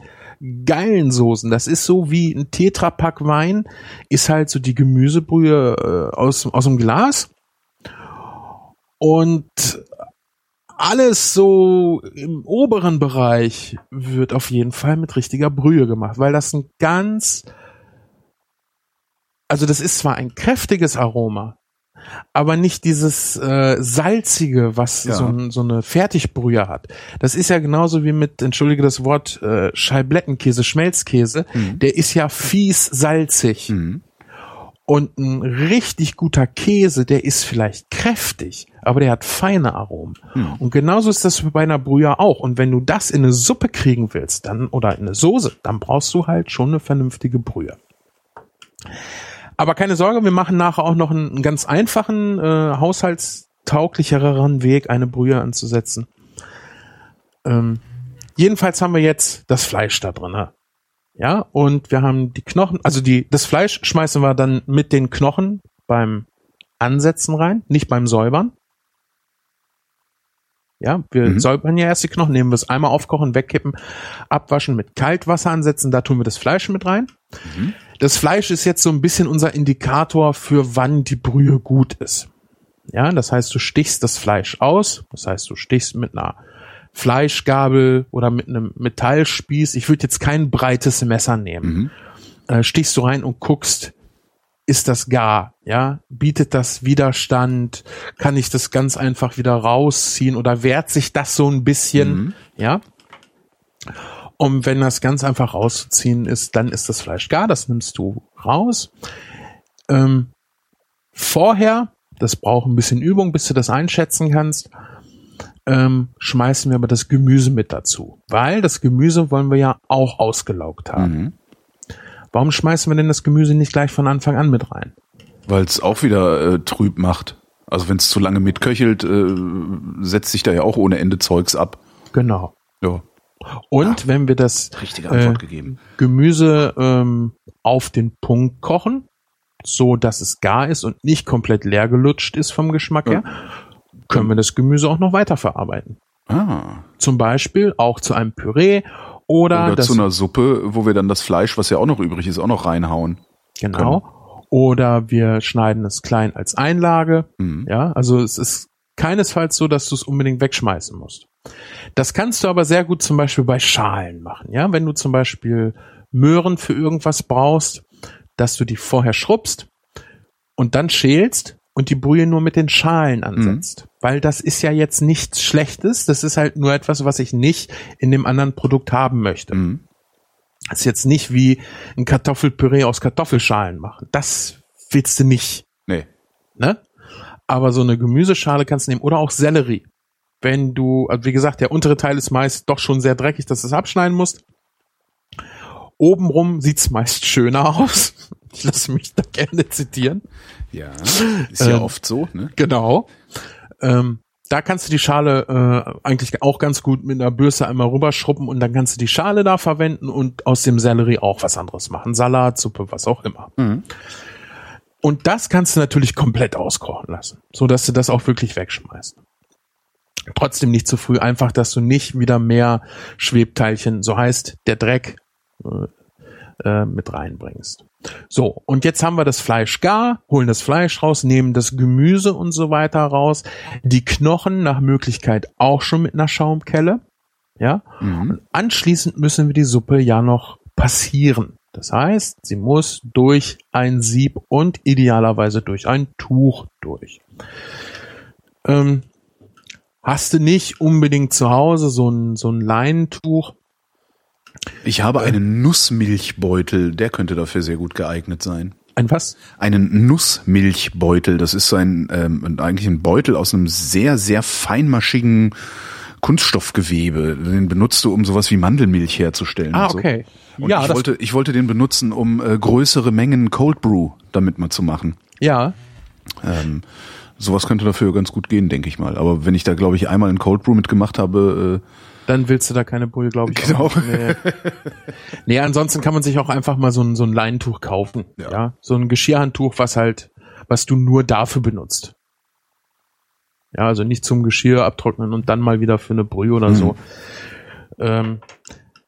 geilen Soßen. Das ist so wie ein Tetrapack Wein, ist halt so die Gemüsebrühe äh, aus, aus dem Glas. Und alles so im oberen Bereich wird auf jeden Fall mit richtiger Brühe gemacht, weil das ein ganz, also das ist zwar ein kräftiges Aroma, aber nicht dieses äh, salzige, was Ja. so, so eine Fertigbrühe hat. Das ist ja genauso wie mit, entschuldige das Wort, äh, Scheiblettenkäse, Schmelzkäse. Der ist ja fies salzig. Mhm. Und ein richtig guter Käse, der ist vielleicht kräftig, aber der hat feine Aromen. Hm. Und genauso ist das bei einer Brühe auch. Und wenn du das in eine Suppe kriegen willst, dann, oder in eine Soße, dann brauchst du halt schon eine vernünftige Brühe. Aber keine Sorge, wir machen nachher auch noch einen, ganz einfachen, äh, haushaltstauglicheren Weg, eine Brühe anzusetzen. Ähm, jedenfalls haben wir jetzt das Fleisch da drin. Ja, und wir haben die Knochen, also die, das Fleisch schmeißen wir dann mit den Knochen beim Ansetzen rein, nicht beim Säubern. Ja, wir Mhm. säubern ja erst die Knochen, nehmen wir es einmal aufkochen, wegkippen, abwaschen, mit Kaltwasser ansetzen, da tun wir das Fleisch mit rein. Das Fleisch ist jetzt so ein bisschen unser Indikator für wann die Brühe gut ist. Ja, das heißt, du stichst das Fleisch aus, das heißt, du stichst mit einer Fleischgabel oder mit einem Metallspieß. Ich würde jetzt kein breites Messer nehmen. Äh, stichst du rein und guckst, ist das gar? Ja, bietet das Widerstand? Kann ich das ganz einfach wieder rausziehen oder wehrt sich das so ein bisschen? Ja. Und wenn das ganz einfach rauszuziehen ist, dann ist das Fleisch gar. Das nimmst du raus. Ähm, vorher, das braucht ein bisschen Übung, bis du das einschätzen kannst, ähm, schmeißen wir aber das Gemüse mit dazu. Weil das Gemüse wollen wir ja auch ausgelaugt haben. Mhm. Warum schmeißen wir denn das Gemüse nicht gleich von Anfang an mit rein? Weil es auch wieder äh, trüb macht. Also wenn es zu lange mitköchelt, äh, setzt sich da ja auch ohne Ende Zeugs ab. Genau. Ja, Und wenn wir das richtige Antwort Äh, gegeben. Gemüse ähm, auf den Punkt kochen, so dass es gar ist und nicht komplett leer gelutscht ist vom Geschmack her, können wir das Gemüse auch noch weiterverarbeiten. Ah. Zum Beispiel auch zu einem Püree oder, Oder das, zu einer Suppe, wo wir dann das Fleisch, was ja auch noch übrig ist, auch noch reinhauen. genau. Oder wir schneiden es klein als Einlage. Mhm. Ja, also es ist keinesfalls so, dass du es unbedingt wegschmeißen musst. Das kannst du aber sehr gut zum Beispiel bei Schalen machen. Ja, wenn du zum Beispiel Möhren für irgendwas brauchst, dass du die vorher schrubbst und dann schälst und die Brühe nur mit den Schalen ansetzt. Weil das ist ja jetzt nichts Schlechtes. Das ist halt nur etwas, was ich nicht in dem anderen Produkt haben möchte. Mhm. Das ist jetzt nicht wie ein Kartoffelpüree aus Kartoffelschalen machen. Das willst du nicht Nee. ne? Aber so eine Gemüseschale kannst du nehmen oder auch Sellerie. Wenn du, also wie gesagt, der untere Teil ist meist doch schon sehr dreckig, dass du es abschneiden musst. Obenrum sieht's meist schöner aus. Ich lasse mich da gerne zitieren. Ja, ist ja Ähm, oft so, ne? Genau. Ähm, da kannst du die Schale äh, eigentlich auch ganz gut mit einer Bürste einmal rüberschruppen und dann kannst du die Schale da verwenden und aus dem Sellerie auch was anderes machen. Salat, Suppe, was auch immer. Mhm. Und das kannst du natürlich komplett auskochen lassen, so dass du das auch wirklich wegschmeißt. Trotzdem nicht zu früh, einfach, dass du nicht wieder mehr Schwebteilchen, so heißt der Dreck, äh, äh, mit reinbringst. So, und jetzt haben wir das Fleisch gar, holen das Fleisch raus, nehmen das Gemüse und so weiter raus, die Knochen nach Möglichkeit auch schon mit einer Schaumkelle. Ja, Mhm. und anschließend müssen wir die Suppe ja noch passieren. Das heißt, sie muss durch ein Sieb und idealerweise durch ein Tuch durch. Ähm, hast du nicht unbedingt zu Hause so ein, so ein Leinentuch? Ich habe einen Nussmilchbeutel, der könnte dafür sehr gut geeignet sein. Ein was? Einen Nussmilchbeutel, das ist ein ähm, eigentlich ein Beutel aus einem sehr, sehr feinmaschigen Kunststoffgewebe. Den benutzt du, um sowas wie Mandelmilch herzustellen. Ah, und so. okay. Und ja, ich, wollte, ich wollte den benutzen, um äh, größere Mengen Cold Brew damit mal zu machen. ja, Ähm, sowas könnte dafür ganz gut gehen, denke ich mal. Aber wenn ich da, glaube ich, einmal einen Cold Brew mitgemacht habe, äh, dann willst du da keine Brühe, glaube ich. Genau. auch. Nee. nee, ansonsten kann man sich auch einfach mal so ein, so ein Leinentuch kaufen. Ja. Ja. So ein Geschirrhandtuch, was halt, was du nur dafür benutzt. Ja, also nicht zum Geschirr abtrocknen und dann mal wieder für eine Brühe oder Mhm. so. Ähm,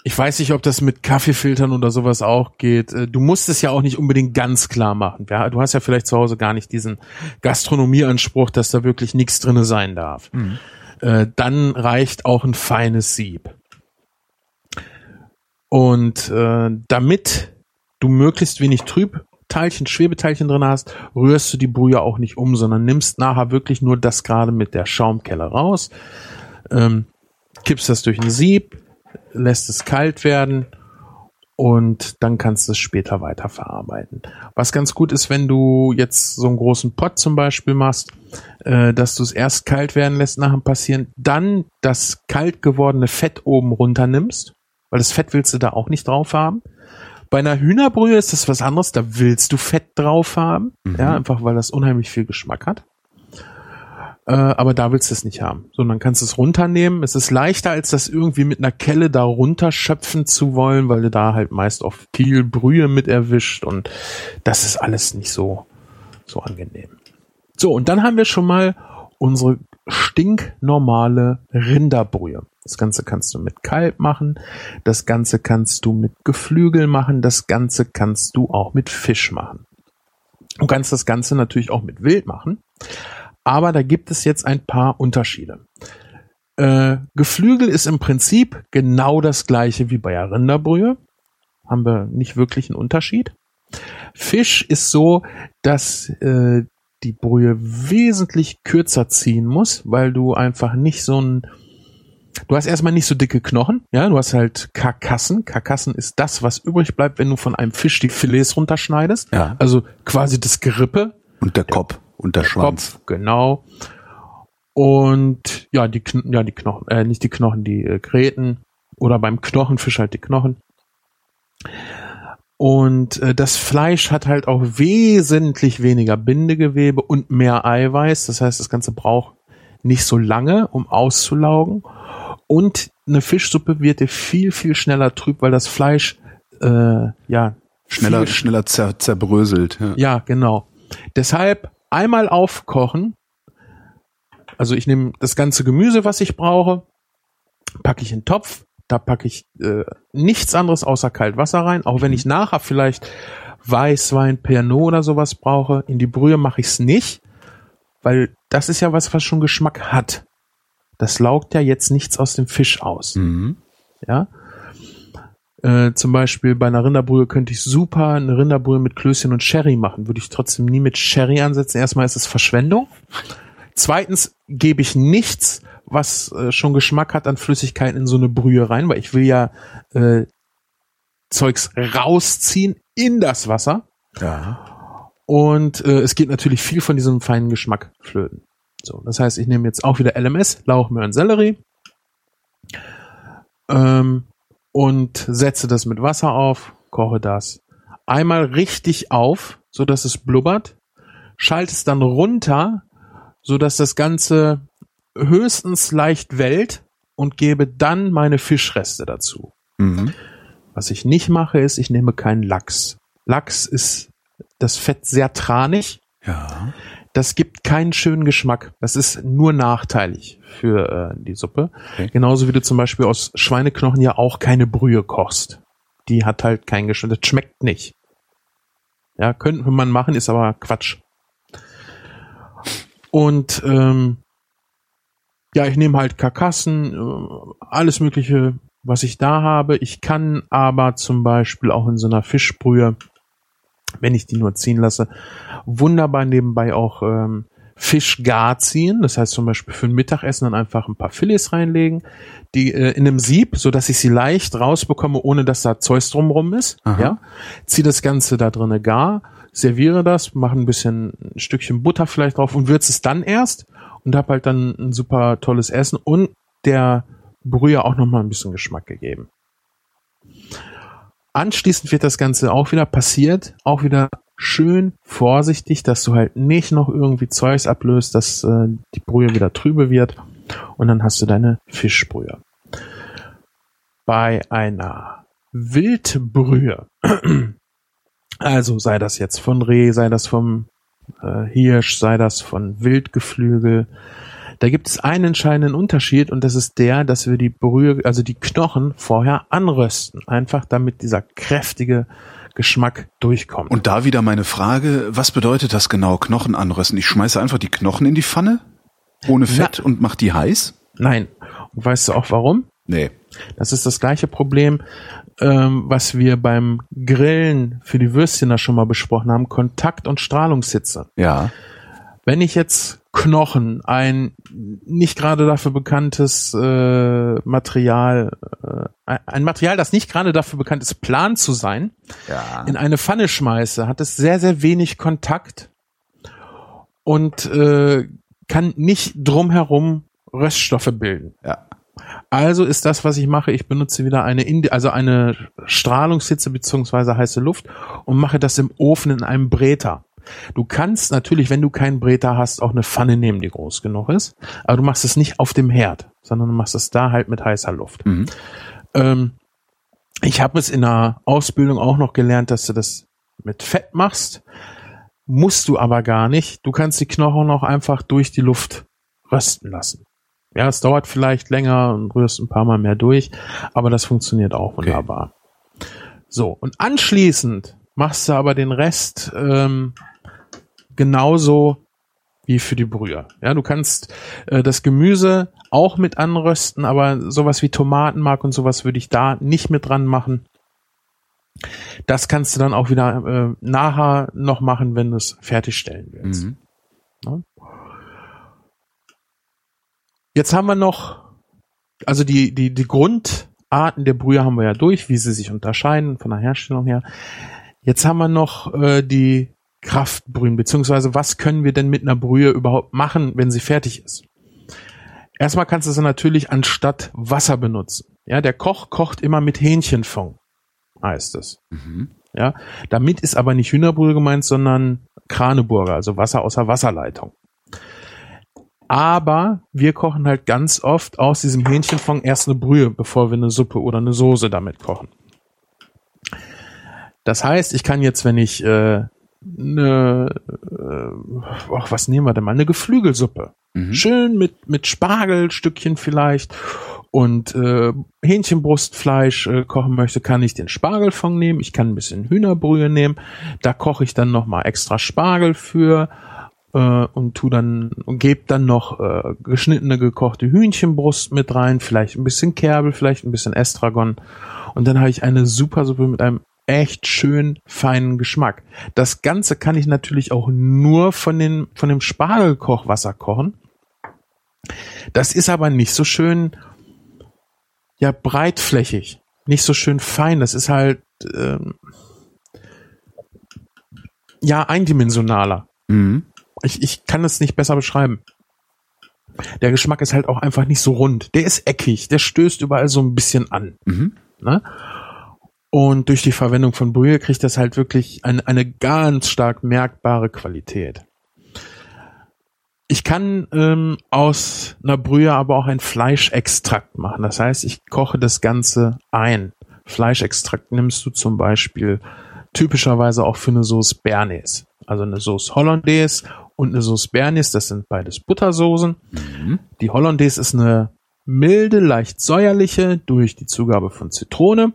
ich weiß nicht, ob das mit Kaffeefiltern oder sowas auch geht. Äh, Du musst es ja auch nicht unbedingt ganz klar machen. Ja, du hast ja vielleicht zu Hause gar nicht diesen Gastronomieanspruch, dass da wirklich nichts drinne sein darf. Äh, dann reicht auch ein feines Sieb. Und äh, damit du möglichst wenig Trübteilchen, Schwebeteilchen drin hast, rührst du die Brühe auch nicht um, sondern nimmst nachher wirklich nur das gerade mit der Schaumkelle raus, ähm, kippst das durch ein Sieb, lässt es kalt werden und dann kannst du es später weiter verarbeiten. Was ganz gut ist, wenn du jetzt so einen großen Pott zum Beispiel machst, äh, dass du es erst kalt werden lässt nach dem Passieren, dann das kalt gewordene Fett oben runter nimmst, weil das Fett willst du da auch nicht drauf haben. Bei einer Hühnerbrühe ist das was anderes, da willst du Fett drauf haben, ja, einfach weil das unheimlich viel Geschmack hat. Äh, aber da willst du es nicht haben, sondern kannst es runternehmen. Es ist leichter, als das irgendwie mit einer Kelle da runterschöpfen zu wollen, weil du da halt meist auch viel Brühe mit erwischt und das ist alles nicht so, so angenehm. So, und dann haben wir schon mal unsere stinknormale Rinderbrühe. Das Ganze kannst du mit Kalb machen, das Ganze kannst du mit Geflügel machen, das Ganze kannst du auch mit Fisch machen. Du kannst das Ganze natürlich auch mit Wild machen, aber da gibt es jetzt ein paar Unterschiede. Äh, Geflügel ist im Prinzip genau das gleiche wie bei der Rinderbrühe. Haben wir nicht wirklich einen Unterschied. Fisch ist so, dass äh, die Brühe wesentlich kürzer ziehen muss, weil du einfach nicht so ein Du hast erstmal nicht so dicke Knochen, ja, du hast halt Karkassen. Karkassen ist das, was übrig bleibt, wenn du von einem Fisch die Filets runterschneidest. Ja. Also quasi das Gerippe, und der Kopf und der Schwanz. Kopf, genau. Und ja, die, Kn ja, die Knochen, äh, nicht die Knochen, die äh, Gräten oder beim Knochenfisch halt die Knochen. Und äh, das Fleisch hat halt auch wesentlich weniger Bindegewebe und mehr Eiweiß. Das heißt, das Ganze braucht nicht so lange, um auszulaugen. Und eine Fischsuppe wird dir viel, viel schneller trüb, weil das Fleisch äh, ja Schneller, schneller zer, zerbröselt. Ja. ja, genau. Deshalb einmal aufkochen. Also ich nehme das ganze Gemüse, was ich brauche, packe ich in den Topf. Da packe ich äh, nichts anderes außer Kaltwasser rein. Auch wenn ich nachher vielleicht Weißwein, Pernod oder sowas brauche. In die Brühe mache ich es nicht, weil das ist ja was, was schon Geschmack hat. Das laugt ja jetzt nichts aus dem Fisch aus. Mhm. Ja. Äh, zum Beispiel bei einer Rinderbrühe könnte ich super eine Rinderbrühe mit Klößchen und Sherry machen. Würde ich trotzdem nie mit Sherry ansetzen. Erstmal ist es Verschwendung. Zweitens gebe ich nichts, was äh, schon Geschmack hat an Flüssigkeit in so eine Brühe rein, weil ich will ja äh, Zeugs rausziehen in das Wasser. Ja. Und äh, es geht natürlich viel von diesem feinen Geschmack flöten. So, das heißt, ich nehme jetzt auch wieder LMS, Lauch, Möhren, Sellerie ähm, und setze das mit Wasser auf, koche das einmal richtig auf, so dass es blubbert, schalte es dann runter, so dass das Ganze höchstens leicht Welt und gebe dann meine Fischreste dazu. Mhm. Was ich nicht mache, ist, ich nehme keinen Lachs. Lachs ist das Fett sehr tranig. Ja. Das gibt keinen schönen Geschmack. Das ist nur nachteilig für äh, die Suppe. Okay. Genauso wie du zum Beispiel aus Schweineknochen ja auch keine Brühe kochst. Die hat halt keinen Geschmack. Das schmeckt nicht. Ja, könnte man machen, ist aber Quatsch. Und ähm, ja, ich nehme halt Karkassen, äh, alles Mögliche, was ich da habe. Ich kann aber zum Beispiel auch in so einer Fischbrühe, wenn ich die nur ziehen lasse, wunderbar nebenbei auch ähm, Fisch gar ziehen. Das heißt zum Beispiel für ein Mittagessen dann einfach ein paar Filets reinlegen, die äh, in einem Sieb, so dass ich sie leicht rausbekomme, ohne dass da Zeus drumrum ist. Aha. Ja, ziehe das Ganze da drinne gar, serviere das, mache ein bisschen ein Stückchen Butter vielleicht drauf und würze es dann erst und habe halt dann ein super tolles Essen und der Brühe auch noch mal ein bisschen Geschmack gegeben. Anschließend wird das Ganze auch wieder passiert, auch wieder schön vorsichtig, dass du halt nicht noch irgendwie Zeugs ablöst, dass äh, die Brühe wieder trübe wird. Und dann hast du deine Fischbrühe. Bei einer Wildbrühe, also sei das jetzt von Reh, sei das vom äh, Hirsch, sei das von Wildgeflügel, da gibt es einen entscheidenden Unterschied und das ist der, dass wir die Brühe, also die Knochen vorher anrösten. Einfach damit dieser kräftige Geschmack durchkommt. Und da wieder meine Frage, was bedeutet das genau, Knochen anrösten? Ich schmeiße einfach die Knochen in die Pfanne, ohne Fett und mach die heiß? Nein. Und weißt du auch warum? Nee. Das ist das gleiche Problem, ähm, was wir beim Grillen für die Würstchen da schon mal besprochen haben. Kontakt- und Strahlungshitze. Ja. Wenn ich jetzt Knochen, ein nicht gerade dafür bekanntes äh, Material, äh, ein Material, das nicht gerade dafür bekannt ist, plan zu sein, Ja. in eine Pfanne schmeiße, hat es sehr, sehr wenig Kontakt und äh, kann nicht drumherum Röststoffe bilden. Ja. Also ist das, was ich mache, ich benutze wieder eine, Indi also eine Strahlungshitze beziehungsweise heiße Luft und mache das im Ofen in einem Bräter. Du kannst natürlich, wenn du keinen Bräter hast, auch eine Pfanne nehmen, die groß genug ist, aber du machst es nicht auf dem Herd, sondern du machst es da halt mit heißer Luft. Mhm. Ähm, ich habe es in der Ausbildung auch noch gelernt, dass du das mit Fett machst, musst du aber gar nicht. Du kannst die Knochen auch einfach durch die Luft rösten lassen. Ja, es dauert vielleicht länger und rührst ein paar Mal mehr durch, aber das funktioniert auch Okay. wunderbar. So, und anschließend machst du aber den Rest ähm, genauso wie für die Brühe. Ja, du kannst äh, das Gemüse auch mit anrösten, aber sowas wie Tomatenmark und sowas würde ich da nicht mit dran machen. Das kannst du dann auch wieder äh, nachher noch machen, wenn du es fertigstellen willst. Mhm. Jetzt haben wir noch, also die, die, die Grundarten der Brühe haben wir ja durch, wie sie sich unterscheiden von der Herstellung her. Jetzt haben wir noch äh, die Kraftbrühen, beziehungsweise was können wir denn mit einer Brühe überhaupt machen, wenn sie fertig ist? Erstmal kannst du sie natürlich anstatt Wasser benutzen. Ja, der Koch kocht immer mit Hähnchenfond, heißt es. Mhm. Ja, damit ist aber nicht Hühnerbrühe gemeint, sondern Kraneburger, also Wasser aus der Wasserleitung. Aber wir kochen halt ganz oft aus diesem Hähnchenfond erst eine Brühe, bevor wir eine Suppe oder eine Soße damit kochen. Das heißt, ich kann jetzt, wenn ich äh, eine, äh, ach, was nehmen wir denn mal, eine Geflügelsuppe, Mhm. schön mit mit Spargelstückchen vielleicht und äh, Hähnchenbrustfleisch äh, kochen möchte, kann ich den Spargelfond nehmen. Ich kann ein bisschen Hühnerbrühe nehmen. Da koche ich dann noch mal extra Spargel für äh, und tu dann und gebe dann noch äh, geschnittene gekochte Hühnchenbrust mit rein, vielleicht ein bisschen Kerbel, vielleicht ein bisschen Estragon und dann habe ich eine super Suppe mit einem echt schön feinen Geschmack. Das Ganze kann ich natürlich auch nur von den von dem Spargelkochwasser kochen. Das ist aber nicht so schön ja breitflächig, nicht so schön fein. Das ist halt ähm, ja eindimensionaler. Mhm. Ich, ich kann es nicht besser beschreiben. Der Geschmack ist halt auch einfach nicht so rund. Der ist eckig, der stößt überall so ein bisschen an. Mhm. Ne? Und durch die Verwendung von Brühe kriegt das halt wirklich eine, eine ganz stark merkbare Qualität. Ich kann ähm, aus einer Brühe aber auch ein Fleischextrakt machen. Das heißt, ich koche das Ganze ein. Fleischextrakt nimmst du zum Beispiel typischerweise auch für eine Sauce Bernays. Also eine Sauce Hollandaise und eine Sauce Bernays, das sind beides Buttersoßen. Mhm. Die Hollandaise ist eine milde, leicht säuerliche durch die Zugabe von Zitrone.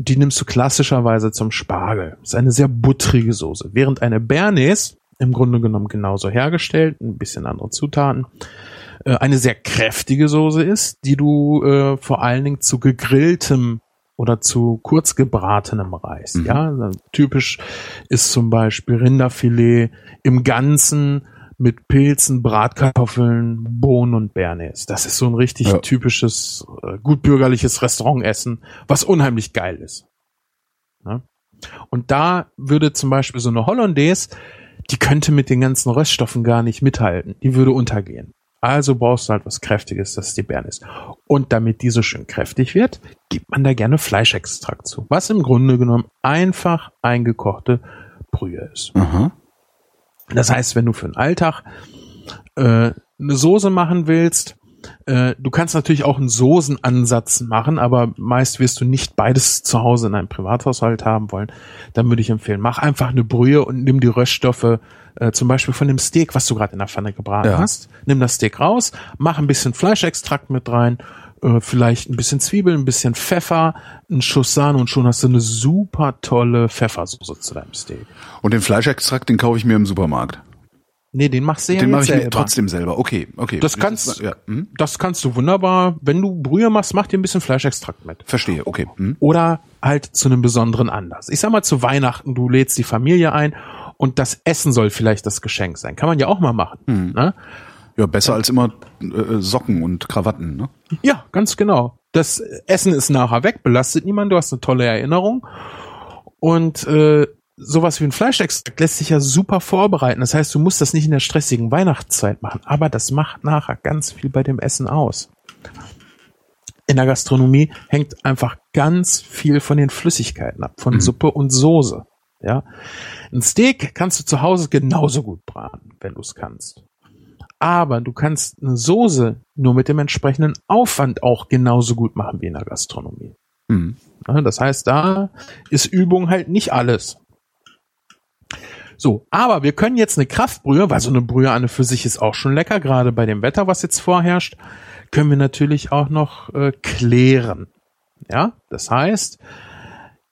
Die nimmst du klassischerweise zum Spargel. ist eine sehr buttrige Soße. Während eine Bernays im Grunde genommen genauso hergestellt, ein bisschen andere Zutaten, äh, eine sehr kräftige Soße ist, die du äh, vor allen Dingen zu gegrilltem oder zu kurz gebratenem Reis. Mhm. Ja, typisch ist zum Beispiel Rinderfilet im Ganzen mit Pilzen, Bratkartoffeln, Bohnen und Bernays. Das ist so ein richtig Ja. typisches, äh, gutbürgerliches Restaurantessen, was unheimlich geil ist. Ja? Und da würde zum Beispiel so eine Hollandaise, die könnte mit den ganzen Röststoffen gar nicht mithalten. Die würde untergehen. Also brauchst du halt was Kräftiges, das ist die Bernays. Und damit die so schön kräftig wird, gibt man da gerne Fleischextrakt zu. Was im Grunde genommen einfach eingekochte Brühe ist. Aha. Das heißt, wenn du für den Alltag äh, eine Soße machen willst, äh, du kannst natürlich auch einen Soßenansatz machen, aber meist wirst du nicht beides zu Hause in einem Privathaushalt haben wollen. Dann würde ich empfehlen, mach einfach eine Brühe und nimm die Röststoffe äh, zum Beispiel von dem Steak, was du gerade in der Pfanne gebraten Ja. hast. Nimm das Steak raus, mach ein bisschen Fleischextrakt mit rein, äh, vielleicht ein bisschen Zwiebeln, ein bisschen Pfeffer, einen Schuss Sahne und schon hast du eine super tolle Pfeffersoße zu deinem Steak. Und den Fleischextrakt, den kaufe ich mir im Supermarkt. Nee, den machst du ja den mache jetzt ich mir selber. trotzdem selber. Okay, okay. Das kannst, ja, hm? das kannst du wunderbar, wenn du Brühe machst, mach dir ein bisschen Fleischextrakt mit. Verstehe, okay. Hm? Oder halt zu einem besonderen Anlass. Ich sag mal zu Weihnachten, du lädst die Familie ein und das Essen soll vielleicht das Geschenk sein. Kann man ja auch mal machen. Hm. Ne? Ja, besser als immer äh, Socken und Krawatten, ne? Ja, ganz genau. Das Essen ist nachher weg, belastet niemand, du hast eine tolle Erinnerung. Und äh, sowas wie ein Fleischextrakt lässt sich ja super vorbereiten. Das heißt, du musst das nicht in der stressigen Weihnachtszeit machen, aber das macht nachher ganz viel bei dem Essen aus. In der Gastronomie hängt einfach ganz viel von den Flüssigkeiten ab, von Mhm. Suppe und Soße. Ja, ein Steak kannst du zu Hause genauso gut braten, wenn du es kannst. Aber du kannst eine Soße nur mit dem entsprechenden Aufwand auch genauso gut machen wie in der Gastronomie. Hm. Ja, Das heißt, da ist Übung halt nicht alles. So, aber wir können jetzt eine Kraftbrühe, weil so eine Brühe an und für sich ist auch schon lecker, gerade bei dem Wetter, was jetzt vorherrscht, können wir natürlich auch noch äh, klären. Ja, das heißt,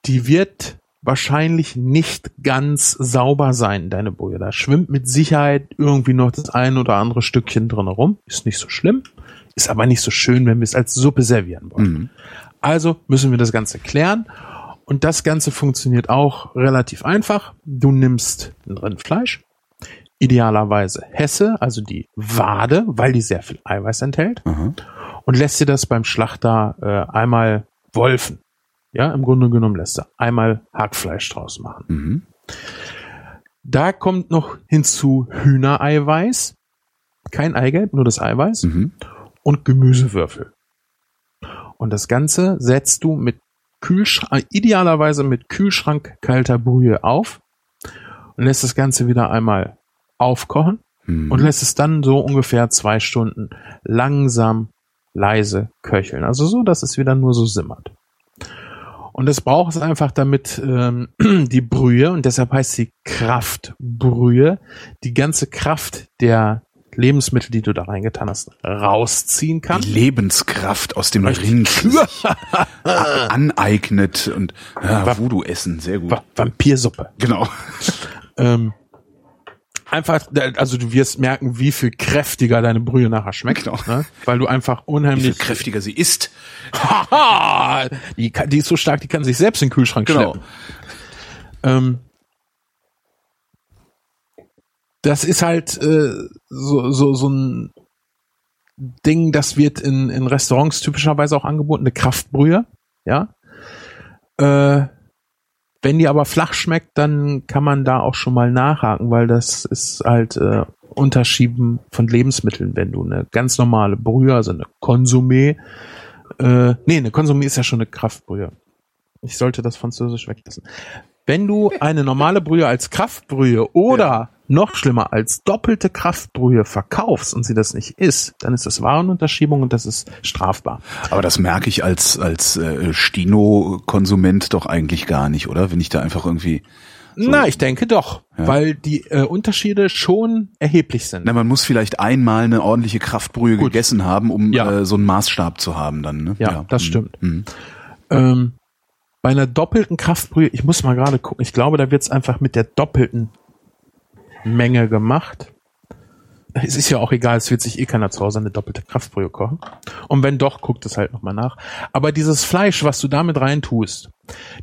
die wird wahrscheinlich nicht ganz sauber sein, deine Brühe. Da schwimmt mit Sicherheit irgendwie noch das ein oder andere Stückchen drin rum. Ist nicht so schlimm, ist aber nicht so schön, wenn wir es als Suppe servieren wollen. Mhm. Also müssen wir das Ganze klären. Und das Ganze funktioniert auch relativ einfach. Du nimmst ein Rindfleisch, idealerweise Hesse, also die Wade, weil die sehr viel Eiweiß enthält, Aha. und lässt dir das beim Schlachter äh, einmal wolfen. Ja, im Grunde genommen lässt er einmal Hackfleisch draus machen. Mhm. Da kommt noch hinzu Hühnereiweiß, kein Eigelb, nur das Eiweiß Mhm. und Gemüsewürfel. Und das Ganze setzt du mit Kühlschrank, idealerweise mit Kühlschrank kalter Brühe auf und lässt das Ganze wieder einmal aufkochen Mhm. und lässt es dann so ungefähr zwei Stunden langsam leise köcheln. Also so, dass es wieder nur so simmert. Und das braucht es einfach, damit ähm, die Brühe, und deshalb heißt sie Kraftbrühe, die ganze Kraft der Lebensmittel, die du da reingetan hast, rausziehen kann. die Lebenskraft aus dem. Rind aneignet und ja, Voodoo essen, sehr gut. Va- Vampirsuppe. Genau. Ähm, einfach, also du wirst merken, wie viel kräftiger deine Brühe nachher schmeckt, Genau. ne? weil du einfach Wie viel unheimlich kräftiger sie ist. Die, kann, die ist so stark, die kann sich selbst in den Kühlschrank Genau. schleppen. Ähm, das ist halt äh, so, so, so ein Ding, das wird in, in Restaurants typischerweise auch angeboten, eine Kraftbrühe, ja. Äh, wenn die aber flach schmeckt, dann kann man da auch schon mal nachhaken, weil das ist halt äh, Unterschieben von Lebensmitteln. Wenn du eine ganz normale Brühe, also eine Konsumé, äh, nee, eine Konsumé ist ja schon eine Kraftbrühe. Ich sollte das Französisch weglassen. Wenn du eine normale Brühe als Kraftbrühe oder noch schlimmer als doppelte Kraftbrühe verkaufst und sie das nicht ist, dann ist das Warenunterschiebung und das ist strafbar. Aber das merke ich als als äh, Stino-Konsument doch eigentlich gar nicht, oder? Wenn ich da einfach irgendwie so. Na, ich denke doch, ja. weil die äh, Unterschiede schon erheblich sind. Na, man muss vielleicht einmal eine ordentliche Kraftbrühe Gut. gegessen haben, um ja. äh, so einen Maßstab zu haben dann. Ne? Ja, ja. das mhm. stimmt. Mhm. Ähm, bei einer doppelten Kraftbrühe, ich muss mal gerade gucken, ich glaube, da wird es einfach mit der doppelten Menge gemacht. Es ist ja auch egal, es wird sich eh keiner zu Hause eine doppelte Kraftbrühe kochen. Und wenn doch, guckt es halt nochmal nach. Aber dieses Fleisch, was du damit reintust,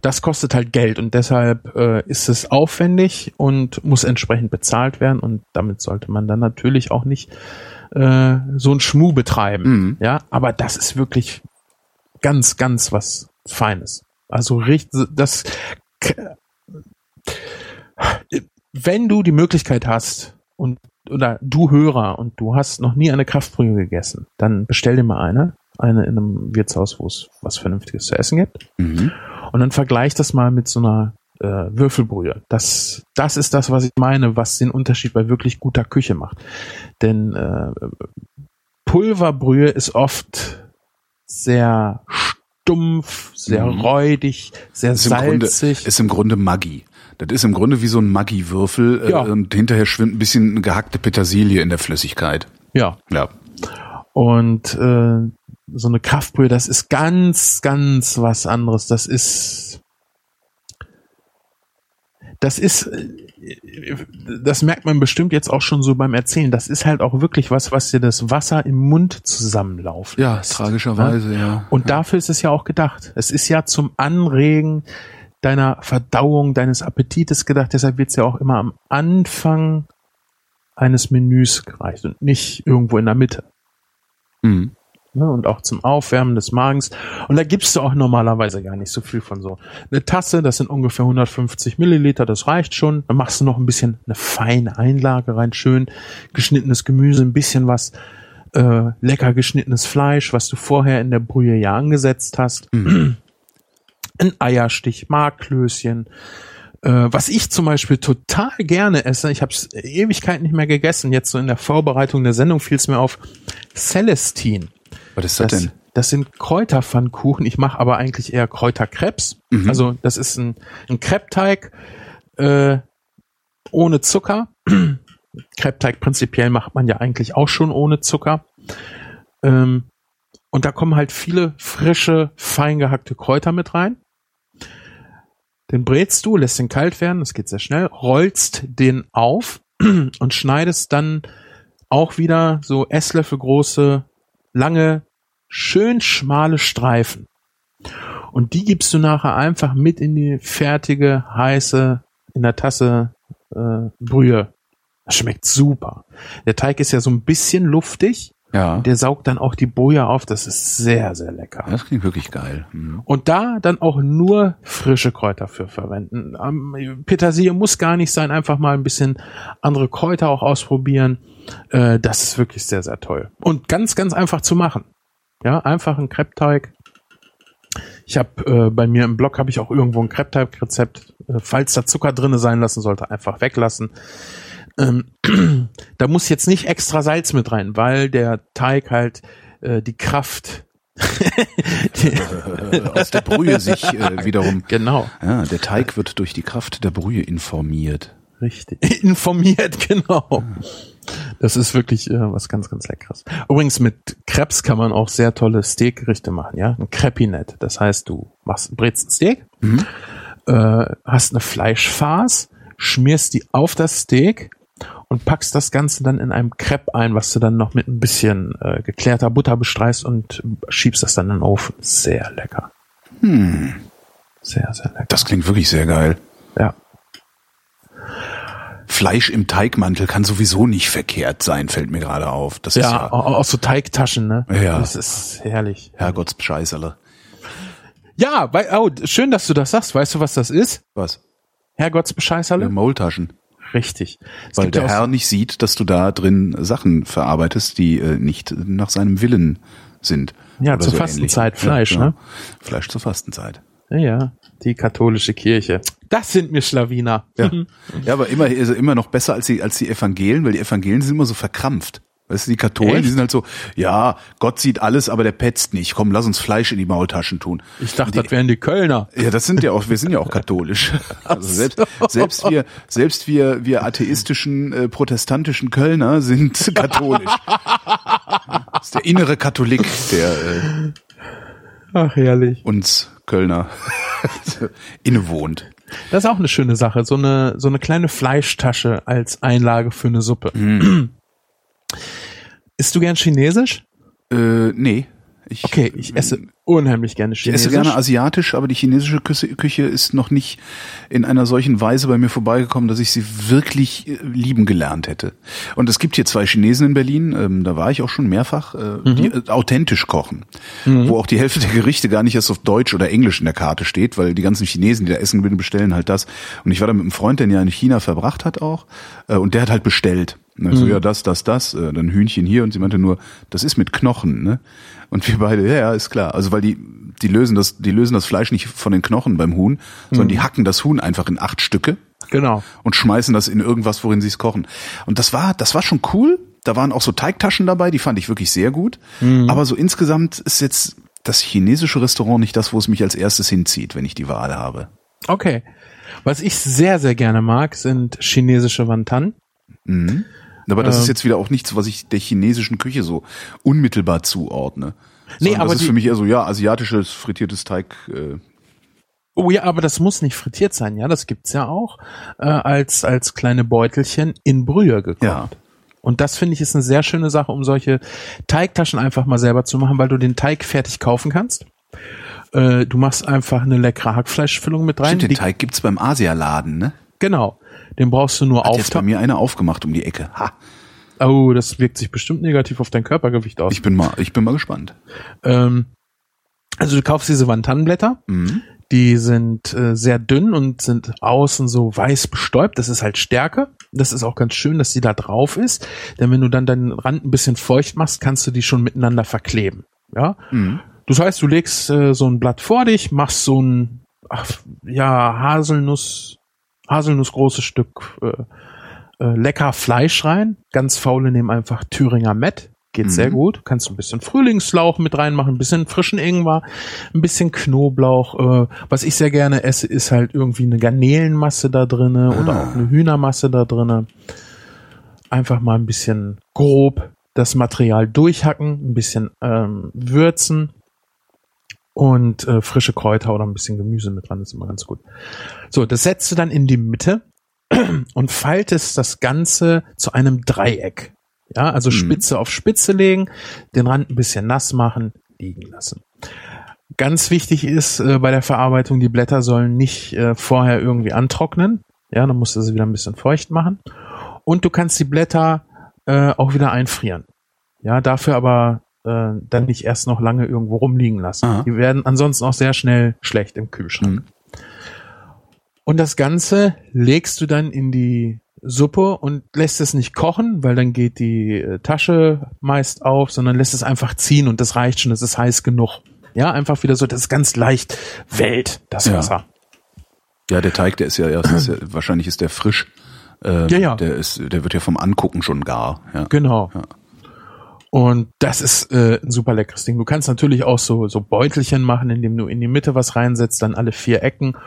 das kostet halt Geld und deshalb äh, ist es aufwendig und muss entsprechend bezahlt werden und damit sollte man dann natürlich auch nicht äh, so ein Schmuh betreiben. Mhm. Ja, aber das ist wirklich ganz, ganz was Feines. Also richtig, das, wenn du die Möglichkeit hast und oder du Hörer und du hast noch nie eine Kraftbrühe gegessen, dann bestell dir mal eine, eine in einem Wirtshaus, wo es was Vernünftiges zu essen gibt. Mhm. Und dann vergleich das mal mit so einer äh, Würfelbrühe. Das, das ist das, was ich meine, was den Unterschied bei wirklich guter Küche macht. Denn äh, Pulverbrühe ist oft sehr stumpf, sehr mhm. räudig, sehr ist salzig. Grunde, ist im Grunde Maggi. Das ist im Grunde wie so ein Maggi-Würfel äh, ja. und hinterher schwimmt ein bisschen gehackte Petersilie in der Flüssigkeit. Ja. Ja. Und äh, so eine Kraftbrühe, das ist ganz, ganz was anderes. Das ist das ist, das merkt man bestimmt jetzt auch schon so beim Erzählen. Das ist halt auch wirklich was, was dir das Wasser im Mund zusammenlaufen Ja, lässt. tragischerweise, ja. ja. Und dafür ist es ja auch gedacht. Es ist ja zum Anregen deiner Verdauung, deines Appetites gedacht. Deshalb wird es ja auch immer am Anfang eines Menüs gereicht und nicht irgendwo in der Mitte. Mhm ne, und auch zum Aufwärmen des Magens. Und da gibst du auch normalerweise gar nicht so viel von so. Eine Tasse, das sind ungefähr 150 Milliliter, das reicht schon. Dann machst du noch ein bisschen eine feine Einlage rein, schön geschnittenes Gemüse, ein bisschen was äh, lecker geschnittenes Fleisch, was du vorher in der Brühe ja angesetzt hast. Mhm. Ein Eierstich, Marklöschen, äh, was ich zum Beispiel total gerne esse, ich habe es Ewigkeit nicht mehr gegessen, jetzt so in der Vorbereitung der Sendung fiel es mir auf, Celestine. Was ist das, das denn? Das sind Kräuterpfannkuchen. Ich mache aber eigentlich eher Kräuterkrebs. Mhm. Also das ist ein, ein Kreppteig äh, ohne Zucker. Kreppteig prinzipiell macht man ja eigentlich auch schon ohne Zucker. Ähm, und da kommen halt viele frische, fein gehackte Kräuter mit rein. Den brätst du, lässt den kalt werden, das geht sehr schnell, rollst den auf und schneidest dann auch wieder so Esslöffel große lange, schön schmale Streifen. Und die gibst du nachher einfach mit in die fertige, heiße, in der Tasse äh, Brühe. Das schmeckt super. Der Teig ist ja so ein bisschen luftig. Ja. Der saugt dann auch die Boje auf. Das ist sehr, sehr lecker. Das klingt wirklich geil. Mhm. Und da dann auch nur frische Kräuter für verwenden. Petersilie muss gar nicht sein. Einfach mal ein bisschen andere Kräuter auch ausprobieren. Äh, das ist wirklich sehr, sehr toll. Und ganz, ganz einfach zu machen. Ja, einfach ein Kreppteig. Ich habe äh, bei mir im Blog habe ich auch irgendwo ein Kreppteig-Rezept. Äh, falls da Zucker drinne sein lassen sollte, einfach weglassen. Ähm, da muss jetzt nicht extra Salz mit rein, weil der Teig halt äh, die Kraft aus der Brühe sich äh, wiederum. Genau. Ja, der Teig wird durch die Kraft der Brühe informiert. Richtig. Informiert, genau. Das ist wirklich äh, was ganz, ganz Leckeres. Übrigens, mit Krebs kann man auch sehr tolle Steakgerichte machen, ja. Ein Crepinett. Das heißt, du machst, brätst ein Steak, mhm. äh, hast eine Fleischfarce, schmierst die auf das Steak und packst das Ganze dann in einem Crepe ein, was du dann noch mit ein bisschen äh, geklärter Butter bestreist und schiebst das dann in den Ofen. Sehr lecker. Hm. Sehr, sehr lecker. Das klingt wirklich sehr geil. Ja. Fleisch im Teigmantel kann sowieso nicht verkehrt sein, fällt mir gerade auf. Das ja, ist ja aus so Teigtaschen, ne? Ja. Das ist herrlich. Herrgottsbescheißerle. Ja, weil, oh, schön, dass du das sagst. Weißt du, was das ist? Was? Herrgottsbescheißerle? Maultaschen. Richtig. Es Weil der Herr nicht sieht, dass du da drin Sachen verarbeitest, die äh, nicht nach seinem Willen sind. Ja, zur so Fastenzeit ähnlich. Fleisch, ja, ne? Fleisch zur Fastenzeit. Ja, ja, die katholische Kirche. Das sind mir Schlawiner. Ja, ja aber immer, also immer noch besser als die, als die Evangelien, weil die Evangelien sind immer so verkrampft. Weißt du, die Katholen, Echt? die sind halt so, ja, Gott sieht alles, aber der petzt nicht. Komm, lass uns Fleisch in die Maultaschen tun. Ich dachte, das wären die Kölner. Ja, das sind ja auch, wir sind ja auch katholisch. Also selbst, selbst wir, selbst wir, wir atheistischen, äh, protestantischen Kölner sind katholisch. Das ist der innere Katholik, der äh, Ach, herrlich. uns Kölner innewohnt. Das ist auch eine schöne Sache. So eine, so eine kleine Fleischtasche als Einlage für eine Suppe. Mhm. Isst du gern Chinesisch? Äh, nee. Ich, Okay, ich esse unheimlich gerne Ich Chinesisch. esse gerne asiatisch, aber die chinesische Küche, ist noch nicht in einer solchen Weise bei mir vorbeigekommen, dass ich sie wirklich äh, lieben gelernt hätte. Und es gibt hier zwei Chinesen in Berlin, ähm, da war ich auch schon mehrfach, äh, die äh, authentisch kochen, wo auch die Hälfte der Gerichte gar nicht erst auf Deutsch oder Englisch in der Karte steht, weil die ganzen Chinesen, die da essen bestellen halt das. Und ich war da mit einem Freund, der ja in China verbracht hat auch, äh, und der hat halt bestellt. Und ich so, ja, das, das, das, äh, dann Hühnchen hier und sie meinte nur, das ist mit Knochen, ne? Und wir beide, ja, ja, ist klar. Also weil die, die lösen das, die lösen das Fleisch nicht von den Knochen beim Huhn, sondern die hacken das Huhn einfach in acht Stücke Genau. und schmeißen das in irgendwas, worin sie es kochen. Und das war, das war schon cool. Da waren auch so Teigtaschen dabei, die fand ich wirklich sehr gut. Aber so insgesamt ist jetzt das chinesische Restaurant nicht das, wo es mich als erstes hinzieht, wenn ich die Wahl habe. Okay. Was ich sehr, sehr gerne mag, sind chinesische Wantan. Aber das Ähm. ist jetzt wieder auch nichts, was ich der chinesischen Küche so unmittelbar zuordne. Nee, Sondern aber das ist die- für mich eher so, ja, asiatisches frittiertes Teig. Äh, Oh ja, aber das muss nicht frittiert sein, ja. Das gibt's ja auch äh, als als kleine Beutelchen in Brühe gekocht. Ja. Und das finde ich ist eine sehr schöne Sache, um solche Teigtaschen einfach mal selber zu machen, weil du den Teig fertig kaufen kannst. Äh, du machst einfach eine leckere Hackfleischfüllung mit rein. stimmt, den Die- Teig gibt's beim Asialaden, ne? Genau. Den brauchst du nur Hat jetzt bei mir einer aufgemacht um die Ecke. Ha, Oh, das wirkt sich bestimmt negativ auf dein Körpergewicht aus. ich bin mal, ich bin mal gespannt. Ähm, also du kaufst diese Wantanblätter, die sind äh, sehr dünn und sind außen so weiß bestäubt. Das ist halt Stärke. Das ist auch ganz schön, dass die da drauf ist. Denn wenn du dann deinen Rand ein bisschen feucht machst, kannst du die schon miteinander verkleben. Ja. Das heißt, du legst äh, so ein Blatt vor dich, machst so ein ach, ja Haselnuss Haselnussgroßes Stück äh, äh, lecker Fleisch rein. Ganz faule nehmen einfach Thüringer Mett. Geht sehr gut. Kannst du ein bisschen Frühlingslauch mit reinmachen, ein bisschen frischen Ingwer, ein bisschen Knoblauch. Äh, was ich sehr gerne esse, ist halt irgendwie eine Garnelenmasse da drinne oder auch eine Hühnermasse da drinne. Einfach mal ein bisschen grob das Material durchhacken, ein bisschen ähm, würzen und äh, frische Kräuter oder ein bisschen Gemüse mit dran, ist immer ganz gut. So, das setzt du dann in die Mitte und faltest das Ganze zu einem Dreieck. Ja, also Spitze auf Spitze legen, den Rand ein bisschen nass machen, liegen lassen. Ganz wichtig ist äh, bei der Verarbeitung, die Blätter sollen nicht äh, vorher irgendwie antrocknen. Ja, dann musst du sie wieder ein bisschen feucht machen. Und du kannst die Blätter äh, auch wieder einfrieren. Ja, dafür aber äh, dann nicht erst noch lange irgendwo rumliegen lassen. Aha. Die werden ansonsten auch sehr schnell schlecht im Kühlschrank. Mhm. Und das Ganze legst du dann in die Suppe und lässt es nicht kochen, weil dann geht die äh, Tasche meist auf, sondern lässt es einfach ziehen und das reicht schon, das ist heiß genug. Ja, einfach wieder so, das ist ganz leicht Welt, das Ja. Wasser. Ja, der Teig, der ist ja erst, ist ja, wahrscheinlich ist der frisch. Äh, Ja, ja. Der ist, der wird ja vom Angucken schon gar. Ja. Genau. Ja. Und das ist äh, ein super leckeres Ding. Du kannst natürlich auch so, so Beutelchen machen, indem du in die Mitte was reinsetzt, dann alle vier Ecken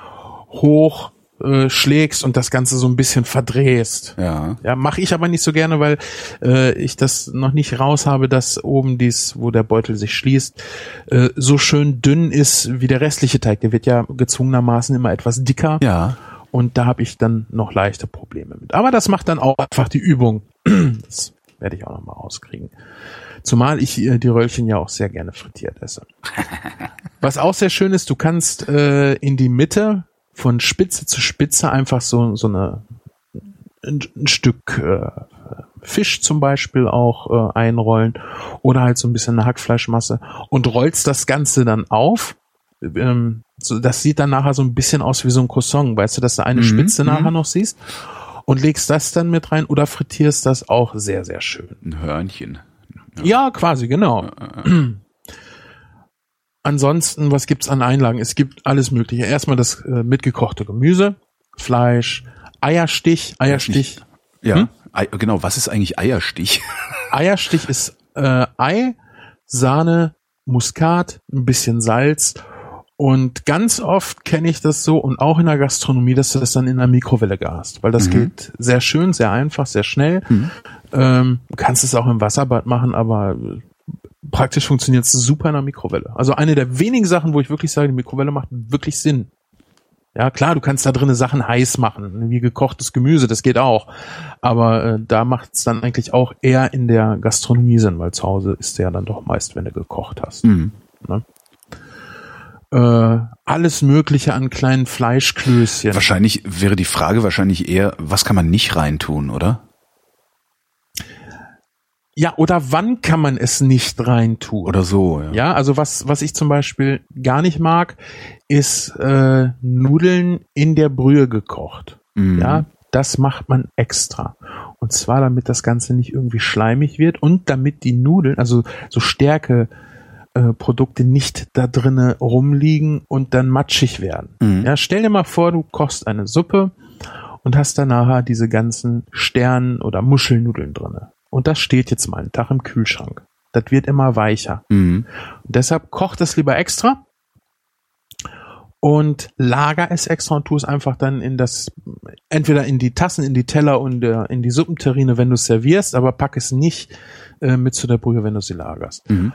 hoch äh, schlägst und das Ganze so ein bisschen verdrehst. Ja. Ja, mache ich aber nicht so gerne, weil äh, ich das noch nicht raus habe, dass oben dies, wo der Beutel sich schließt, äh, so schön dünn ist wie der restliche Teig. Der wird ja gezwungenermaßen immer etwas dicker. Ja. Und da habe ich dann noch leichte Probleme mit. Aber das macht dann auch einfach die Übung. Das werde ich auch noch mal rauskriegen. Zumal ich äh, die Röllchen ja auch sehr gerne frittiert esse. Was auch sehr schön ist, du kannst äh, in die Mitte von Spitze zu Spitze einfach so, so eine ein, ein Stück äh, Fisch zum Beispiel auch äh, einrollen oder halt so ein bisschen eine Hackfleischmasse und rollst das Ganze dann auf. Ähm, so, das sieht dann nachher so ein bisschen aus wie so ein Croissant, weißt du, dass du eine Mhm, Spitze mhm. nachher noch siehst und legst das dann mit rein oder frittierst das auch sehr, sehr schön. Ein Hörnchen. Ja, quasi, genau. Ansonsten, was gibt's an Einlagen? Es gibt alles Mögliche. Erstmal das äh, mitgekochte Gemüse. Fleisch, Eierstich, Eierstich. Ja, Hm? Ei, genau. Was ist eigentlich Eierstich? Eierstich ist äh, Ei, Sahne, Muskat, ein bisschen Salz. Und ganz oft kenne ich das so und auch in der Gastronomie, dass du das dann in der Mikrowelle gast, weil das Mhm. geht sehr schön, sehr einfach, sehr schnell. Ähm, du kannst es auch im Wasserbad machen, aber äh, praktisch funktioniert es super in der Mikrowelle. Also eine der wenigen Sachen, wo ich wirklich sage, die Mikrowelle macht wirklich Sinn. Ja, klar, du kannst da drinnen Sachen heiß machen, wie gekochtes Gemüse, das geht auch. Aber äh, da macht es dann eigentlich auch eher in der Gastronomie Sinn, weil zu Hause ist der ja dann doch meist, wenn du gekocht hast. Hm. Äh, alles Mögliche an kleinen Fleischklößchen. Wahrscheinlich wäre die Frage wahrscheinlich eher, was kann man nicht reintun, oder? Ja, oder wann kann man es nicht reintun? Oder so, ja. Ja, also was, was ich zum Beispiel gar nicht mag, ist äh, Nudeln in der Brühe gekocht. Mhm. Ja, das macht man extra. Und zwar, damit das Ganze nicht irgendwie schleimig wird und damit die Nudeln, also so Stärke, äh, Produkte nicht da drinnen rumliegen und dann matschig werden. Mhm. Ja, stell dir mal vor, du kochst eine Suppe und hast dann nachher diese ganzen Stern- oder Muschelnudeln drinne. Und das steht jetzt mal einen Tag im Kühlschrank. Das wird immer weicher. Mhm. Deshalb kocht es lieber extra und lager es extra und tu es einfach dann in das, entweder in die Tassen, in die Teller und äh, in die Suppenterrine, wenn du es servierst, aber pack es nicht äh, mit zu der Brühe, wenn du sie lagerst. Mhm.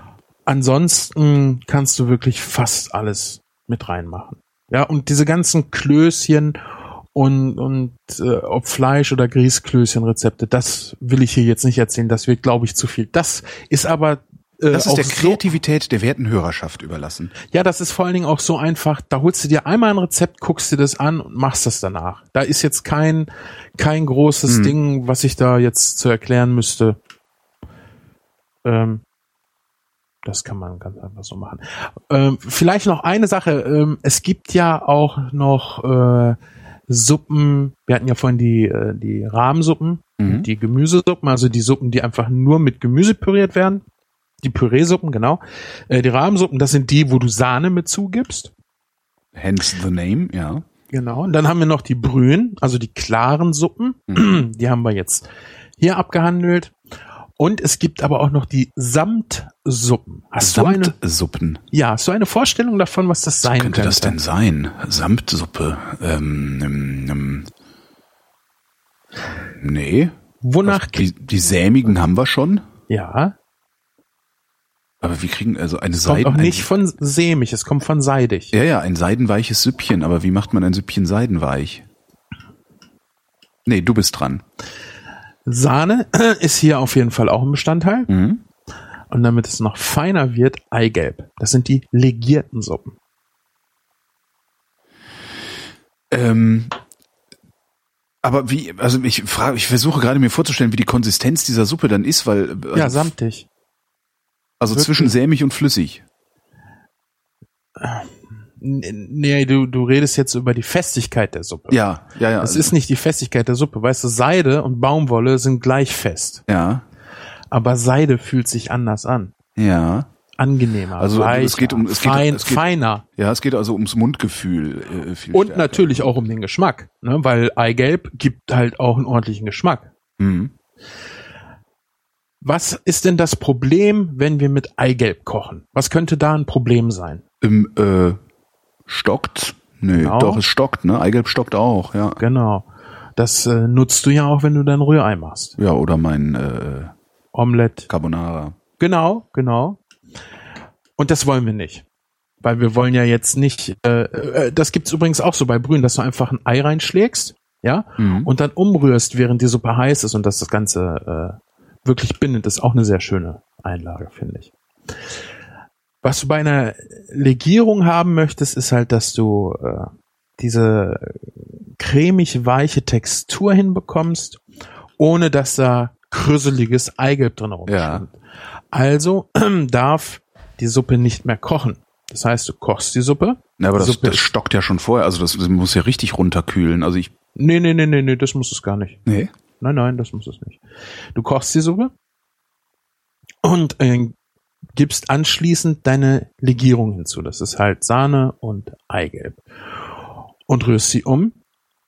Ansonsten kannst du wirklich fast alles mit reinmachen. Ja, und diese ganzen Klößchen und, und äh, ob Fleisch oder Grießklößchen-Rezepte, das will ich hier jetzt nicht erzählen. Das wird, glaube ich, zu viel. Das ist aber äh, Das ist der so Kreativität der werten Hörerschaft überlassen. ja, das ist vor allen Dingen auch so einfach, da holst du dir einmal ein Rezept, guckst dir das an und machst das danach. Da ist jetzt kein, kein großes Hm. Ding, was ich da jetzt zu erklären müsste. Ähm, das kann man ganz einfach so machen. Ähm, vielleicht noch eine Sache. Ähm, es gibt ja auch noch äh, Suppen. Wir hatten ja vorhin die, äh, die Rahmsuppen, Mhm. die Gemüsesuppen, also die Suppen, die einfach nur mit Gemüse püriert werden. Die Püreesuppen, genau. Äh, die Rahmsuppen, das sind die, wo du Sahne mit zugibst. Hence the name, ja. Genau. Und dann haben wir noch die Brühen, also die klaren Suppen. Die haben wir jetzt hier abgehandelt. Und es gibt aber auch noch die Samtsuppen. Hast Samtsuppen. ja, hast du eine Vorstellung davon, was das sein Könnte könnte? das denn sein? Samtsuppe. Ähm, ähm, ähm. Nee. Wonach, Die, die sämigen haben wir schon. ja, Aber wir kriegen also eine kommt Seiden. auch nicht von sämig, es kommt von seidig. ja, ja, ein seidenweiches Süppchen. Aber wie macht man ein Süppchen seidenweich? Nee, du bist dran. Sahne ist hier auf jeden Fall auch ein Bestandteil. Mhm. Und damit es noch feiner wird, Eigelb. Das sind die legierten Suppen. Ähm, aber wie, also ich frage, ich versuche gerade mir vorzustellen, wie die Konsistenz dieser Suppe dann ist, weil also, Ja, samtig. also wirklich. zwischen sämig und flüssig. Nee, du, du redest jetzt über die Festigkeit der Suppe. Ja, ja, ja. Es ist nicht die Festigkeit der Suppe. Weißt du, Seide und Baumwolle sind gleich fest. ja, Aber Seide fühlt sich anders an. ja, Angenehmer, Also, weicher, es geht um- es geht- fein, es geht- feiner. ja. Es geht also ums Mundgefühl. Äh, Und stärker. natürlich auch um den Geschmack. Ne? Weil Eigelb gibt halt auch einen ordentlichen Geschmack. Mhm. Was ist denn das Problem, wenn wir mit Eigelb kochen? Was könnte da ein Problem sein? Im, äh, stockt? Nee, Genau. doch, es stockt, ne? Eigelb stockt auch, ja. Genau. Das äh, nutzt du ja auch, wenn du dein Rührei machst. Ja, oder mein äh, Omelette. Carbonara. Genau, genau. Und das wollen wir nicht. Weil wir wollen ja jetzt nicht, äh, äh, das gibt's übrigens auch so bei Brühen, dass du einfach ein Ei reinschlägst, ja, Mhm. und dann umrührst, während die Suppe heiß ist und dass das Ganze äh, wirklich bindet, ist auch eine sehr schöne Einlage, finde ich. Was du bei einer Legierung haben möchtest, ist halt, dass du äh, diese cremig weiche Textur hinbekommst, ohne dass da krüsseliges Eigelb drin rumschwimmt. Ja. Also darf die Suppe nicht mehr kochen. Das heißt, du kochst die Suppe. Ja, aber das, Suppe das stockt ja schon vorher, also das, das muss ja richtig runterkühlen. Also ich. Nee, nee, nee, nee, nee, das muss es gar nicht. Nee. Nein, nein, das muss es nicht. Du kochst die Suppe und äh, gibst anschließend deine Legierung hinzu. Das ist halt Sahne und Eigelb. Und rührst sie um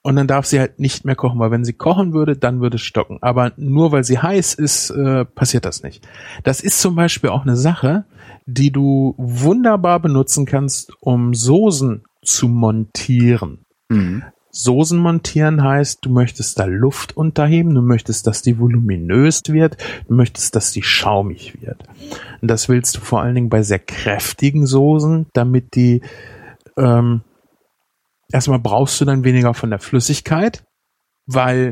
Und dann darf sie halt nicht mehr kochen, weil wenn sie kochen würde, dann würde es stocken. Aber nur weil sie heiß ist, äh, passiert das nicht. Das ist zum Beispiel auch eine Sache, die du wunderbar benutzen kannst, um Soßen zu montieren. Mhm. Soßen montieren heißt, du möchtest da Luft unterheben, du möchtest, dass die voluminös wird, du möchtest, dass die schaumig wird. Und das willst du vor allen Dingen bei sehr kräftigen Soßen, damit die ähm, erstmal brauchst du dann weniger von der Flüssigkeit, weil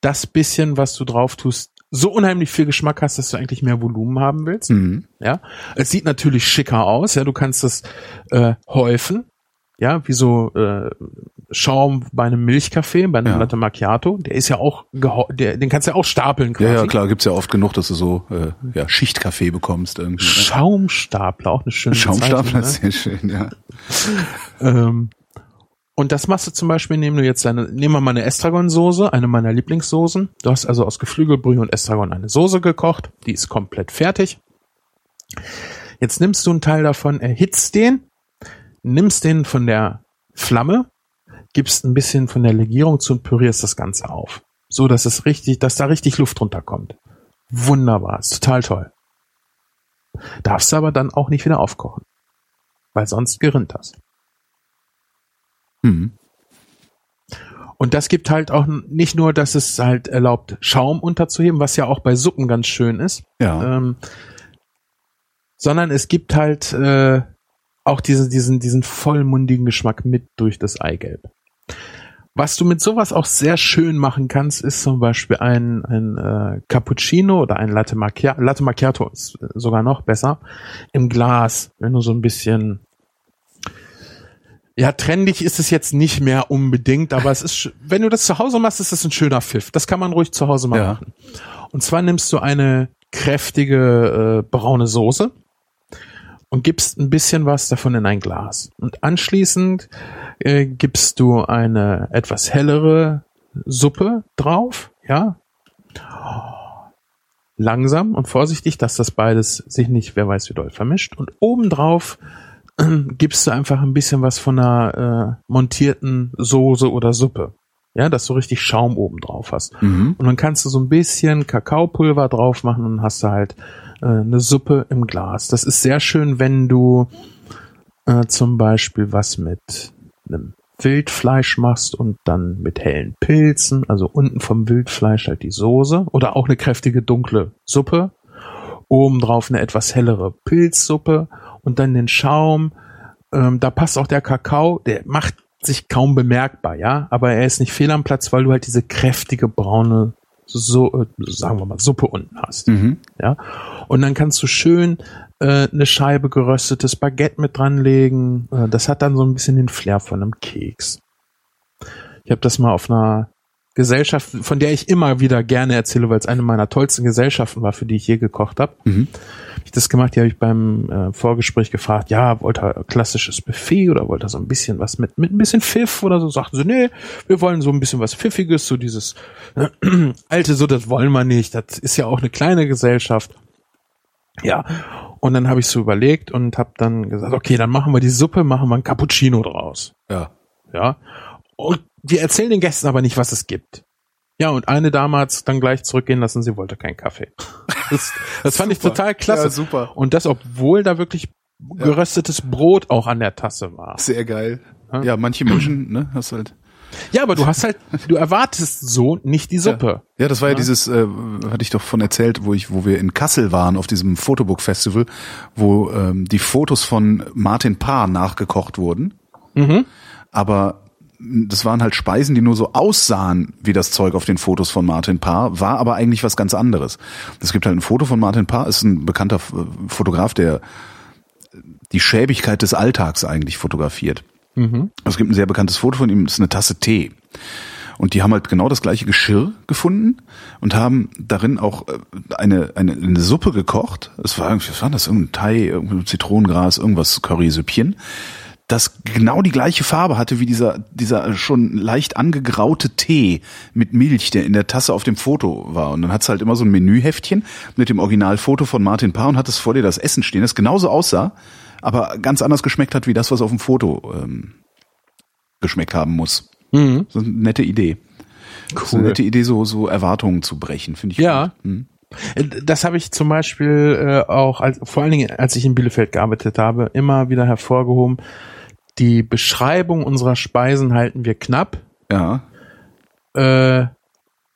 das bisschen, was du drauf tust, so unheimlich viel Geschmack hast, dass du eigentlich mehr Volumen haben willst. Mhm. Ja, es sieht natürlich schicker aus. Ja, du kannst es äh, häufen. Ja, wie so äh, Schaum bei einem Milchkaffee, bei einem Ja. Latte Macchiato. Der ist ja auch, der, den kannst du ja auch stapeln quasi. Ja, ja, klar, gibt's ja oft genug, dass du so äh, ja, Schichtkaffee bekommst irgendwie. ne? Schaumstapler, auch eine schöne Schaumstapler Bezeichnung, ist sehr schön, ja. ne? ähm, Und das machst du zum Beispiel, indem du jetzt eine, nehmen wir mal eine Estragon-Soße, eine meiner Lieblingssoßen. Du hast also aus Geflügelbrühe und Estragon eine Soße gekocht, die ist komplett fertig. Jetzt nimmst du einen Teil davon, erhitzt den, nimmst den von der Flamme, gibst ein bisschen von der Legierung zu und pürierst das Ganze auf. So, dass es richtig, dass da richtig Luft runterkommt. Wunderbar, ist total toll. Darfst du aber dann auch nicht wieder aufkochen. Weil sonst gerinnt das. Hm. Und das gibt halt auch nicht nur, dass es halt erlaubt, Schaum unterzuheben, was ja auch bei Suppen ganz schön ist, Ja. ähm, sondern es gibt halt äh, auch diese, diesen, diesen vollmundigen Geschmack mit durch das Eigelb. Was du mit sowas auch sehr schön machen kannst, ist zum Beispiel ein, ein äh, Cappuccino oder ein Latte Macchiato. Latte Macchiato ist sogar noch besser. Im Glas, wenn du so ein bisschen ja, trendig ist es jetzt nicht mehr unbedingt, aber es ist, wenn du das zu Hause machst, ist es ein schöner Pfiff. Das kann man ruhig zu Hause mal Ja. machen. Und zwar nimmst du eine kräftige äh, braune Soße und gibst ein bisschen was davon in ein Glas. Und anschließend äh, gibst du eine etwas hellere Suppe drauf, ja. Langsam und vorsichtig, dass das beides sich nicht, wer weiß wie doll vermischt. Und obendrauf äh, gibst du einfach ein bisschen was von einer äh, montierten Soße oder Suppe. Ja, dass du richtig Schaum oben drauf hast. Mhm. Und dann kannst du so ein bisschen Kakaopulver drauf machen und hast du halt äh, eine Suppe im Glas. Das ist sehr schön, wenn du äh, zum Beispiel was mit einem Wildfleisch machst und dann mit hellen Pilzen, also unten vom Wildfleisch halt die Soße oder auch eine kräftige dunkle Suppe, obendrauf eine etwas hellere Pilzsuppe und dann den Schaum. Ähm, da passt auch der Kakao, der macht sich kaum bemerkbar, ja, aber er ist nicht fehl am Platz, weil du halt diese kräftige braune, so, äh, sagen wir mal, Suppe unten hast. Mhm. Ja. Und dann kannst du schön äh, eine Scheibe geröstetes Baguette mit dranlegen. Äh, das hat dann so ein bisschen den Flair von einem Keks. Ich habe das mal auf einer Gesellschaft, von der ich immer wieder gerne erzähle, weil es eine meiner tollsten Gesellschaften war, für die ich je gekocht habe. Mhm. Hab ich das gemacht, die habe ich beim äh, Vorgespräch gefragt, ja, wollt ihr klassisches Buffet oder wollt ihr so ein bisschen was mit, mit ein bisschen Pfiff oder so? Sagten sie, nee, wir wollen so ein bisschen was Pfiffiges, so dieses äh, alte, so das wollen wir nicht. Das ist ja auch eine kleine Gesellschaft. Ja, und dann habe ich so überlegt und habe dann gesagt, okay, dann machen wir die Suppe, machen wir ein Cappuccino draus. Ja. Ja. Und wir erzählen den Gästen aber nicht, was es gibt. Ja, und eine Dame hat's dann gleich zurückgehen lassen, sie wollte keinen Kaffee. Das, das fand ich total klasse. Ja, super. Und das, obwohl da wirklich geröstetes Brot auch an der Tasse war. Sehr geil. Ja, manche Menschen, ne, hast halt. Ja, aber du hast halt, du erwartest so nicht die Suppe. Ja, das war ja, dieses, äh, hatte ich doch von erzählt, wo ich, wo wir in Kassel waren auf diesem Fotobook Festival, wo ähm, die Fotos von Martin Paar nachgekocht wurden. Mhm. Aber mh, das waren halt Speisen, die nur so aussahen wie das Zeug auf den Fotos von Martin Paar, war aber eigentlich was ganz anderes. Es gibt halt ein Foto von Martin Paar, ist ein bekannter äh, Fotograf, der die Schäbigkeit des Alltags eigentlich fotografiert. Mhm. Es gibt ein sehr bekanntes Foto von ihm, das ist eine Tasse Tee. Und die haben halt genau das gleiche Geschirr gefunden und haben darin auch äh, eine, eine, eine Suppe gekocht. Es war irgendwie, was war das? Irgendein Thai, irgendein Zitronengras, irgendwas Currysüppchen. Das genau die gleiche Farbe hatte wie dieser, dieser schon leicht angegraute Tee mit Milch, der in der Tasse auf dem Foto war. Und dann hat's halt immer so ein Menüheftchen mit dem Originalfoto von Martin Paar und hattest vor dir das Essen stehen, das genauso aussah, aber ganz anders geschmeckt hat wie das, was auf dem Foto ähm, geschmeckt haben muss. Mhm. So eine nette Idee. Cool. So eine nette Idee, so, so Erwartungen zu brechen, finde ich Ja. gut. Hm. Das habe ich zum Beispiel äh, auch, als, vor allen Dingen als ich in Bielefeld gearbeitet habe, immer wieder hervorgehoben. Die Beschreibung unserer Speisen halten wir knapp, Ja. äh,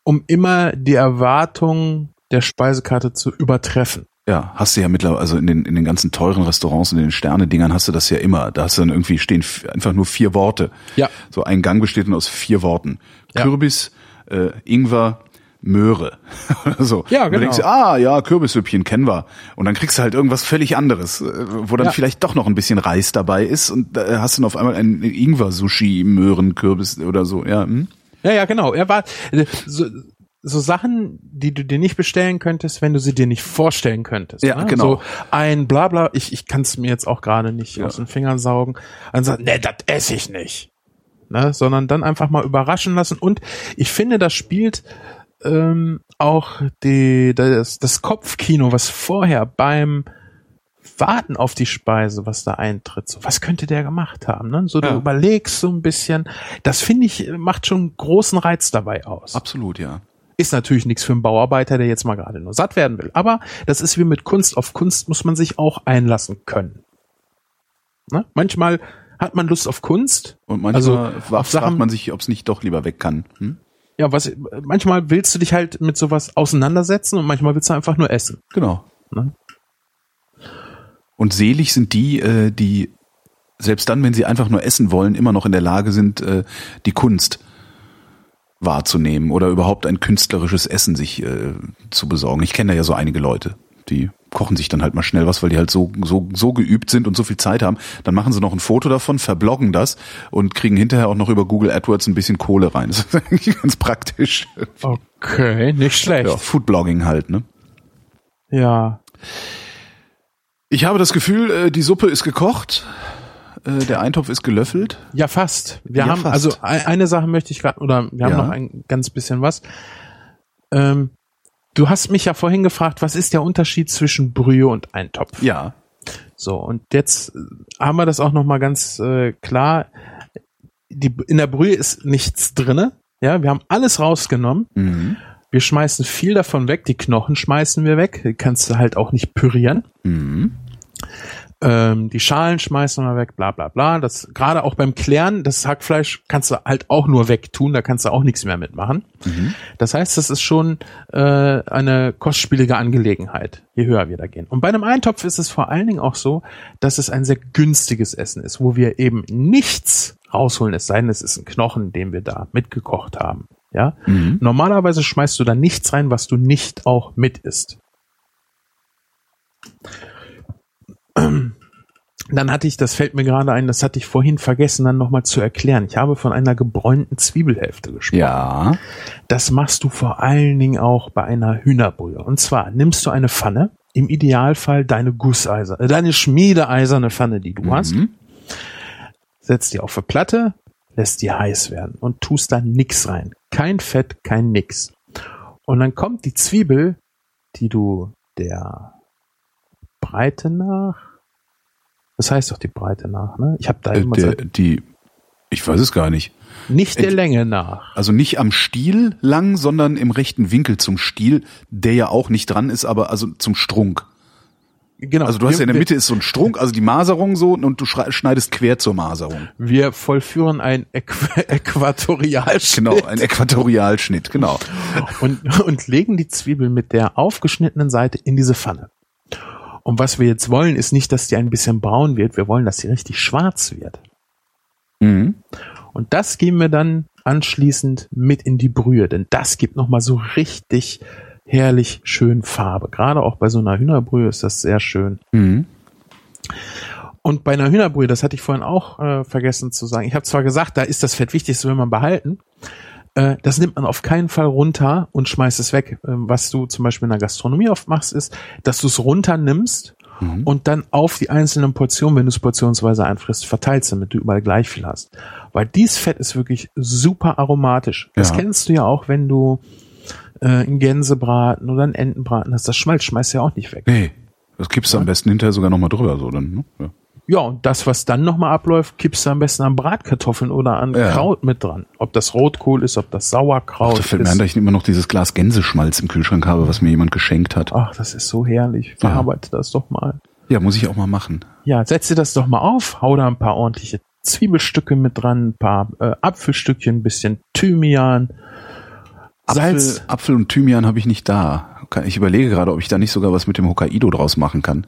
um immer die Erwartung der Speisekarte zu übertreffen. Ja, hast du ja mittlerweile, also in den, in den ganzen teuren Restaurants und in den Sterne-Dingern hast du das ja immer. Da hast du dann irgendwie stehen einfach nur vier Worte. Ja. So ein Gang besteht dann aus vier Worten. Ja. Kürbis, äh, Ingwer, Möhre. So. Ja, Und du genau. denkst, ah, ja, Kürbissüppchen kennen wir. Und dann kriegst du halt irgendwas völlig anderes, äh, wo dann Ja. vielleicht doch noch ein bisschen Reis dabei ist und da hast du dann auf einmal ein Ingwer-Sushi, Möhren, Kürbis oder so. Ja, hm? Ja, ja, genau. Er war äh, so, so Sachen, die du dir nicht bestellen könntest, wenn du sie dir nicht vorstellen könntest. Ja, ne? genau. So ein Blabla, ich, ich kann es mir jetzt auch gerade nicht Ja. aus den Fingern saugen. Dann sagt, nee, das esse ich nicht. Ne? Sondern dann einfach mal überraschen lassen. Und ich finde, das spielt ähm, auch die, das, das Kopfkino, was vorher beim Warten auf die Speise, was da eintritt. So, was könnte der gemacht haben? Ne? So, du Ja. überlegst so ein bisschen. Das finde ich, macht schon großen Reiz dabei aus. absolut, ja. Ist natürlich nichts für einen Bauarbeiter, der jetzt mal gerade nur satt werden will. Aber das ist wie mit Kunst. Auf Kunst muss man sich auch einlassen können. Ne? Manchmal hat man Lust auf Kunst. Und manchmal Also, auf fragt Sachen- man sich, ob es nicht doch lieber weg kann. Hm? Ja, was, manchmal willst du dich halt mit sowas auseinandersetzen und manchmal willst du einfach nur essen. Genau. Ne? Und selig sind die, äh, die selbst dann, wenn sie einfach nur essen wollen, immer noch in der Lage sind, äh, die Kunst wahrzunehmen oder überhaupt ein künstlerisches Essen sich äh, zu besorgen. Ich kenne da ja so einige Leute, die kochen sich dann halt mal schnell was, weil die halt so, so, so geübt sind und so viel Zeit haben. Dann machen sie noch ein Foto davon, verbloggen das und kriegen hinterher auch noch über Google AdWords ein bisschen Kohle rein. Das ist eigentlich ganz praktisch. Okay, nicht schlecht. Ja, Foodblogging halt, ne? Ja. Ich habe das Gefühl, äh, die Suppe ist gekocht, äh, der Eintopf ist gelöffelt. Ja, fast. Wir Ja, haben, fast. also ein- eine Sache möchte ich gerade, oder wir haben Ja. noch ein ganz bisschen was. Ähm, du hast mich ja vorhin gefragt, was ist der Unterschied zwischen Brühe und Eintopf? Ja. So, und jetzt äh, haben wir das auch nochmal ganz äh, klar. Die, in der Brühe ist nichts drinne. Ja, wir haben alles rausgenommen. Mhm. Wir schmeißen viel davon weg. Die Knochen schmeißen wir weg. Die kannst du halt auch nicht pürieren. Mhm. Ähm, die Schalen schmeißen wir weg, bla bla bla. Das gerade auch beim Klären, das Hackfleisch kannst du halt auch nur wegtun, da kannst du auch nichts mehr mitmachen. Das heißt, das ist schon äh, eine kostspielige Angelegenheit, je höher wir da gehen. Und bei einem Eintopf ist es vor allen Dingen auch so, dass es ein sehr günstiges Essen ist, wo wir eben nichts rausholen, es sei denn, es ist ein Knochen, den wir da mitgekocht haben. Ja, Mhm. normalerweise schmeißt du da nichts rein, was du nicht auch mit isst. Dann hatte ich, das fällt mir gerade ein, das hatte ich vorhin vergessen, dann nochmal zu erklären. Ich habe von einer gebräunten Zwiebelhälfte gesprochen. Ja. Das machst du vor allen Dingen auch bei einer Hühnerbrühe. Und zwar nimmst du eine Pfanne, im Idealfall deine Gusseisen, äh, deine schmiedeeiserne Pfanne, die du hast, Mhm. setzt die auf eine Platte, lässt die heiß werden und tust da nix rein. Kein Fett, kein nix. Und dann kommt die Zwiebel, die du der Breite nach, das heißt doch die Breite nach, ne? Ich habe da Äh, immer der, die, ich weiß es gar nicht. nicht der äh, Länge nach. Also nicht am Stiel lang, sondern im rechten Winkel zum Stiel, der ja auch nicht dran ist, aber also zum Strunk. Genau. Also du hast ja in der Mitte ist so ein Strunk, also die Maserung so und du schneidest quer zur Maserung. Wir vollführen ein Äqu Äquatorialschnitt Genau, ein Äquatorialschnitt, genau. und, und legen die Zwiebel mit der aufgeschnittenen Seite in diese Pfanne. Und was wir jetzt wollen, ist nicht, dass die ein bisschen braun wird. Wir wollen, dass sie richtig schwarz wird. Mhm. Und das geben wir dann anschließend mit in die Brühe, denn das gibt nochmal so richtig herrlich schön Farbe. Gerade auch bei so einer Hühnerbrühe ist das sehr schön. Mhm. Und bei einer Hühnerbrühe, das hatte ich vorhin auch äh, vergessen zu sagen. Ich habe zwar gesagt, da ist das Fett wichtig, das will man behalten. Äh, das nimmt man auf keinen Fall runter und schmeißt es weg. Ähm, was du zum Beispiel in der Gastronomie oft machst, ist, dass du es runternimmst Mhm. und dann auf die einzelnen Portionen, wenn du es portionsweise einfrisst, verteilst, damit du überall gleich viel hast. Weil dieses Fett ist wirklich super aromatisch. Das Ja. kennst du ja auch, wenn du äh, einen Gänsebraten oder einen Entenbraten hast. Das Schmalz schmeißt du ja auch nicht weg. Nee, das kippst du am besten hinterher sogar nochmal drüber, so dann, ne? Ja. Ja, und das, was dann nochmal abläuft, kippst du am besten an Bratkartoffeln oder an Ja. Kraut mit dran. Ob das Rotkohl ist, ob das Sauerkraut Da fällt mir ist. ein, dass ich immer noch dieses Glas Gänseschmalz im Kühlschrank habe, was mir jemand geschenkt hat. Ach, das ist so herrlich. Verarbeite das doch mal. Ja, muss ich auch mal machen. Ja, setz dir das doch mal auf, hau da ein paar ordentliche Zwiebelstücke mit dran, ein paar äh, Apfelstückchen, ein bisschen Thymian, Salz. Apfel, Apfel und Thymian habe ich nicht da. Ich überlege gerade, ob ich da nicht sogar was mit dem Hokkaido draus machen kann.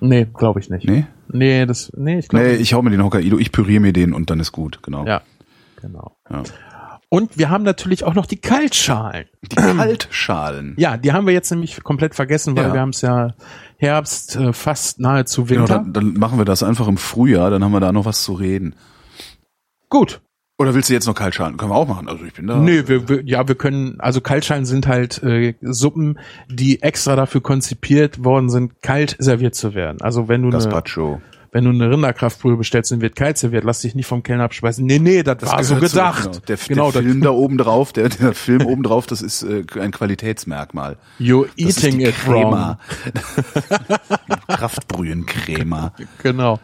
Nee, glaube ich nicht. Nee? Nee, das, nee, ich glaube Nee, ich hau mir den Hokkaido, ich püriere mir den und dann ist gut, genau. Ja, genau. Ja. Und wir haben natürlich auch noch die Kaltschalen. Die Kaltschalen. Ja, die haben wir jetzt nämlich komplett vergessen, weil Ja. wir haben es ja Herbst, äh, fast nahezu Genau, Winter. dann, dann machen wir das einfach im Frühjahr, dann haben wir da noch was zu reden. Gut. Oder willst du jetzt noch Kaltschalen? Können wir auch machen. Also ich bin da. Nö, wir, wir, ja, wir können, also Kaltschalen sind halt äh, Suppen, die extra dafür konzipiert worden sind, kalt serviert zu werden. Also wenn du eine, Gazpacho. Wenn du eine Rinderkraftbrühe bestellst und wird kalt serviert, lass dich nicht vom Kellner abspeisen. Nee, nee, das, war so gehört zu- gedacht. Genau, der, genau der das, Film da oben drauf, der, der Film oben drauf, das ist äh, ein Qualitätsmerkmal. you're Das ist eating die it wrong. Crema. Kraftbrühencrema. Genau.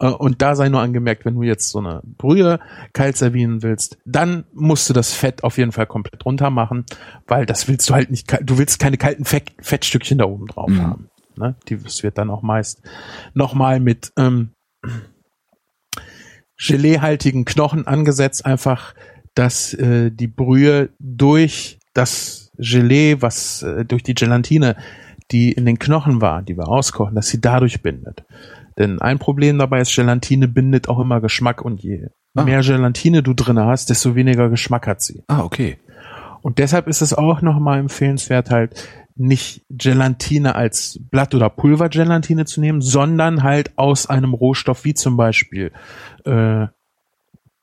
Äh, Und da sei nur angemerkt, wenn du jetzt so eine Brühe kalt servieren willst, dann musst du das Fett auf jeden Fall komplett runter machen, weil das willst du halt nicht, du willst keine kalten Fett, Fettstückchen da oben drauf Mhm. haben. Ne? Die, das wird dann auch meist nochmal mit ähm, Geleehaltigen Knochen angesetzt, einfach, dass äh, die Brühe durch das Gelee, was äh, durch die Gelatine, die in den Knochen war, die wir auskochen, dass sie dadurch bindet. Denn ein Problem dabei ist, Gelatine bindet auch immer Geschmack und je Ah. mehr Gelatine du drin hast, desto weniger Geschmack hat sie. Ah, okay. Und deshalb ist es auch nochmal empfehlenswert, halt nicht Gelatine als Blatt- oder Pulvergelatine zu nehmen, sondern halt aus einem Rohstoff wie zum Beispiel äh,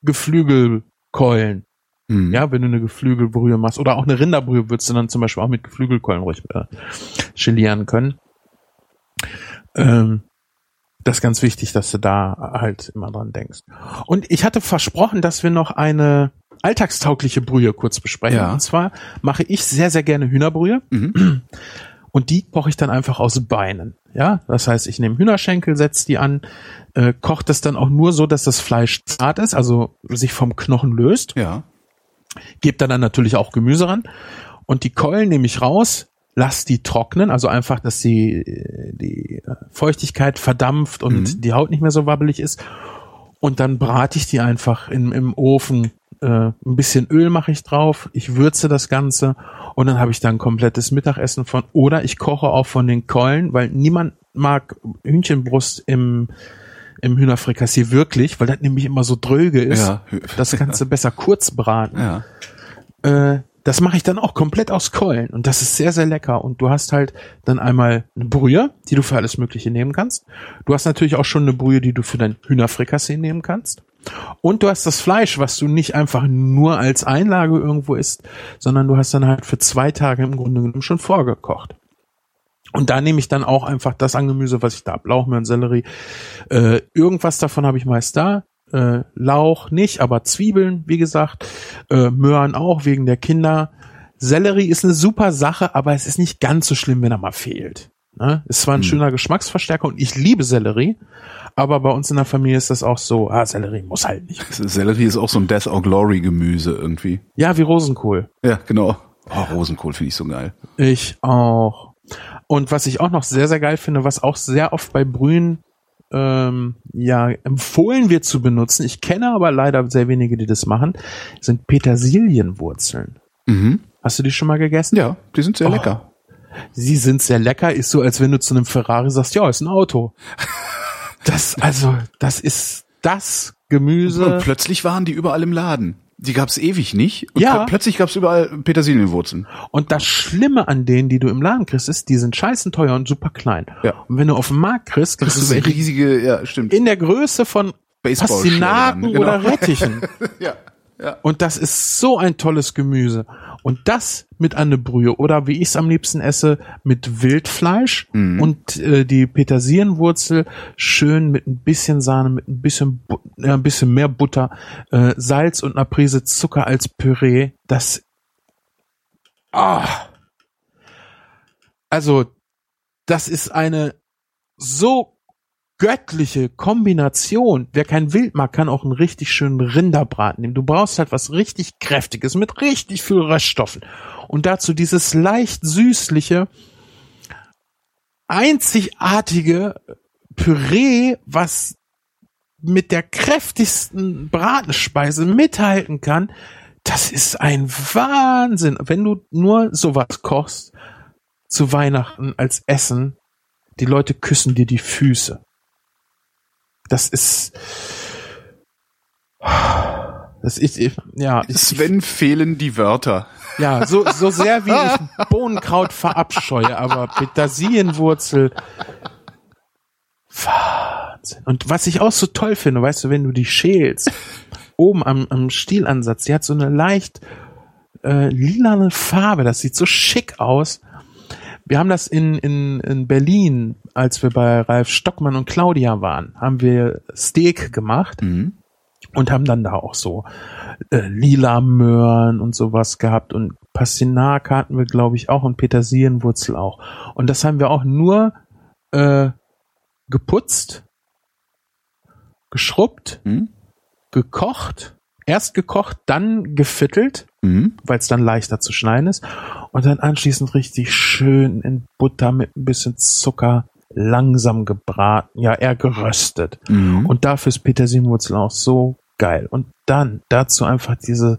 Geflügelkeulen. Hm. Ja, wenn du eine Geflügelbrühe machst oder auch eine Rinderbrühe, würdest du dann zum Beispiel auch mit Geflügelkeulen ruhig äh, gelieren können. Ähm, das ist ganz wichtig, dass du da halt immer dran denkst. Und ich hatte versprochen, dass wir noch eine alltagstaugliche Brühe kurz besprechen. Ja. Und zwar mache ich sehr, sehr gerne Hühnerbrühe. Mhm. Und die koche ich dann einfach aus Beinen. Ja, das heißt, ich nehme Hühnerschenkel, setze die an, äh, koche das dann auch nur so, dass das Fleisch zart ist, also sich vom Knochen löst. Ja. Gebe da dann natürlich auch Gemüse ran. Und die Keulen nehme ich raus, lass die trocknen, also einfach, dass die, äh, die Feuchtigkeit verdampft und Mhm. die Haut nicht mehr so wabbelig ist. Und dann brate ich die einfach im, im Ofen. Äh, ein bisschen Öl mache ich drauf, ich würze das Ganze und dann habe ich dann ein komplettes Mittagessen von. Oder ich koche auch von den Keulen, weil niemand mag Hühnchenbrust im, im Hühnerfrikassee wirklich, weil das nämlich immer so dröge ist. Ja. Das Ganze besser kurz braten Ja. äh, das mache ich dann auch komplett aus Keulen und das ist sehr, sehr lecker. Und du hast halt dann einmal eine Brühe, die du für alles Mögliche nehmen kannst. Du hast natürlich auch schon eine Brühe, die du für dein Hühnerfrikassee nehmen kannst. Und du hast das Fleisch, was du nicht einfach nur als Einlage irgendwo isst, sondern du hast dann halt für zwei Tage im Grunde genommen schon vorgekocht. Und da nehme ich dann auch einfach das an Gemüse, was ich da habe. Lauchmöhren, Sellerie. Äh, irgendwas davon habe ich meist da. Äh, Lauch nicht, aber Zwiebeln, wie gesagt. Äh, Möhren auch, wegen der Kinder. Sellerie ist eine super Sache, aber es ist nicht ganz so schlimm, wenn er mal fehlt. Ne? Ist zwar ein schöner Geschmacksverstärker und ich liebe Sellerie, aber bei uns in der Familie ist das auch so, ah, Sellerie muss halt nicht. Sellerie ist auch so ein Death or Glory Gemüse irgendwie. Ja, wie Rosenkohl. Ja, genau. Oh, Rosenkohl finde ich so geil. Ich auch. Und was ich auch noch sehr, sehr geil finde, was auch sehr oft bei Brühen ähm, ja empfohlen wird zu benutzen, ich kenne aber leider sehr wenige, die das machen, sind Petersilienwurzeln. Mhm. Hast du die schon mal gegessen? Ja, die sind sehr Oh. lecker. Sie sind sehr lecker, ist so, als wenn du zu einem Ferrari sagst, ja, ist ein Auto. Das, also, das ist das Gemüse. Und plötzlich waren die überall im Laden. Die gab's ewig nicht. Und Ja. pl- plötzlich gab's überall Petersilienwurzeln. Und das Schlimme an denen, die du im Laden kriegst, ist, die sind scheißen teuer und super klein. Ja. Und wenn du auf dem Markt kriegst, kriegst Das du welche riesige, ja, stimmt. in der Größe von Baseballschlägern, Pastinaken genau. oder Rettichen. ja. Ja. Und das ist so ein tolles Gemüse. Und das mit einer Brühe oder wie ich es am liebsten esse, mit Wildfleisch Mhm. und äh, die Petersilienwurzel schön mit ein bisschen Sahne, mit ein bisschen, äh, ein bisschen mehr Butter, äh, Salz und einer Prise Zucker als Püree. Das, ah, also das ist eine so göttliche Kombination. Wer kein Wild mag, kann auch einen richtig schönen Rinderbraten nehmen. Du brauchst halt was richtig kräftiges mit richtig viel Reststoffen. Und dazu dieses leicht süßliche, einzigartige Püree, was mit der kräftigsten Bratenspeise mithalten kann. Das ist ein Wahnsinn. Wenn du nur sowas kochst zu Weihnachten als Essen, die Leute küssen dir die Füße. Das ist, das ist, ja. Sven fehlen die Wörter. Ja, so, so sehr wie ich Bohnenkraut verabscheue, aber Petersilienwurzel, Wahnsinn. Und was ich auch so toll finde, weißt du, wenn du die schälst, oben am, am Stielansatz, die hat so eine leicht äh, lilane Farbe, das sieht so schick aus. Wir haben das in, in, in Berlin, als wir bei Ralf Stockmann und Claudia waren, haben wir Steak gemacht mhm. und haben dann da auch so äh, lila Möhren und sowas gehabt und Pastinake hatten wir, glaube ich, auch und Petersilienwurzel auch. Und das haben wir auch nur äh, geputzt, geschrubbt, mhm. gekocht, erst gekocht, dann gefittelt, mhm. weil es dann leichter zu schneiden ist und dann anschließend richtig schön in Butter mit ein bisschen Zucker langsam gebraten, ja eher geröstet. Mhm. Und dafür ist Petersilienwurzel auch so geil. Und dann dazu einfach diese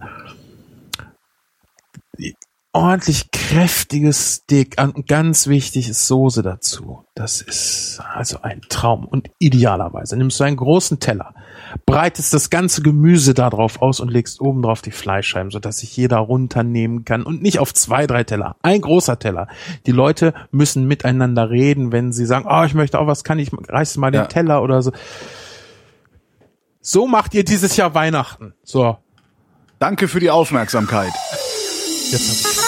ordentlich kräftiges Steak und ganz wichtig ist Soße dazu. Das ist also ein Traum und idealerweise nimmst du einen großen Teller, breitest das ganze Gemüse da drauf aus und legst oben drauf die Fleischscheiben, sodass sich jeder runternehmen kann und nicht auf zwei, drei Teller. Ein großer Teller. Die Leute müssen miteinander reden, wenn sie sagen, oh, ich möchte auch was, kann ich, reiß mal den ja. Teller oder so. So macht ihr dieses Jahr Weihnachten. So. Danke für die Aufmerksamkeit. Jetzt